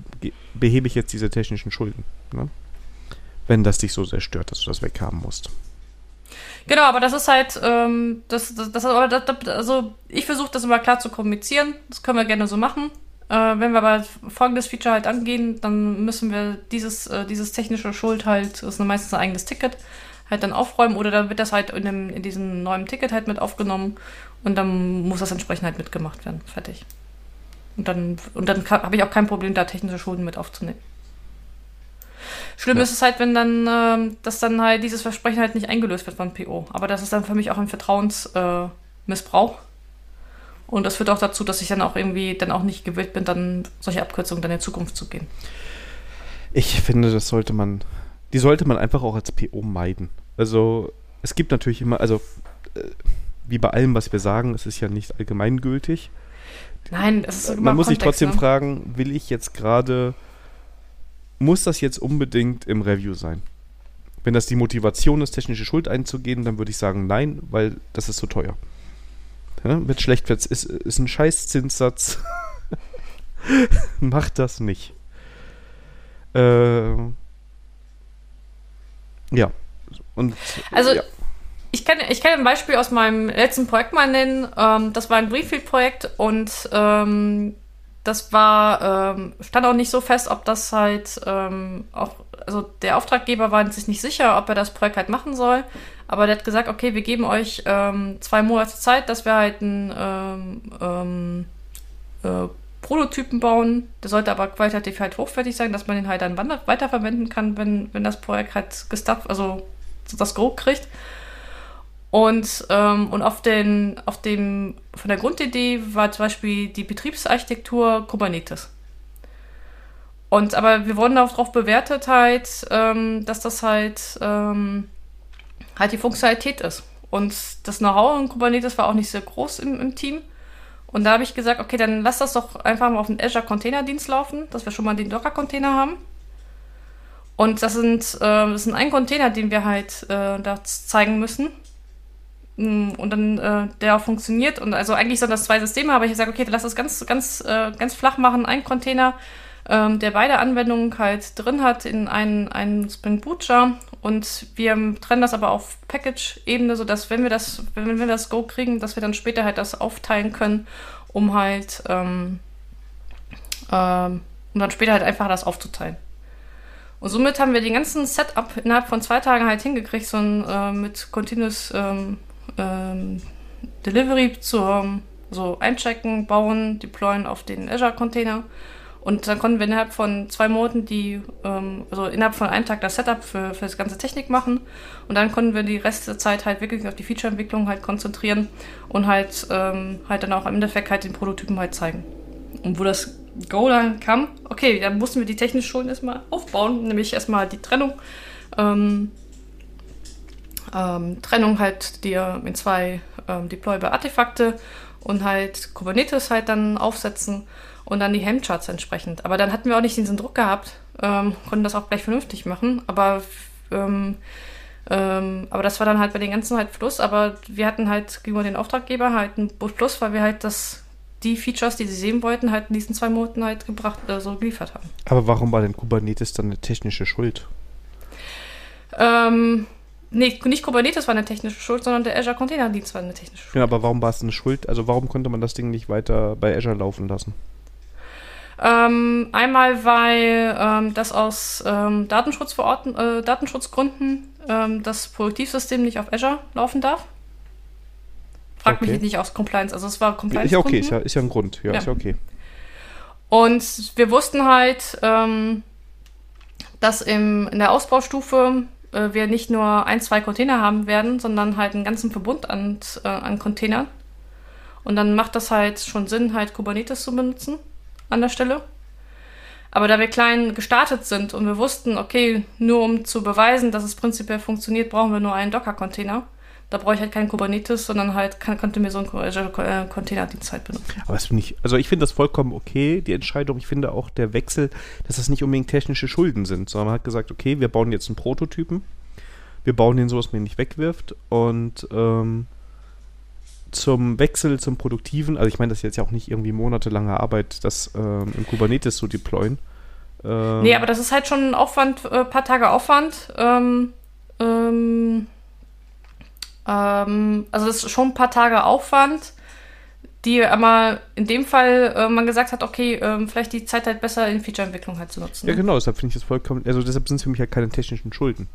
behebe ich jetzt diese technischen Schulden. Ne? Wenn das dich so sehr stört, dass du das weghaben musst. Genau, aber das ist halt, ähm, das, das, das, also ich versuche das immer klar zu kommunizieren. Das können wir gerne so machen. Äh, wenn wir aber folgendes Feature halt angehen, dann müssen wir dieses, äh, dieses technische Schuld halt, das ist meistens ein eigenes Ticket, halt dann aufräumen oder dann wird das halt in, dem, in diesem neuen Ticket halt mit aufgenommen und dann muss das entsprechend halt mitgemacht werden. Fertig. Und dann, und dann habe ich auch kein Problem, da technische Schulden mit aufzunehmen. Schlimm ja. ist es halt, wenn dann, äh, dass dann halt dieses Versprechen halt nicht eingelöst wird von PO. Aber das ist dann für mich auch ein Vertrauensmissbrauch. Äh, und das führt auch dazu, dass ich dann auch irgendwie dann auch nicht gewillt bin, dann solche Abkürzungen dann in Zukunft zu gehen. Ich finde, das sollte man die sollte man einfach auch als PO meiden. Also es gibt natürlich immer, also äh, wie bei allem, was wir sagen, es ist ja nicht allgemeingültig. Nein, es ist immer Man muss sich trotzdem ne? fragen, will ich jetzt gerade, muss das jetzt unbedingt im Review sein? Wenn das die Motivation ist, technische Schuld einzugehen, dann würde ich sagen, nein, weil das ist so teuer. Ja, wird schlecht, ist, ist ein scheiß Zinssatz. [laughs] Macht das nicht. Äh, ja. Und Also, ja. Ich kann, ich kann ein Beispiel aus meinem letzten Projekt mal nennen. Ähm, das war ein Greenfield-Projekt und ähm, das war, ähm, stand auch nicht so fest, ob das halt ähm, auch, also der Auftraggeber war sich nicht sicher, ob er das Projekt halt machen soll. Aber der hat gesagt, okay, wir geben euch ähm, zwei Monate Zeit, dass wir halt einen ähm, ähm, äh, Prototypen bauen. Der sollte aber qualitativ halt hochwertig sein, dass man den halt dann weiterverwenden kann, wenn, wenn das Projekt halt gestafft, also das Go kriegt. Und, ähm, und auf, den, auf dem, von der Grundidee war zum Beispiel die Betriebsarchitektur Kubernetes. Und aber wir wurden darauf bewertet halt, ähm, dass das halt, ähm, halt die Funktionalität ist. Und das Know-how in Kubernetes war auch nicht sehr groß im, im Team. Und da habe ich gesagt, okay, dann lass das doch einfach mal auf den Azure Containerdienst laufen, dass wir schon mal den Docker-Container haben. Und das sind, äh, das sind ein Container, den wir halt äh, da zeigen müssen. Mm, Und dann äh, der auch funktioniert. Und also eigentlich sind das zwei Systeme, aber ich gesagt, okay, dann lass das ganz, ganz, äh, ganz flach machen. Ein Container, ähm, der beide Anwendungen halt drin hat in einen, einen Spring Boot Jar. Und wir trennen das aber auf Package-Ebene, sodass wenn wir das, wenn wir das Go kriegen, dass wir dann später halt das aufteilen können, um halt, ähm, ähm, um dann später halt einfach das aufzuteilen. Und somit haben wir den ganzen Setup innerhalb von zwei Tagen halt hingekriegt, so ein, äh, mit Continuous ähm, ähm, Delivery zu ähm, so einchecken, bauen, deployen auf den Azure-Container. Und dann konnten wir innerhalb von zwei Monaten die, ähm, also innerhalb von einem Tag das Setup für, für das ganze Technik machen. Und dann konnten wir die Rest der Zeit halt wirklich auf die Feature-Entwicklung halt konzentrieren und halt, ähm, halt dann auch im Endeffekt halt den Prototypen halt zeigen. Und wo das Go dann kam, okay, dann mussten wir die technischen Schulden erstmal aufbauen, nämlich erstmal die Trennung. Ähm, ähm, Trennung halt die in zwei ähm, deployable Artefakte und halt Kubernetes halt dann aufsetzen und dann die Helmcharts entsprechend. Aber dann hatten wir auch nicht diesen Druck gehabt, ähm, konnten das auch gleich vernünftig machen, aber ähm, ähm, aber das war dann halt bei den ganzen halt Plus, aber wir hatten halt gegenüber den Auftraggeber halt ein Plus, weil wir halt das die Features, die sie sehen wollten, halt in diesen zwei Monaten halt gebracht, äh, so geliefert haben. Aber warum war denn Kubernetes dann eine technische Schuld? Ähm, nee, nicht Kubernetes war eine technische Schuld, sondern der Azure Container Dienst war eine technische Schuld. Ja, aber warum war es eine Schuld? Also warum konnte man das Ding nicht weiter bei Azure laufen lassen? Ähm, einmal, weil ähm, das aus ähm, Datenschutzverordn äh, Datenschutzgründen ähm, das Produktivsystem nicht auf Azure laufen darf. Fragt Okay. mich nicht aus Compliance, also es war Compliance. Ist ja okay, ist ja, ist ja ein Grund. Ja, Ja. ist ja okay. Und wir wussten halt, ähm, dass im, in der Ausbaustufe äh, wir nicht nur ein, zwei Container haben werden, sondern halt einen ganzen Verbund an, äh, an Containern. Und dann macht das halt schon Sinn, halt Kubernetes zu benutzen an der Stelle. Aber da wir klein gestartet sind und wir wussten, okay, nur um zu beweisen, dass es prinzipiell funktioniert, brauchen wir nur einen Docker-Container. Da brauche ich halt keinen Kubernetes, sondern halt kann, konnte mir so einen Azure äh, Container-Dienst halt benutzen. Aber das finde ich, also ich finde das vollkommen okay, die Entscheidung. Ich finde auch der Wechsel, dass das nicht unbedingt technische Schulden sind, sondern man hat gesagt, okay, wir bauen jetzt einen Prototypen, wir bauen den so, dass man ihn nicht wegwirft und ähm, zum Wechsel zum Produktiven, also ich meine, das ist jetzt ja auch nicht irgendwie monatelange Arbeit, das ähm, in Kubernetes zu deployen. Ähm, Nee, aber das ist halt schon ein Aufwand, äh, paar Tage Aufwand. Ähm, ähm, ähm, also das ist schon ein paar Tage Aufwand, die aber in dem Fall äh, man gesagt hat, okay, ähm, vielleicht die Zeit halt besser in Feature-Entwicklung halt zu nutzen. Ja, genau, deshalb finde ich das vollkommen, also deshalb sind es für mich ja keine technischen Schulden.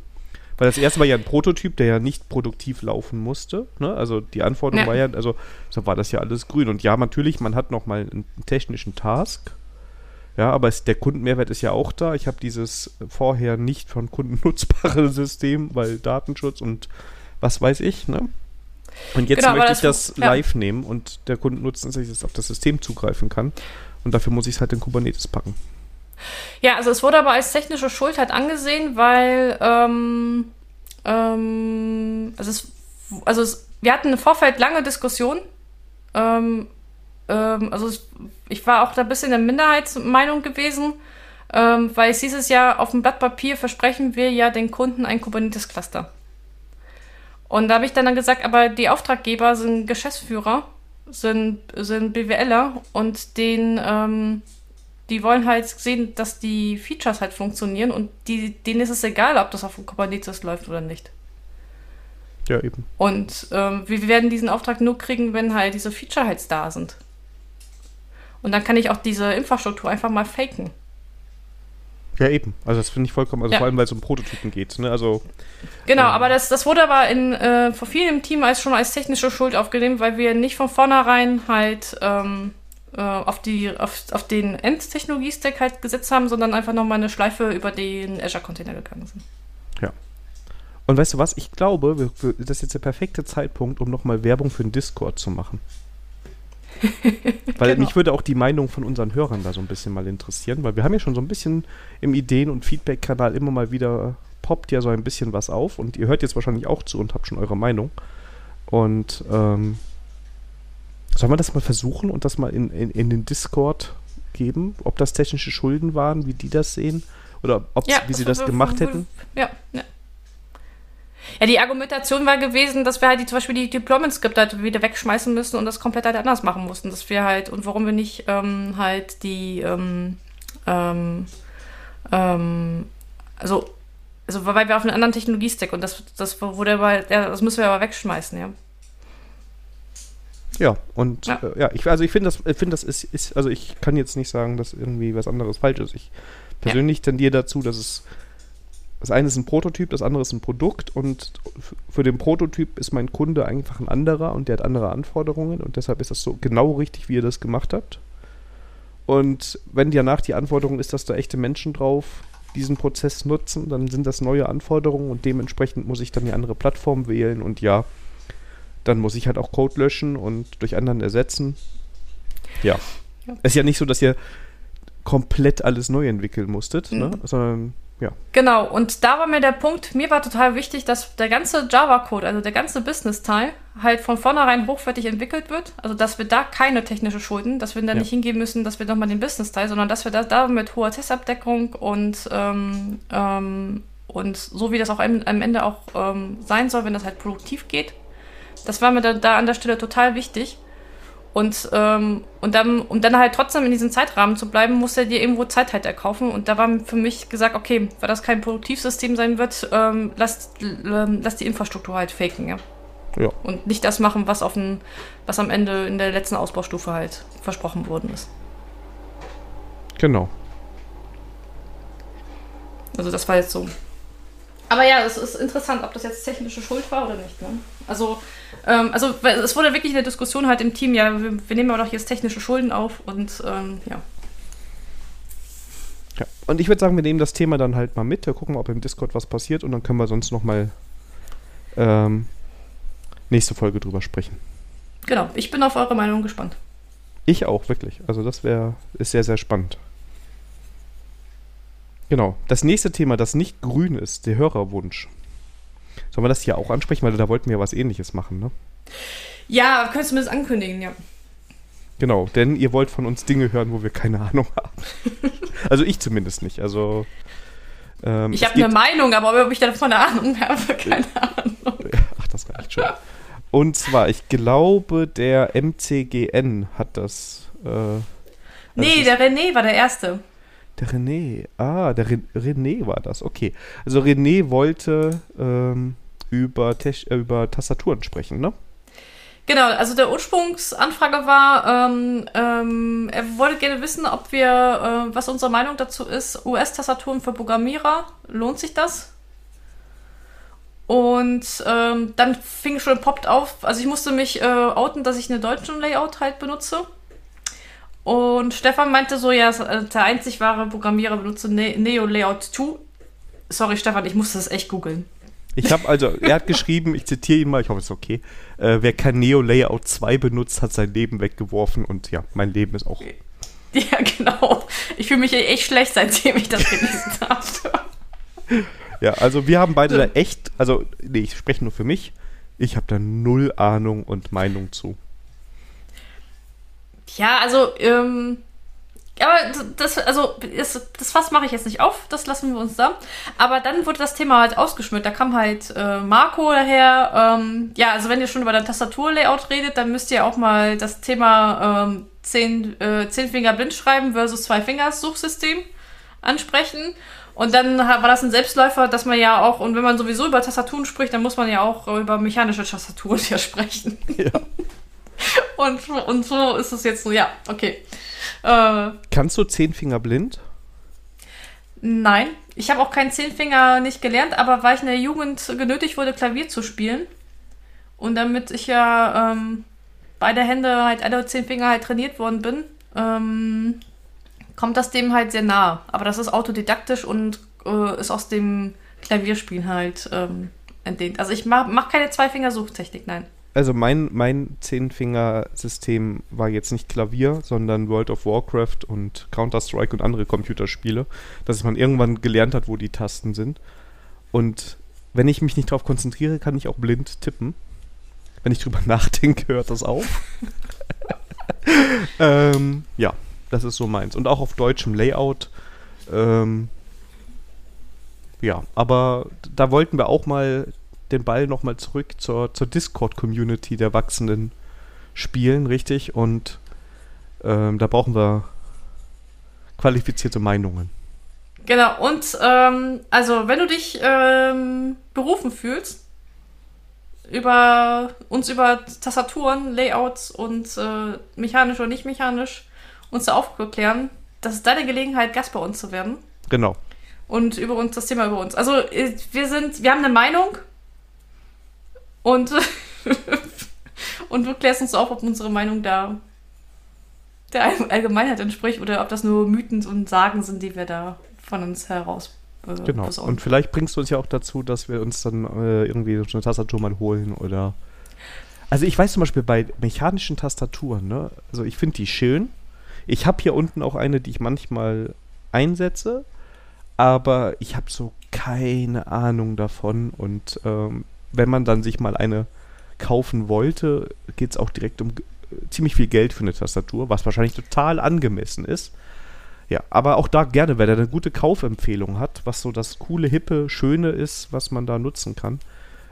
Weil das erste war ja ein Prototyp, der ja nicht produktiv laufen musste. Ne? Also die Anforderung Ja. war ja, also so war das ja alles grün. Und ja, natürlich, man hat nochmal einen technischen Task. Ja, aber es, der Kundenmehrwert ist ja auch da. Ich habe dieses vorher nicht von Kunden [laughs] nutzbare System, weil Datenschutz und was weiß ich, ne? Und jetzt Genau, möchte ich das- das ja. live nehmen und der Kunde nutzt, dass ich das auf das System zugreifen kann. Und dafür muss ich es halt in Kubernetes packen. Ja, also es wurde aber als technische Schuld halt angesehen, weil ähm, ähm, also, es, also es, wir hatten im Vorfeld lange Diskussionen. Ähm, ähm, also es, ich war auch da ein bisschen in der Minderheitsmeinung gewesen, ähm, weil es dieses Jahr auf dem Blatt Papier versprechen wir ja den Kunden ein Kubernetes-Cluster. Und da habe ich dann, gesagt, aber die Auftraggeber sind Geschäftsführer, sind, sind BWLer und den, ähm, die wollen halt sehen, dass die Features halt funktionieren und die, denen ist es egal, ob das auf Kubernetes läuft oder nicht. Ja, eben. Und ähm, wir werden diesen Auftrag nur kriegen, wenn halt diese Feature halt da sind. Und dann kann ich auch diese Infrastruktur einfach mal faken. Ja, eben. Also das finde ich vollkommen, also ja. vor allem, weil es um Prototypen geht. Ne? Also, genau, ähm, aber das, das wurde aber in, äh, vor vielen im Team als schon als technische Schuld aufgenommen, weil wir nicht von vornherein halt ähm, äh, auf, die, auf, auf den Endtechnologie-Stack halt gesetzt haben, sondern einfach nochmal eine Schleife über den Azure-Container gegangen sind. Ja. Und weißt du was? Ich glaube, wir, wir, das ist jetzt der perfekte Zeitpunkt, um nochmal Werbung für den Discord zu machen. Weil genau. mich würde auch die Meinung von unseren Hörern da so ein bisschen mal interessieren, weil wir haben ja schon so ein bisschen im Ideen- und Feedback-Kanal immer mal wieder poppt ja so ein bisschen was auf und ihr hört jetzt wahrscheinlich auch zu und habt schon eure Meinung. Und ähm, Sollen wir das mal versuchen und das mal in, in, in den Discord geben? Ob das technische Schulden waren, wie die das sehen? Oder ob, ja, wie sie das gemacht hätten? Ja, ja. Ja, die Argumentation war gewesen, dass wir halt die, zum Beispiel die Deployment-Skripte halt wieder wegschmeißen müssen und das komplett halt anders machen mussten. Dass wir halt, und warum wir nicht ähm, halt die, ähm, ähm, ähm also, also weil wir auf einem anderen Technologie-Stack und das, das wurde aber, ja, das müssen wir aber wegschmeißen, ja. Ja, und ja, äh, ja ich, also ich finde das, find das ist, ist, also ich kann jetzt nicht sagen, dass irgendwie was anderes falsch ist. Ich persönlich ja. tendiere dazu, dass es das eine ist ein Prototyp, das andere ist ein Produkt und für den Prototyp ist mein Kunde einfach ein anderer und der hat andere Anforderungen und deshalb ist das so genau richtig, wie ihr das gemacht habt. Und wenn danach die Anforderung ist, dass da echte Menschen drauf diesen Prozess nutzen, dann sind das neue Anforderungen und dementsprechend muss ich dann die andere Plattform wählen und ja, dann muss ich halt auch Code löschen und durch anderen ersetzen. Ja. ja. Es ist ja nicht so, dass ihr komplett alles neu entwickeln musstet, ne? mhm. ne? sondern ja. Genau, und da war mir der Punkt, mir war total wichtig, dass der ganze Java-Code, also der ganze Business-Teil, halt von vornherein hochwertig entwickelt wird. Also, dass wir da keine technische Schulden, dass wir da ja. nicht hingehen müssen, dass wir nochmal den Business-Teil, sondern dass wir da, da mit hoher Testabdeckung und, ähm, ähm, und so wie das auch am, am Ende auch ähm, sein soll, wenn das halt produktiv geht, das war mir da, da an der Stelle total wichtig. Und, ähm, und dann, um dann halt trotzdem in diesem Zeitrahmen zu bleiben, muss er dir irgendwo Zeit halt erkaufen. Und da war für mich gesagt, okay, weil das kein Produktivsystem sein wird, ähm, lass, ähm, lass die Infrastruktur halt faken, ja. ja. Und nicht das machen, was, auf den, was am Ende in der letzten Ausbaustufe halt versprochen worden ist. Genau. Also das war jetzt so. Aber ja, es ist interessant, ob das jetzt technische Schuld war oder nicht. Ne? Also ähm, also es wurde wirklich eine Diskussion halt im Team, ja, wir, wir nehmen aber doch jetzt technische Schulden auf und ähm, ja. Ja, und ich würde sagen, wir nehmen das Thema dann halt mal mit, wir gucken, ob im Discord was passiert und dann können wir sonst nochmal ähm, nächste Folge drüber sprechen. Genau, ich bin auf eure Meinung gespannt. Ich auch, wirklich. Also das wäre, ist sehr, sehr spannend. Genau. Das nächste Thema, das nicht grün ist, der Hörerwunsch. Sollen wir das hier auch ansprechen? Weil da wollten wir ja was ähnliches machen, ne? Ja, könntest du mir das ankündigen, ja. Genau, denn ihr wollt von uns Dinge hören, wo wir keine Ahnung haben. [laughs] also ich zumindest nicht. Also ähm, ich habe eine Meinung, aber ob ich davon eine Ahnung habe, [laughs] keine Ahnung. Ach, das reicht schon. Und zwar, ich glaube, der MCGN hat das. Äh, nee, der René war der Erste. Der René. Ah, der Re René war das. Okay. Also René wollte ähm, über, äh, über Tastaturen sprechen, ne? Genau, also der Ursprungsanfrage war, ähm, ähm, er wollte gerne wissen, ob wir, äh, was unsere Meinung dazu ist, US-Tastaturen für Programmierer, lohnt sich das? Und ähm, dann fing schon poppt auf, also ich musste mich äh, outen, dass ich eine deutsche Layout halt benutze. Und Stefan meinte so, ja, äh, der einzig wahre Programmierer benutze ne Neo Layout 2. Sorry, Stefan, ich musste das echt googeln. Ich habe also, er hat geschrieben, ich zitiere ihn mal, ich hoffe, es ist okay. Äh, wer kein Neo Layout 2 benutzt, hat sein Leben weggeworfen und ja, mein Leben ist auch. [laughs] Ja, genau. Ich fühle mich echt schlecht, seitdem ich das gelesen [laughs] habe. Ja, also wir haben beide da echt, also nee, ich spreche nur für mich. Ich habe da null Ahnung und Meinung zu. Ja, also, ähm, aber das, also, das, das Fass mache ich jetzt nicht auf, das lassen wir uns da. Aber dann wurde das Thema halt ausgeschmückt. Da kam halt äh, Marco daher. Ähm, ja, also wenn ihr schon über dein Tastaturlayout redet, dann müsst ihr auch mal das Thema ähm, 10, äh, 10 Finger blind schreiben versus 2 Fingers Suchsystem ansprechen. Und dann war das ein Selbstläufer, dass man ja auch, und wenn man sowieso über Tastaturen spricht, dann muss man ja auch über mechanische Tastaturen [laughs] ja sprechen. Ja. [laughs] und, und so ist es jetzt so, ja, okay. Äh, Kannst du Zehnfinger blind? Nein, ich habe auch keinen Zehnfinger nicht gelernt, aber weil ich in der Jugend genötigt wurde, Klavier zu spielen. Und damit ich ja ähm, beide Hände halt, alle zehn Finger halt trainiert worden bin, ähm, kommt das dem halt sehr nah. Aber das ist autodidaktisch und äh, ist aus dem Klavierspielen halt ähm, entlehnt. Also ich mache mach keine Zwei-Finger-Suchtechnik, nein also mein, mein Zehnfinger-System war jetzt nicht Klavier, sondern World of Warcraft und Counter-Strike und andere Computerspiele, dass man irgendwann gelernt hat, wo die Tasten sind. Und wenn ich mich nicht darauf konzentriere, kann ich auch blind tippen. Wenn ich drüber [laughs] nachdenke, hört das auf. [laughs] ähm, ja, das ist so meins. Und auch auf deutschem Layout. Ähm, ja, aber da wollten wir auch mal den Ball nochmal zurück zur, zur Discord-Community der Wachsenden spielen, richtig? Und ähm, da brauchen wir qualifizierte Meinungen. Genau, und ähm, also wenn du dich ähm, berufen fühlst, über uns über Tastaturen, Layouts und äh, mechanisch oder nicht mechanisch uns da aufzuklären, das ist deine Gelegenheit, Gast bei uns zu werden. Genau. Und über uns, das Thema über uns. Also äh, wir sind, wir haben eine Meinung, und, [laughs] und du klärst uns auf, ob unsere Meinung da der Allgemeinheit entspricht oder ob das nur Mythen und Sagen sind, die wir da von uns heraus äh, Genau. Besorgen. Und vielleicht bringst du uns ja auch dazu, dass wir uns dann äh, irgendwie so eine Tastatur mal holen oder. Also ich weiß zum Beispiel bei mechanischen Tastaturen, ne? Also ich finde die schön. Ich habe hier unten auch eine, die ich manchmal einsetze, aber ich habe so keine Ahnung davon und ähm, wenn man dann sich mal eine kaufen wollte, geht es auch direkt um ziemlich viel Geld für eine Tastatur, was wahrscheinlich total angemessen ist. Ja, aber auch da gerne, wer da eine gute Kaufempfehlung hat, was so das coole, hippe, schöne ist, was man da nutzen kann.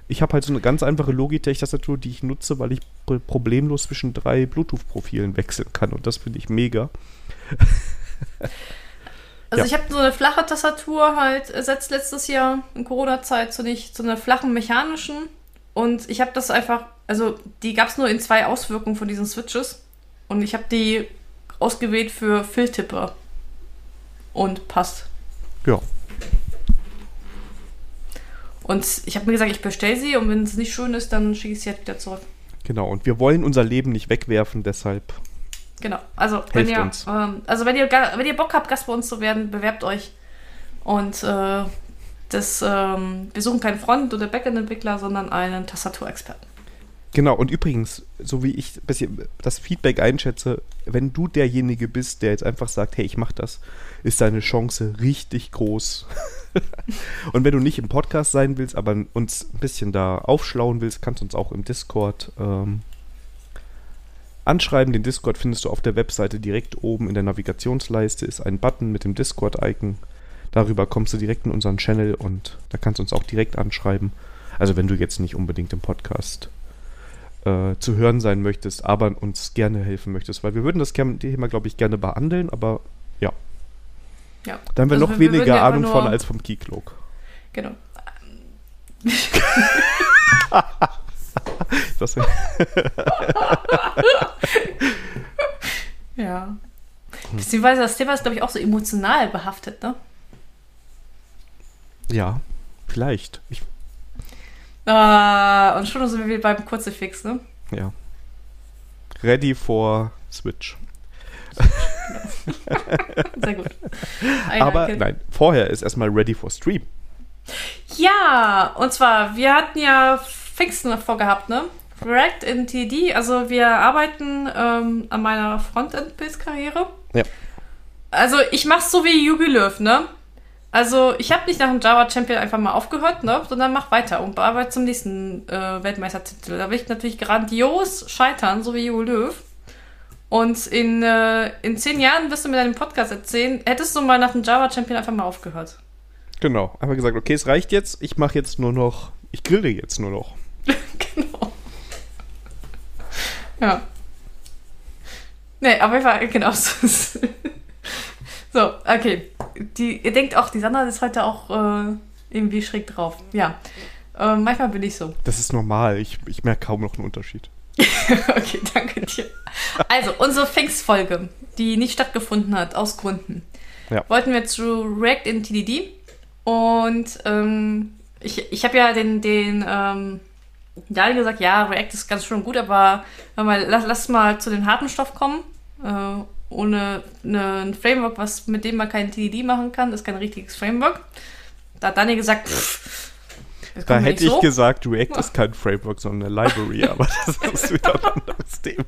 Ich habe halt so eine ganz einfache Logitech-Tastatur, die ich nutze, weil ich problemlos zwischen drei Bluetooth-Profilen wechseln kann und das finde ich mega. [laughs] Also ja. ich habe so eine flache Tastatur halt ersetzt letztes Jahr in Corona-Zeit zu nicht zu einer flachen mechanischen. Und ich habe das einfach, also die gab es nur in zwei Auswirkungen von diesen Switches. Und ich habe die ausgewählt für Filtipper. Und passt. Ja. Und ich habe mir gesagt, ich bestelle sie und wenn es nicht schön ist, dann schicke ich sie halt wieder zurück. Genau, und wir wollen unser Leben nicht wegwerfen, deshalb Genau. Also wenn ihr, ähm, also wenn ihr, wenn ihr Bock habt, Gast bei uns zu werden, bewerbt euch. Und äh, das, ähm, wir suchen keinen Front- oder Backend-Entwickler, sondern einen Tastaturexperten. Genau, und übrigens, so wie ich das Feedback einschätze, wenn du derjenige bist, der jetzt einfach sagt, hey, ich mach das, ist deine Chance richtig groß. [laughs] und wenn du nicht im Podcast sein willst, aber uns ein bisschen da aufschlauen willst, kannst du uns auch im Discord ähm, anschreiben. Den Discord findest du auf der Webseite direkt oben in der Navigationsleiste ist ein Button mit dem Discord-Icon. Darüber kommst du direkt in unseren Channel und da kannst du uns auch direkt anschreiben. Also wenn du jetzt nicht unbedingt im Podcast äh, zu hören sein möchtest, aber uns gerne helfen möchtest, weil wir würden das Thema, glaube ich, gerne behandeln, aber ja. Ja. Da haben wir also noch wir, weniger Ahnung von als vom Keycloak. Genau. [laughs] [laughs] [laughs] das [laughs] ja. Beziehungsweise das Thema ist, glaube ich, auch so emotional behaftet, ne? Ja, vielleicht. Ich ah, und schon sind wir beim Kurzefix, ne? Ja. Ready for Switch. [laughs] Sehr gut. Ein Aber Danke. nein, vorher ist erstmal Ready for Stream. Ja, und zwar, wir hatten ja Pfingsten vorgehabt, ne? React in TD, also wir arbeiten ähm, an meiner Frontend-Build-Karriere. Ja. Also ich mach's so wie Yugi Löw, ne? Also ich habe nicht nach dem Java Champion einfach mal aufgehört, ne? Sondern mach weiter und bearbeite zum nächsten äh, Weltmeistertitel. Da will ich natürlich grandios scheitern, so wie Yugi Löw. Und in, äh, in zehn Jahren wirst du mir deinen Podcast erzählen, hättest du mal nach dem Java Champion einfach mal aufgehört. Genau. Einfach gesagt, okay, es reicht jetzt. Ich mache jetzt nur noch, ich grille jetzt nur noch. [laughs] genau. Ja. Nee, aber ich war genau so. [laughs] so, okay. Die, ihr denkt auch, die Sandra ist heute auch äh, irgendwie schräg drauf. Ja. Äh, manchmal bin ich so. Das ist normal. Ich, ich merke kaum noch einen Unterschied. [laughs] okay, danke dir. Also, unsere Pfingstfolge, die nicht stattgefunden hat, aus Gründen. Ja. Wollten wir zu React in TDD. Und ähm, ich, ich habe ja den, den ähm, Daniel gesagt, ja, React ist ganz schön gut, aber mal, lass, lass mal zu den harten Stoff kommen. Äh, ohne eine, ein Framework, was, mit dem man kein TDD machen kann, ist kein richtiges Framework. Da hat Daniel gesagt, pff, da hätte ich so. gesagt, React ist kein Framework, sondern eine Library, aber das [laughs] ist wieder ein anderes Thema.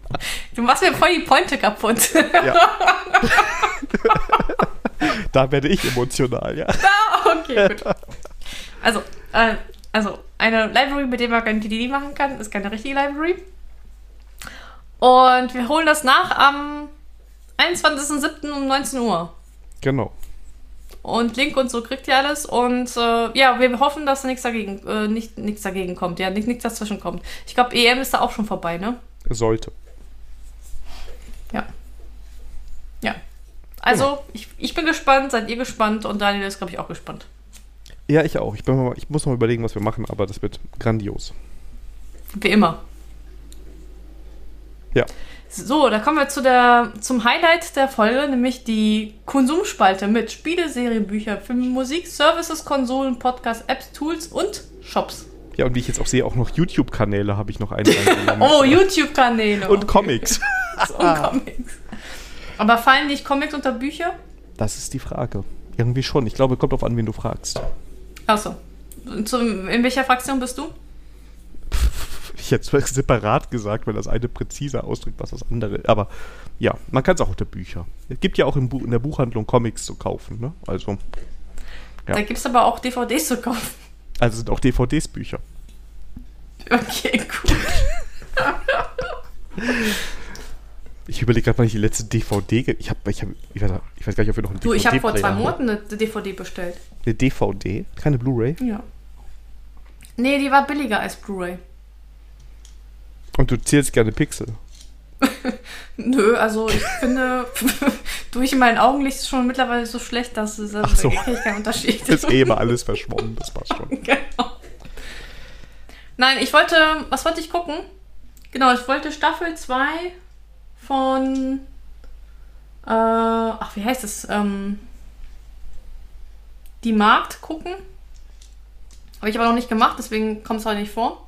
Du machst mir voll die Pointe kaputt. Ja. [laughs] da werde ich emotional, ja. okay, gut. Also, äh, also eine Library, mit der man kein TDD machen kann, ist keine richtige Library. Und wir holen das nach am 21.07. um 19 Uhr. Genau. Und Link und so kriegt ihr alles. Und äh, ja, wir hoffen, dass da nichts dagegen, äh, nicht, nichts dagegen kommt. Ja, nichts dazwischen kommt. Ich glaube, EM ist da auch schon vorbei, ne? Sollte. Ja. Ja. Also, genau. ich, ich bin gespannt, seid ihr gespannt und Daniel ist, glaube ich, auch gespannt. Ja, ich auch. Ich, mal, ich muss mal überlegen, was wir machen, aber das wird grandios. Wie immer. Ja. So, da kommen wir zu der, zum Highlight der Folge, nämlich die Konsumspalte mit Spiele, Serien, Bücher, Filme, Musik, Services, Konsolen, Podcasts, Apps, Tools und Shops. Ja, und wie ich jetzt auch sehe, auch noch YouTube-Kanäle habe ich noch einen. [laughs] oh, YouTube-Kanäle. Und okay. Comics. [laughs] und Comics. Aber fallen nicht Comics unter Bücher? Das ist die Frage. Irgendwie schon. Ich glaube, kommt auf an, wen du fragst. Achso. In welcher Fraktion bist du? [laughs] Ich hätte es separat gesagt, wenn das eine präziser ausdrückt, was das andere. Aber ja, man kann es auch unter Bücher. Es gibt ja auch in, in, der Buchhandlung Comics zu kaufen, ne? Also. Ja. Da gibt es aber auch DVDs zu kaufen. Also sind auch DVDs Bücher. Okay, gut. [laughs] ich überlege gerade, wann ich die letzte DVD. Ich, hab, ich, hab, ich, weiß, ich weiß gar nicht, ob wir noch eine DVD. Du, ich habe vor zwei Monaten eine DVD bestellt. Eine DVD? Keine Blu-ray? Ja. Nee, die war billiger als Blu-ray. Und du zählst gerne Pixel? [laughs] Nö, also ich [laughs] finde, [laughs] durch mein Augenlicht ist schon mittlerweile so schlecht, dass es also so. kein Unterschied ist. Ist eh immer alles verschwommen, das passt schon. genau. Nein, ich wollte, was wollte ich gucken? Genau, ich wollte Staffel 2 von, äh, ach, wie heißt es? Ähm, die Markt gucken. Habe ich aber noch nicht gemacht, deswegen kommt es heute nicht vor.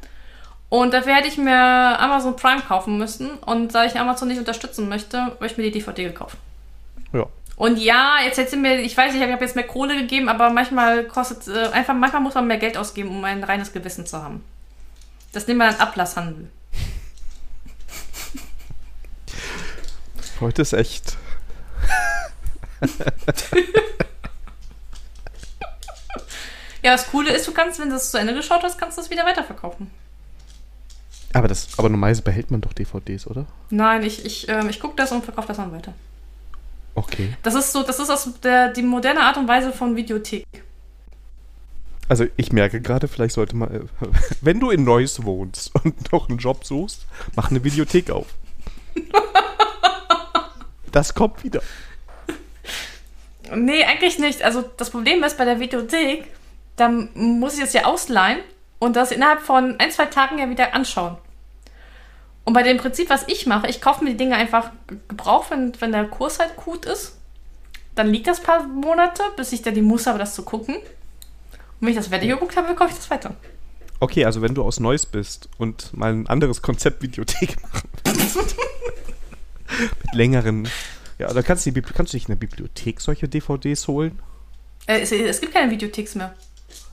Und dafür hätte ich mir Amazon Prime kaufen müssen. Und da ich Amazon nicht unterstützen möchte, habe ich mir die DVD gekauft. Ja. Und ja, jetzt hätte mir, ich weiß nicht, ich habe jetzt mehr Kohle gegeben, aber manchmal kostet äh, einfach, manchmal muss man mehr Geld ausgeben, um ein reines Gewissen zu haben. Das nehmen wir dann Ablasshandel. Heute ist echt. [laughs] [laughs] ja, das Coole ist, du kannst, wenn du es zu Ende geschaut hast, kannst du es wieder weiterverkaufen. Aber, das, aber normalerweise behält man doch DVDs, oder? Nein, ich, ich, ähm, ich gucke das und verkaufe das dann weiter. Okay. Das ist so, das ist aus der, die moderne Art und Weise von Videothek. Also ich merke gerade, vielleicht sollte man, äh, [laughs] wenn du in Neuss wohnst und noch einen Job suchst, mach eine Videothek auf. [laughs] das kommt wieder. Nee, eigentlich nicht. Also das Problem ist bei der Videothek, da muss ich es ja ausleihen und das innerhalb von ein, zwei Tagen ja wieder anschauen. Und bei dem Prinzip, was ich mache, ich kaufe mir die Dinge einfach gebraucht, wenn, wenn der Kurs halt gut ist. Dann liegt das ein paar Monate, bis ich dann die Muße habe, das zu gucken. Und wenn ich das fertig geguckt habe, kaufe ich das weiter. Okay, also wenn du aus Neuss bist und mal ein anderes Konzept Videothek machen [laughs] Mit längeren. Ja, da kannst du, die, kannst du dich in der Bibliothek solche DVDs holen? Äh, es, es gibt keine Videotheks mehr.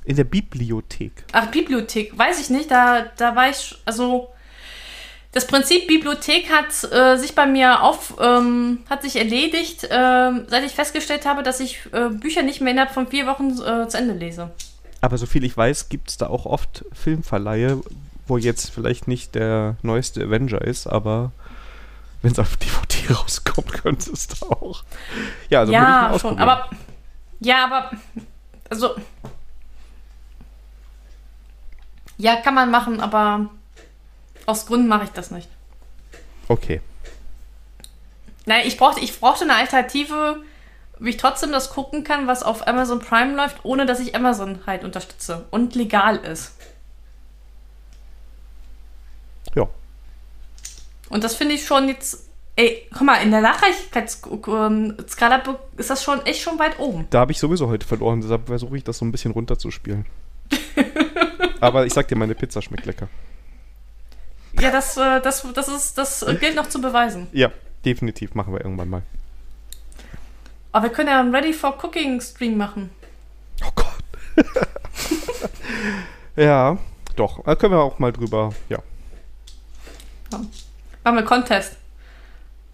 In der Bibliothek. Ach, Bibliothek, weiß ich nicht. Da, da war ich, also das Prinzip Bibliothek hat äh, sich bei mir auf, ähm, hat sich erledigt, äh, seit ich festgestellt habe, dass ich äh, Bücher nicht mehr innerhalb von vier Wochen äh, zu Ende lese. Aber soviel ich weiß, gibt es da auch oft Filmverleihe, wo jetzt vielleicht nicht der neueste Avenger ist, aber wenn es auf DVD [laughs] rauskommt, könnte es da auch. Ja, also ja schon, aber ja, aber also ja, kann man machen, aber aus Gründen mache ich das nicht. Okay. Nein, ich brauchte, ich brauchte eine Alternative, wie ich trotzdem das gucken kann, was auf Amazon Prime läuft, ohne dass ich Amazon halt unterstütze und legal ist. Ja. Und das finde ich schon jetzt. Ey, guck mal, in der Nachhaltigkeitsskala ist das schon echt schon weit oben. Da habe ich sowieso heute verloren, deshalb versuche ich das so ein bisschen runterzuspielen. [laughs] Aber ich sag dir, meine Pizza schmeckt lecker. Ja, das, äh, das, das, ist, das gilt noch zu beweisen. Ja, definitiv machen wir irgendwann mal. Aber wir können ja einen Ready for Cooking Stream machen. Oh Gott. [laughs] ja, doch. Da können wir auch mal drüber, ja. ja. Machen wir Contest.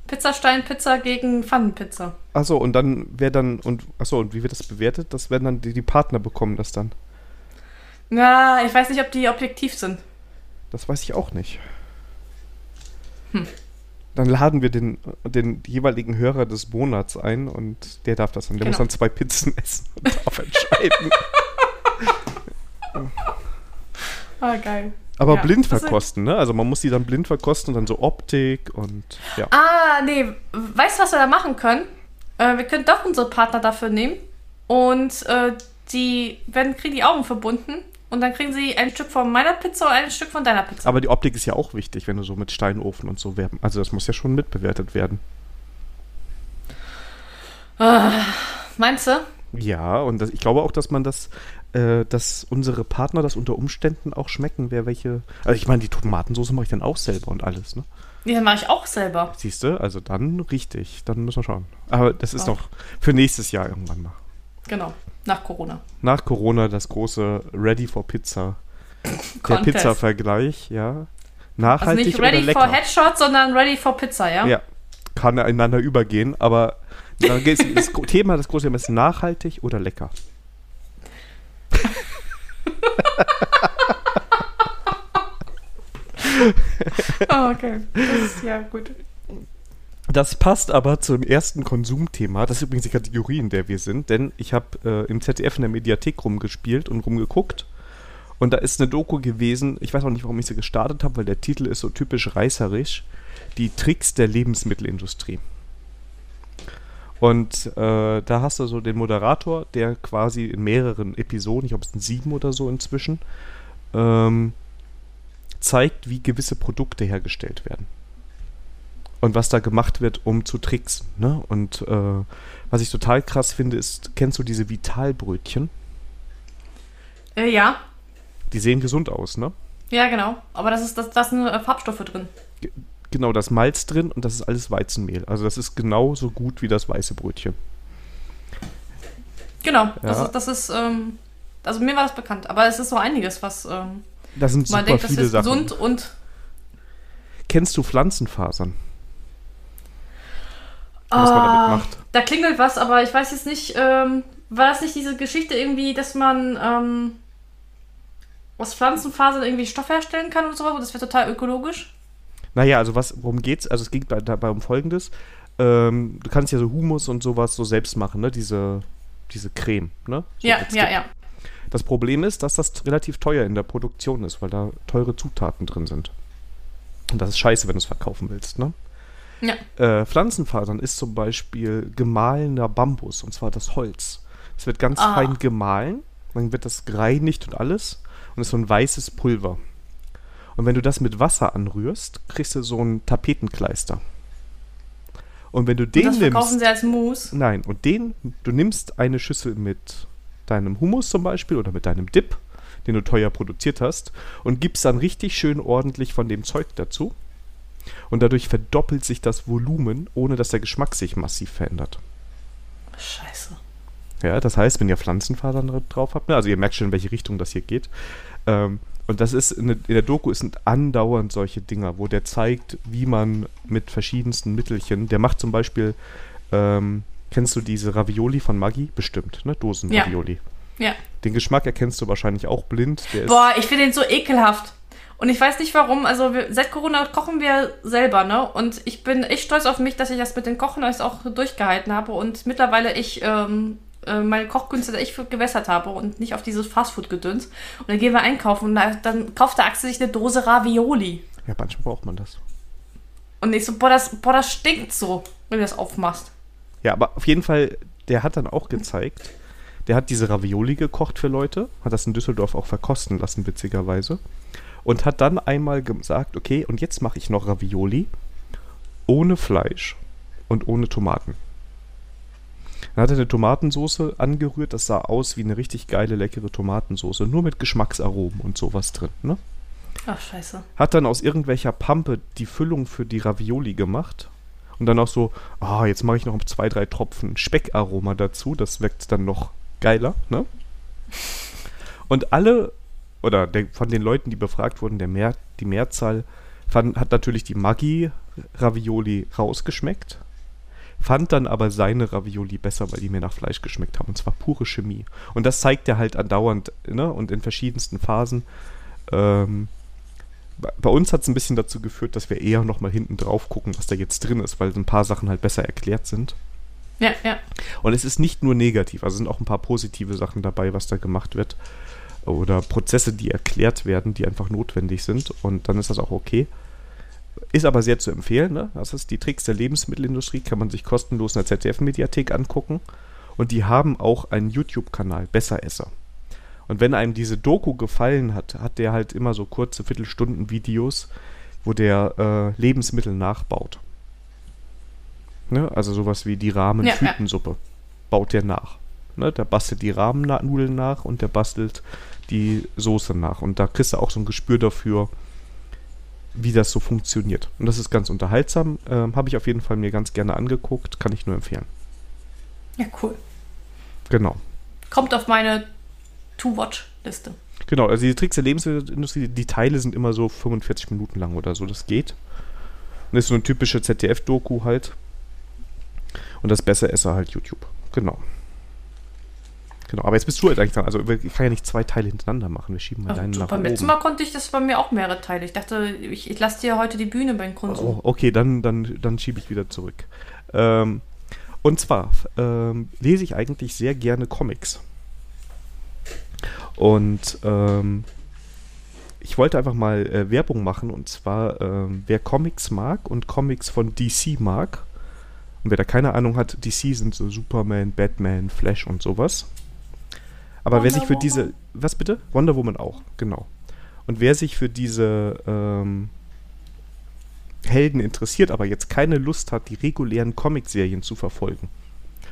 Pizzastein Pizza gegen Pfannenpizza. Achso, und dann wer dann, und achso, und wie wird das bewertet? Das werden dann die, die Partner bekommen das dann. Na, ich weiß nicht, ob die objektiv sind. Das weiß ich auch nicht. Hm. Dann laden wir den, den jeweiligen Hörer des Monats ein und der darf das dann. Der genau. muss dann zwei Pizzen [laughs] essen und darf entscheiden. [laughs] ah, geil. Aber ja. blind verkosten, ne? Also man muss die dann blind verkosten und dann so Optik und ja. Ah, nee. Weißt du, was wir da machen können? Äh, wir können doch unsere Partner dafür nehmen und äh, die werden, kriegen die Augen verbunden und dann kriegen sie ein Stück von meiner Pizza und ein Stück von deiner Pizza. Aber die Optik ist ja auch wichtig, wenn du so mit Steinofen und so werben. Also das muss ja schon mitbewertet werden. Uh, meinst du? Ja, und das, ich glaube auch, dass man das, äh, dass unsere Partner das unter Umständen auch schmecken, wer welche. Also ich meine, die Tomatensauce mache ich dann auch selber und alles, ne? Die mache ich auch selber. Siehst du, also dann richtig, dann müssen wir schauen. Aber das ist noch für nächstes Jahr irgendwann mal. Genau. Nach Corona. Nach Corona das große Ready for Pizza. Der Pizza-Vergleich, ja. Nachhaltig also nicht Ready for Headshots, sondern Ready for Pizza, ja? Ja. Kann ineinander übergehen, aber das Thema, das große Thema ist nachhaltig oder lecker. [laughs] oh, okay. Das ist ja gut. Das passt aber zum ersten Konsumthema. Das ist übrigens die Kategorie, in der wir sind, denn ich habe äh, im ZDF in der Mediathek rumgespielt und rumgeguckt. Und da ist eine Doku gewesen, ich weiß auch nicht, warum ich sie gestartet habe, weil der Titel ist so typisch reißerisch. Die Tricks der Lebensmittelindustrie. Und äh, da hast du so den Moderator, der quasi in mehreren Episoden, ich glaube es sind sieben oder so inzwischen, ähm, zeigt, wie gewisse Produkte hergestellt werden und was da gemacht wird, um zu tricksen. Ne? Und äh, was ich total krass finde, ist, kennst du diese Vitalbrötchen? Äh, ja. Die sehen gesund aus, ne? Ja, genau. Aber das ist, das, das sind äh, Farbstoffe drin. G genau, das Malz drin und das ist alles Weizenmehl. Also das ist genauso gut wie das weiße Brötchen. Genau, ja. das ist, das ist ähm, also mir war das bekannt, aber es ist so einiges, was ähm, das sind man denkt, viele das ist Sachen. gesund und Kennst du Pflanzenfasern? Was man damit ah, macht. Da klingelt was, aber ich weiß jetzt nicht, ähm, war das nicht diese Geschichte irgendwie, dass man ähm, aus Pflanzenfasern irgendwie Stoff herstellen kann und sowas? Und das wäre total ökologisch? Naja, also was, worum geht's? Also es geht dabei um Folgendes. Ähm, du kannst ja so Humus und sowas so selbst machen, ne? Diese, diese Creme, ne? So ja, ja, ja. Das Problem ist, dass das relativ teuer in der Produktion ist, weil da teure Zutaten drin sind. Und das ist scheiße, wenn du es verkaufen willst, ne? Ja. Äh, Pflanzenfasern ist zum Beispiel gemahlener Bambus, und zwar das Holz. Es wird ganz ah. fein gemahlen, dann wird das gereinigt und alles und ist so ein weißes Pulver. Und wenn du das mit Wasser anrührst, kriegst du so ein Tapetenkleister. Und wenn du den und das verkaufen nimmst. sie als Mousse? Nein, und den, du nimmst eine Schüssel mit deinem Hummus zum Beispiel oder mit deinem Dip, den du teuer produziert hast, und gibst dann richtig schön ordentlich von dem Zeug dazu und dadurch verdoppelt sich das Volumen, ohne dass der Geschmack sich massiv verändert. Scheiße. Ja, das heißt, wenn ihr Pflanzenfasern drauf habt, ne, also ihr merkt schon, in welche Richtung das hier geht, ähm, Und das ist, in der Doku sind andauernd solche Dinger, wo der zeigt, wie man mit verschiedensten Mittelchen, der macht zum Beispiel, ähm, kennst du diese Ravioli von Maggi? Bestimmt, ne? Dosen-Ravioli. Ja. ja. Den Geschmack erkennst du wahrscheinlich auch blind. Boah, ich finde den so ekelhaft. Und ich weiß nicht warum, also wir, seit Corona kochen wir selber, ne? Und ich bin echt stolz auf mich, dass ich das mit den Kochen alles auch durchgehalten habe und mittlerweile ich ähm, äh, meine Kochkünste echt gewässert habe und nicht auf dieses Fastfood-Gedöns. Und dann gehen wir einkaufen und da, dann kauft der Axel sich eine Dose Ravioli. Ja, manchmal braucht man das. Und ich so, boah, das, boah, das stinkt so, wenn du das aufmachst. Ja, aber auf jeden Fall, der hat dann auch gezeigt, der hat diese Ravioli gekocht für Leute, hat das in Düsseldorf auch verkosten lassen, witzigerweise. Und hat dann einmal gesagt, okay, und jetzt mache ich noch Ravioli ohne Fleisch und ohne Tomaten. Dann hat er eine Tomatensauce angerührt, das sah aus wie eine richtig geile, leckere Tomatensauce, nur mit Geschmacksaromen und sowas drin, ne? Ach, scheiße. Hat dann aus irgendwelcher Pampe die Füllung für die Ravioli gemacht und dann auch so, ah, jetzt mache ich noch zwei, drei Tropfen Speckaroma dazu, das wirkt dann noch geiler, ne? Und alle, oder der, von den Leuten, die befragt wurden, der Mehr, die Mehrzahl fand, hat natürlich die Maggi-Ravioli rausgeschmeckt fand dann aber seine Ravioli besser, weil die mir nach Fleisch geschmeckt haben. Und zwar pure Chemie. Und das zeigt er halt andauernd ne? und in verschiedensten Phasen. Ähm, bei uns hat es ein bisschen dazu geführt, dass wir eher nochmal hinten drauf gucken, was da jetzt drin ist, weil ein paar Sachen halt besser erklärt sind. Ja, ja. Und es ist nicht nur negativ, also sind auch ein paar positive Sachen dabei, was da gemacht wird. Oder Prozesse, die erklärt werden, die einfach notwendig sind. Und dann ist das auch okay. Ist aber sehr zu empfehlen. Ne? Das ist die Tricks der Lebensmittelindustrie, kann man sich kostenlos in der ZDF-Mediathek angucken. Und die haben auch einen YouTube-Kanal, Besseresser. Und wenn einem diese Doku gefallen hat, hat der halt immer so kurze Viertelstunden-Videos, wo der äh, Lebensmittel nachbaut. Ne? Also sowas wie die Rahmen-Tütensuppe ja, ja. baut der nach. Ne? Der bastelt die Rahmennudeln nach und der bastelt die Soße nach. Und da kriegst du auch so ein Gespür dafür, wie das so funktioniert. Und das ist ganz unterhaltsam. Ähm, Habe ich auf jeden Fall mir ganz gerne angeguckt. Kann ich nur empfehlen. Ja, cool. Genau. Kommt auf meine To-Watch-Liste. Genau, also die Tricks der Lebensmittelindustrie, die Teile sind immer so 45 Minuten lang oder so. Das geht. Und das ist so eine typische ZDF-Doku halt. Und das Besser ist halt YouTube. Genau. Genau, aber jetzt bist du halt eigentlich dran. Also ich kann ja nicht zwei Teile hintereinander machen. Wir schieben mal Ach, deinen nach Beim letzten Mal konnte ich das bei mir auch mehrere Teile. Ich dachte, ich, ich lasse dir heute die Bühne beim Konsum. Oh, okay, dann, dann, dann schiebe ich wieder zurück. Ähm, und zwar ähm, lese ich eigentlich sehr gerne Comics. Und ähm, ich wollte einfach mal äh, Werbung machen. Und zwar, ähm, wer Comics mag und Comics von DC mag, und wer da keine Ahnung hat, DC sind so Superman, Batman, Flash und sowas. Aber Wonder wer sich für diese. Was bitte? Wonder Woman auch, genau. Und wer sich für diese ähm, Helden interessiert, aber jetzt keine Lust hat, die regulären Comicserien zu verfolgen,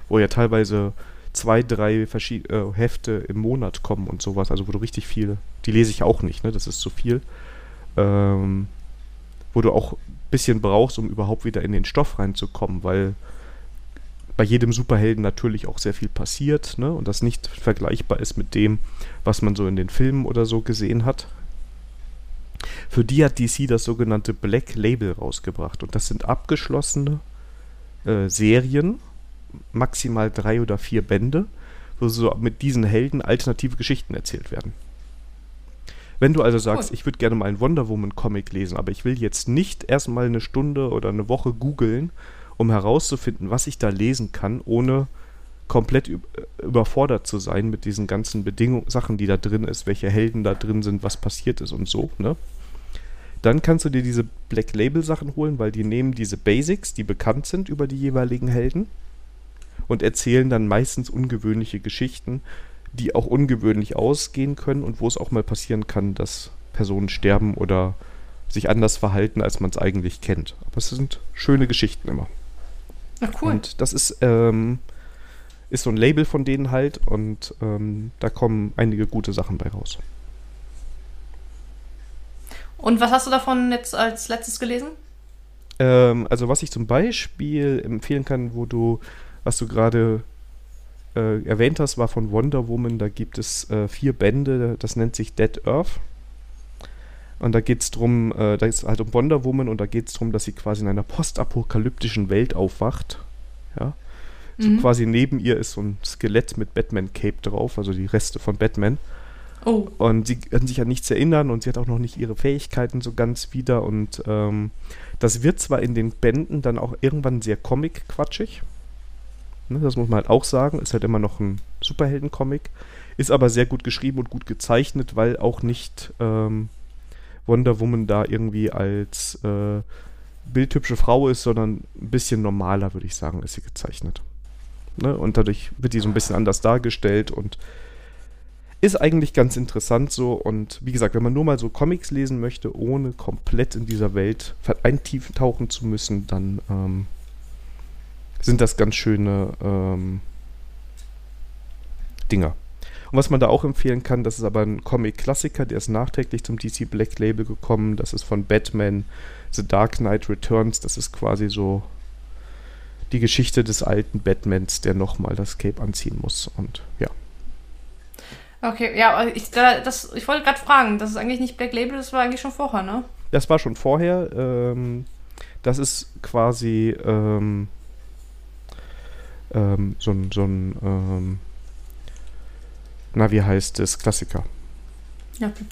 wo ja teilweise zwei, drei Verschied äh, Hefte im Monat kommen und sowas, also wo du richtig viel, die lese ich auch nicht, ne? Das ist zu viel. Ähm, wo du auch ein bisschen brauchst, um überhaupt wieder in den Stoff reinzukommen, weil bei jedem Superhelden natürlich auch sehr viel passiert ne? und das nicht vergleichbar ist mit dem, was man so in den Filmen oder so gesehen hat. Für die hat DC das sogenannte Black Label rausgebracht und das sind abgeschlossene äh, Serien, maximal drei oder vier Bände, wo so mit diesen Helden alternative Geschichten erzählt werden. Wenn du also sagst, cool. ich würde gerne mal einen Wonder Woman Comic lesen, aber ich will jetzt nicht erstmal eine Stunde oder eine Woche googeln, um herauszufinden, was ich da lesen kann, ohne komplett überfordert zu sein mit diesen ganzen Bedingungen, Sachen, die da drin ist, welche Helden da drin sind, was passiert ist und so, ne? Dann kannst du dir diese Black Label Sachen holen, weil die nehmen diese Basics, die bekannt sind über die jeweiligen Helden und erzählen dann meistens ungewöhnliche Geschichten, die auch ungewöhnlich ausgehen können und wo es auch mal passieren kann, dass Personen sterben oder sich anders verhalten, als man es eigentlich kennt. Aber es sind schöne Geschichten immer. Ach, cool. Und das ist, ähm, ist so ein Label von denen halt und ähm, da kommen einige gute Sachen bei raus. Und was hast du davon jetzt als letztes gelesen? Ähm, also was ich zum Beispiel empfehlen kann, wo du, was du gerade äh, erwähnt hast, war von Wonder Woman. Da gibt es äh, vier Bände, das nennt sich Dead Earth. Und da geht es darum, äh, da ist halt um Wonder Woman und da geht es darum, dass sie quasi in einer postapokalyptischen Welt aufwacht. Ja. So Mhm. quasi neben ihr ist so ein Skelett mit Batman-Cape drauf, also die Reste von Batman. Oh. Und sie kann sich an nichts erinnern und sie hat auch noch nicht ihre Fähigkeiten so ganz wieder. Und ähm, das wird zwar in den Bänden dann auch irgendwann sehr comic-quatschig. Ne, das muss man halt auch sagen. Ist halt immer noch ein Superhelden-Comic. Ist aber sehr gut geschrieben und gut gezeichnet, weil auch nicht ähm, Wonder Woman da irgendwie als äh, bildhübsche Frau ist, sondern ein bisschen normaler, würde ich sagen, ist sie gezeichnet. Ne? Und dadurch wird die so ein bisschen anders dargestellt und ist eigentlich ganz interessant so. Und wie gesagt, wenn man nur mal so Comics lesen möchte, ohne komplett in dieser Welt eintauchen zu müssen, dann ähm, sind das ganz schöne ähm, Dinger. Und was man da auch empfehlen kann, das ist aber ein Comic-Klassiker, der ist nachträglich zum DC Black Label gekommen. Das ist von Batman The Dark Knight Returns. Das ist quasi so die Geschichte des alten Batmans, der nochmal das Cape anziehen muss. Und ja. Okay, ja, ich, da, das, ich wollte gerade fragen, das ist eigentlich nicht Black Label, das war eigentlich schon vorher, ne? Das war schon vorher. Ähm, das ist quasi ähm, ähm, so ein, so ein ähm, na, wie heißt es? Klassiker. Ja, okay.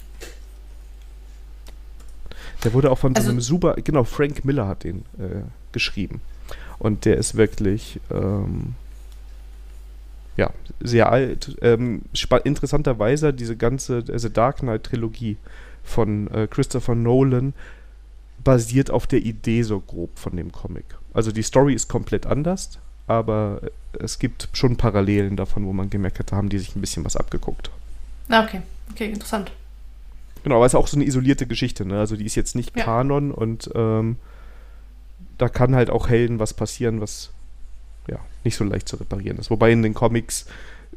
Der wurde auch von Also- so einem super, genau, Frank Miller hat den äh, geschrieben. Und der ist wirklich, ähm, ja, sehr alt. Ähm, interessanterweise diese ganze also Dark Knight Trilogie von äh, Christopher Nolan basiert auf der Idee so grob von dem Comic. Also die Story ist komplett anders, aber es gibt schon Parallelen davon, wo man gemerkt hat, da haben die sich ein bisschen was abgeguckt. Na, okay. Okay, interessant. Genau, aber es ist auch so eine isolierte Geschichte, ne? Also die ist jetzt nicht Ja. Kanon und ähm, da kann halt auch Helden was passieren, was ja nicht so leicht zu reparieren ist. Wobei in den Comics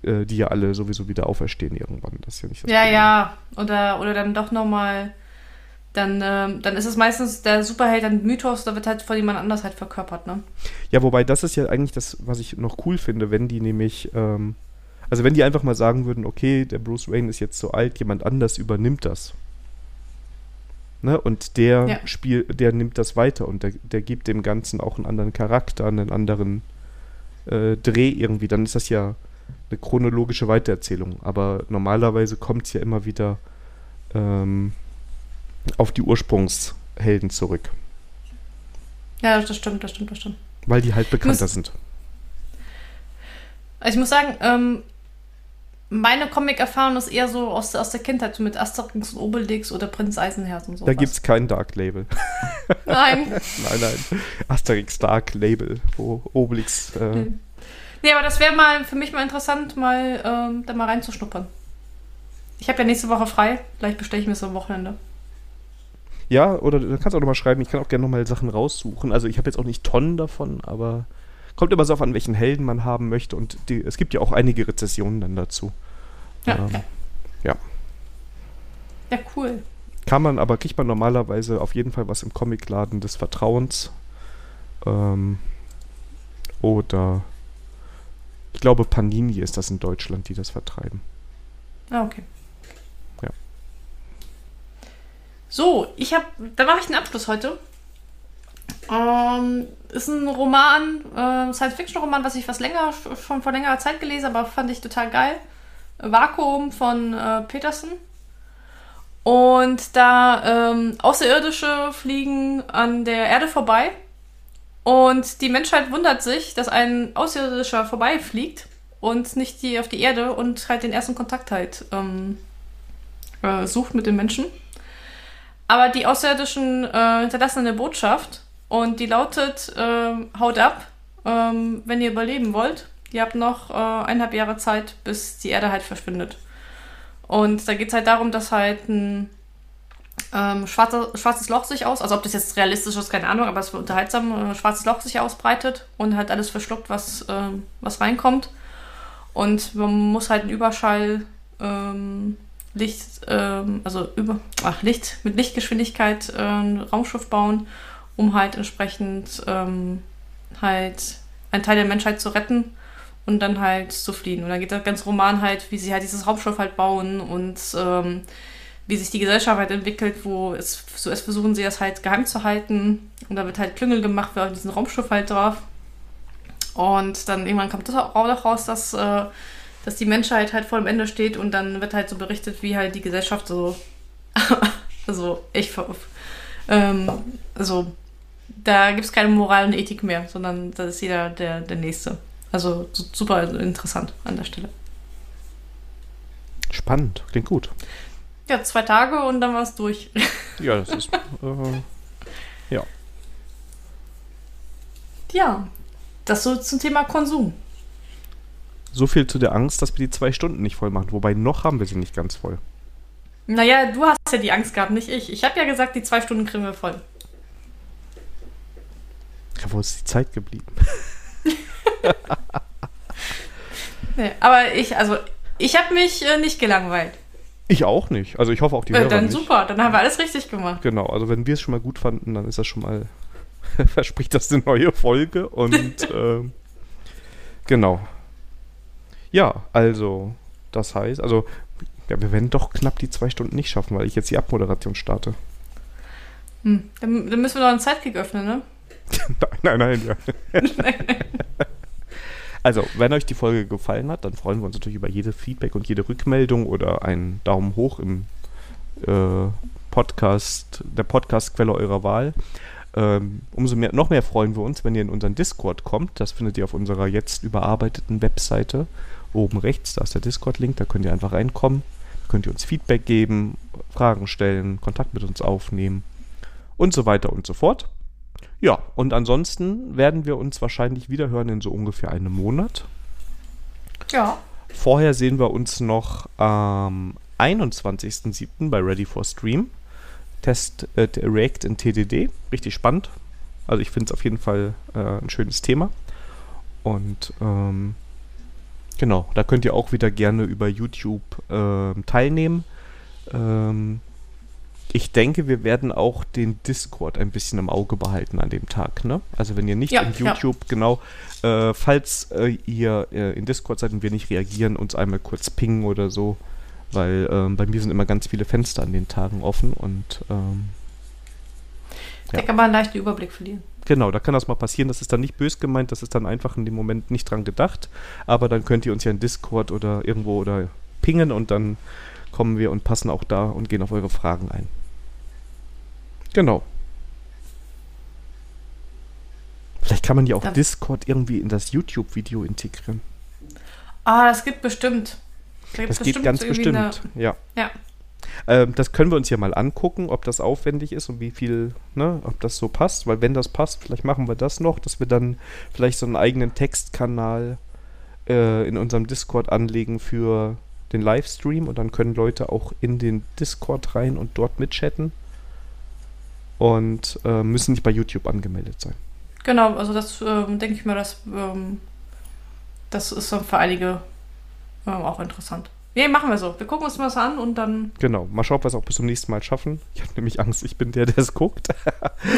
äh, die ja alle sowieso wieder auferstehen irgendwann. Das ist ja nicht das Ja, Problem. ja. Oder, oder dann doch nochmal. Dann, ähm, dann ist es meistens der Superheld, ein Mythos, da wird halt von jemand anders halt verkörpert, ne? Ja, wobei das ist ja eigentlich das, was ich noch cool finde, wenn die nämlich, ähm, also wenn die einfach mal sagen würden, okay, der Bruce Wayne ist jetzt so alt, jemand anders übernimmt das. Ne? Und der Ja. Spiel, der nimmt das weiter und der, der gibt dem Ganzen auch einen anderen Charakter, einen anderen äh, Dreh irgendwie. Dann ist das ja eine chronologische Weitererzählung. Aber normalerweise kommt es ja immer wieder ähm, auf die Ursprungshelden zurück. Ja, das stimmt, das stimmt, das stimmt. Weil die halt bekannter Muss- sind. Also ich muss sagen, ähm, meine Comic-Erfahrung ist eher so aus, aus der Kindheit, so mit Asterix und Obelix oder Prinz Eisenherz und so. Da gibt es kein Dark Label. [laughs] Nein. [laughs] Nein, nein. Asterix Dark Label, wo Obelix. Äh, Nee, aber das wäre mal für mich mal interessant, mal ähm, da mal reinzuschnuppern. Ich habe ja nächste Woche frei. Vielleicht bestelle ich mir so am Wochenende. Ja, oder du kannst auch nochmal schreiben, ich kann auch gerne nochmal Sachen raussuchen. Also ich habe jetzt auch nicht Tonnen davon, aber kommt immer so auf an, welchen Helden man haben möchte. Und die, es gibt ja auch einige Rezessionen dann dazu. Ja, Ähm, ja. Ja, cool. Kann man, aber kriegt man normalerweise auf jeden Fall was im Comicladen des Vertrauens. Ähm, oder ich glaube Panini ist das in Deutschland, die das vertreiben. Ah, okay. Ja. So, ich habe, da mache ich einen Abschluss heute. Ähm, ist ein Roman, äh, Science-Fiction-Roman, was ich was länger, schon vor längerer Zeit gelesen aber fand ich total geil. Vakuum von äh, Peterson. Und da ähm, Außerirdische fliegen an der Erde vorbei. Und die Menschheit wundert sich, dass ein Außerirdischer vorbeifliegt und nicht die auf die Erde und halt den ersten Kontakt halt ähm, äh, sucht mit den Menschen. Aber die Außerirdischen äh, hinterlassen eine Botschaft und die lautet, ähm, haut ab, ähm, wenn ihr überleben wollt. Ihr habt noch äh, eineinhalb Jahre Zeit, bis die Erde halt verschwindet. Und da geht es halt darum, dass halt ein ähm, schwarzer, schwarzes Loch sich aus, also ob das jetzt realistisch ist, keine Ahnung, aber es wird unterhaltsam, äh, schwarzes Loch sich ausbreitet und halt alles verschluckt, was, ähm, was reinkommt. Und man muss halt einen Überschall ähm, Licht, ähm, also über, ach, Licht, mit Lichtgeschwindigkeit äh, ein Raumschiff bauen, um halt entsprechend ähm, halt einen Teil der Menschheit zu retten und dann halt zu fliehen. Und dann geht der ganze Roman halt, wie sie halt dieses Raumschiff halt bauen und ähm, wie sich die Gesellschaft halt entwickelt, wo es zuerst versuchen sie das halt geheim zu halten und da wird halt Klüngel gemacht für diesen Raumschiff halt drauf. Und dann irgendwann kommt das auch raus, dass, äh, dass die Menschheit halt vor dem Ende steht und dann wird halt so berichtet, wie halt die Gesellschaft so, [laughs] also ich, ähm, also da gibt es keine Moral und Ethik mehr, sondern da ist jeder der, der Nächste. Also super interessant an der Stelle. Spannend, klingt gut. Ja, zwei Tage und dann war es durch. Ja, das ist. [laughs] Äh, ja. Ja, das so zum Thema Konsum. So viel zu der Angst, dass wir die zwei Stunden nicht voll machen. Wobei noch haben wir sie nicht ganz voll. Naja, du hast ja die Angst gehabt, nicht ich. Ich habe ja gesagt, die zwei Stunden kriegen wir voll. Ja, wo ist die Zeit geblieben? [laughs] nee, aber ich, also, ich habe mich äh, nicht gelangweilt. Ich auch nicht. Also ich hoffe auch die äh, Hörer Dann nicht. super, dann haben wir alles richtig gemacht. Genau, also wenn wir es schon mal gut fanden, dann ist das schon mal, [laughs] verspricht das eine neue Folge und [laughs] äh, genau. Ja, also das heißt, also ja, wir werden doch knapp die zwei Stunden nicht schaffen, weil ich jetzt die Abmoderation starte. Hm, dann, dann müssen wir noch einen Zeitkick öffnen, ne? nein, [laughs] nein, nein, ja. [laughs] Also, wenn euch die Folge gefallen hat, dann freuen wir uns natürlich über jede Feedback und jede Rückmeldung oder einen Daumen hoch im äh, Podcast, der Podcastquelle eurer Wahl. Ähm, umso mehr, noch mehr freuen wir uns, wenn ihr in unseren Discord kommt. Das findet ihr auf unserer jetzt überarbeiteten Webseite. Oben rechts, da ist der Discord-Link, da könnt ihr einfach reinkommen. Da könnt ihr uns Feedback geben, Fragen stellen, Kontakt mit uns aufnehmen und so weiter und so fort. Ja, und ansonsten werden wir uns wahrscheinlich wieder hören in so ungefähr einem Monat. Ja. Vorher sehen wir uns noch am 21.07. bei Ready for Stream. Test äh, React in TDD. Richtig spannend. Also ich finde es auf jeden Fall äh, ein schönes Thema. Und ähm, genau, da könnt ihr auch wieder gerne über YouTube äh, teilnehmen. Ähm, ich denke, wir werden auch den Discord ein bisschen im Auge behalten an dem Tag. Ne? Also wenn ihr nicht Ja, in ja. YouTube, genau, äh, falls äh, ihr äh, in Discord seid und wir nicht reagieren, uns einmal kurz pingen oder so. Weil ähm, bei mir sind immer ganz viele Fenster an den Tagen offen und ähm, Da Ja. kann man leicht den Überblick verlieren. Genau, da kann das mal passieren. Das ist dann nicht bös gemeint, das ist dann einfach in dem Moment nicht dran gedacht. Aber dann könnt ihr uns ja in Discord oder irgendwo oder pingen und dann kommen wir und passen auch da und gehen auf eure Fragen ein. Genau. Vielleicht kann man ja auch Dann- Discord irgendwie in das YouTube-Video integrieren. Ah, das gibt bestimmt. Da gibt Das geht ganz irgendwie eine- bestimmt. Ja. Ja. Ähm, das können wir uns ja mal angucken, ob das aufwendig ist und wie viel, ne, ob das so passt. Weil wenn das passt, vielleicht machen wir das noch, dass wir dann vielleicht so einen eigenen Textkanal äh, in unserem Discord anlegen für den Livestream und dann können Leute auch in den Discord rein und dort mitchatten und äh, müssen nicht bei YouTube angemeldet sein. Genau, also das ähm, denke ich mir, das, ähm, das ist dann für einige ähm, auch interessant. Nee, machen wir so. Wir gucken uns mal das an und dann. Genau, mal schauen, ob wir es auch bis zum nächsten Mal schaffen. Ich habe nämlich Angst, ich bin der, der es guckt.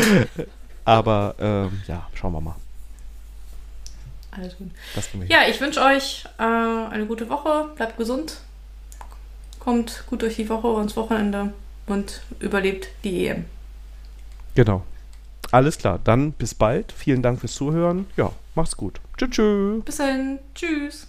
[laughs] Aber ähm, ja, schauen wir mal. Alles gut. Das. Ja, ich wünsche euch äh, eine gute Woche. Bleibt gesund. Kommt gut durch die Woche und ins Wochenende und überlebt die EM. Genau. Alles klar, dann bis bald. Vielen Dank fürs Zuhören. Ja, macht's gut. Tschüss. tschüss. Bis dann. Tschüss.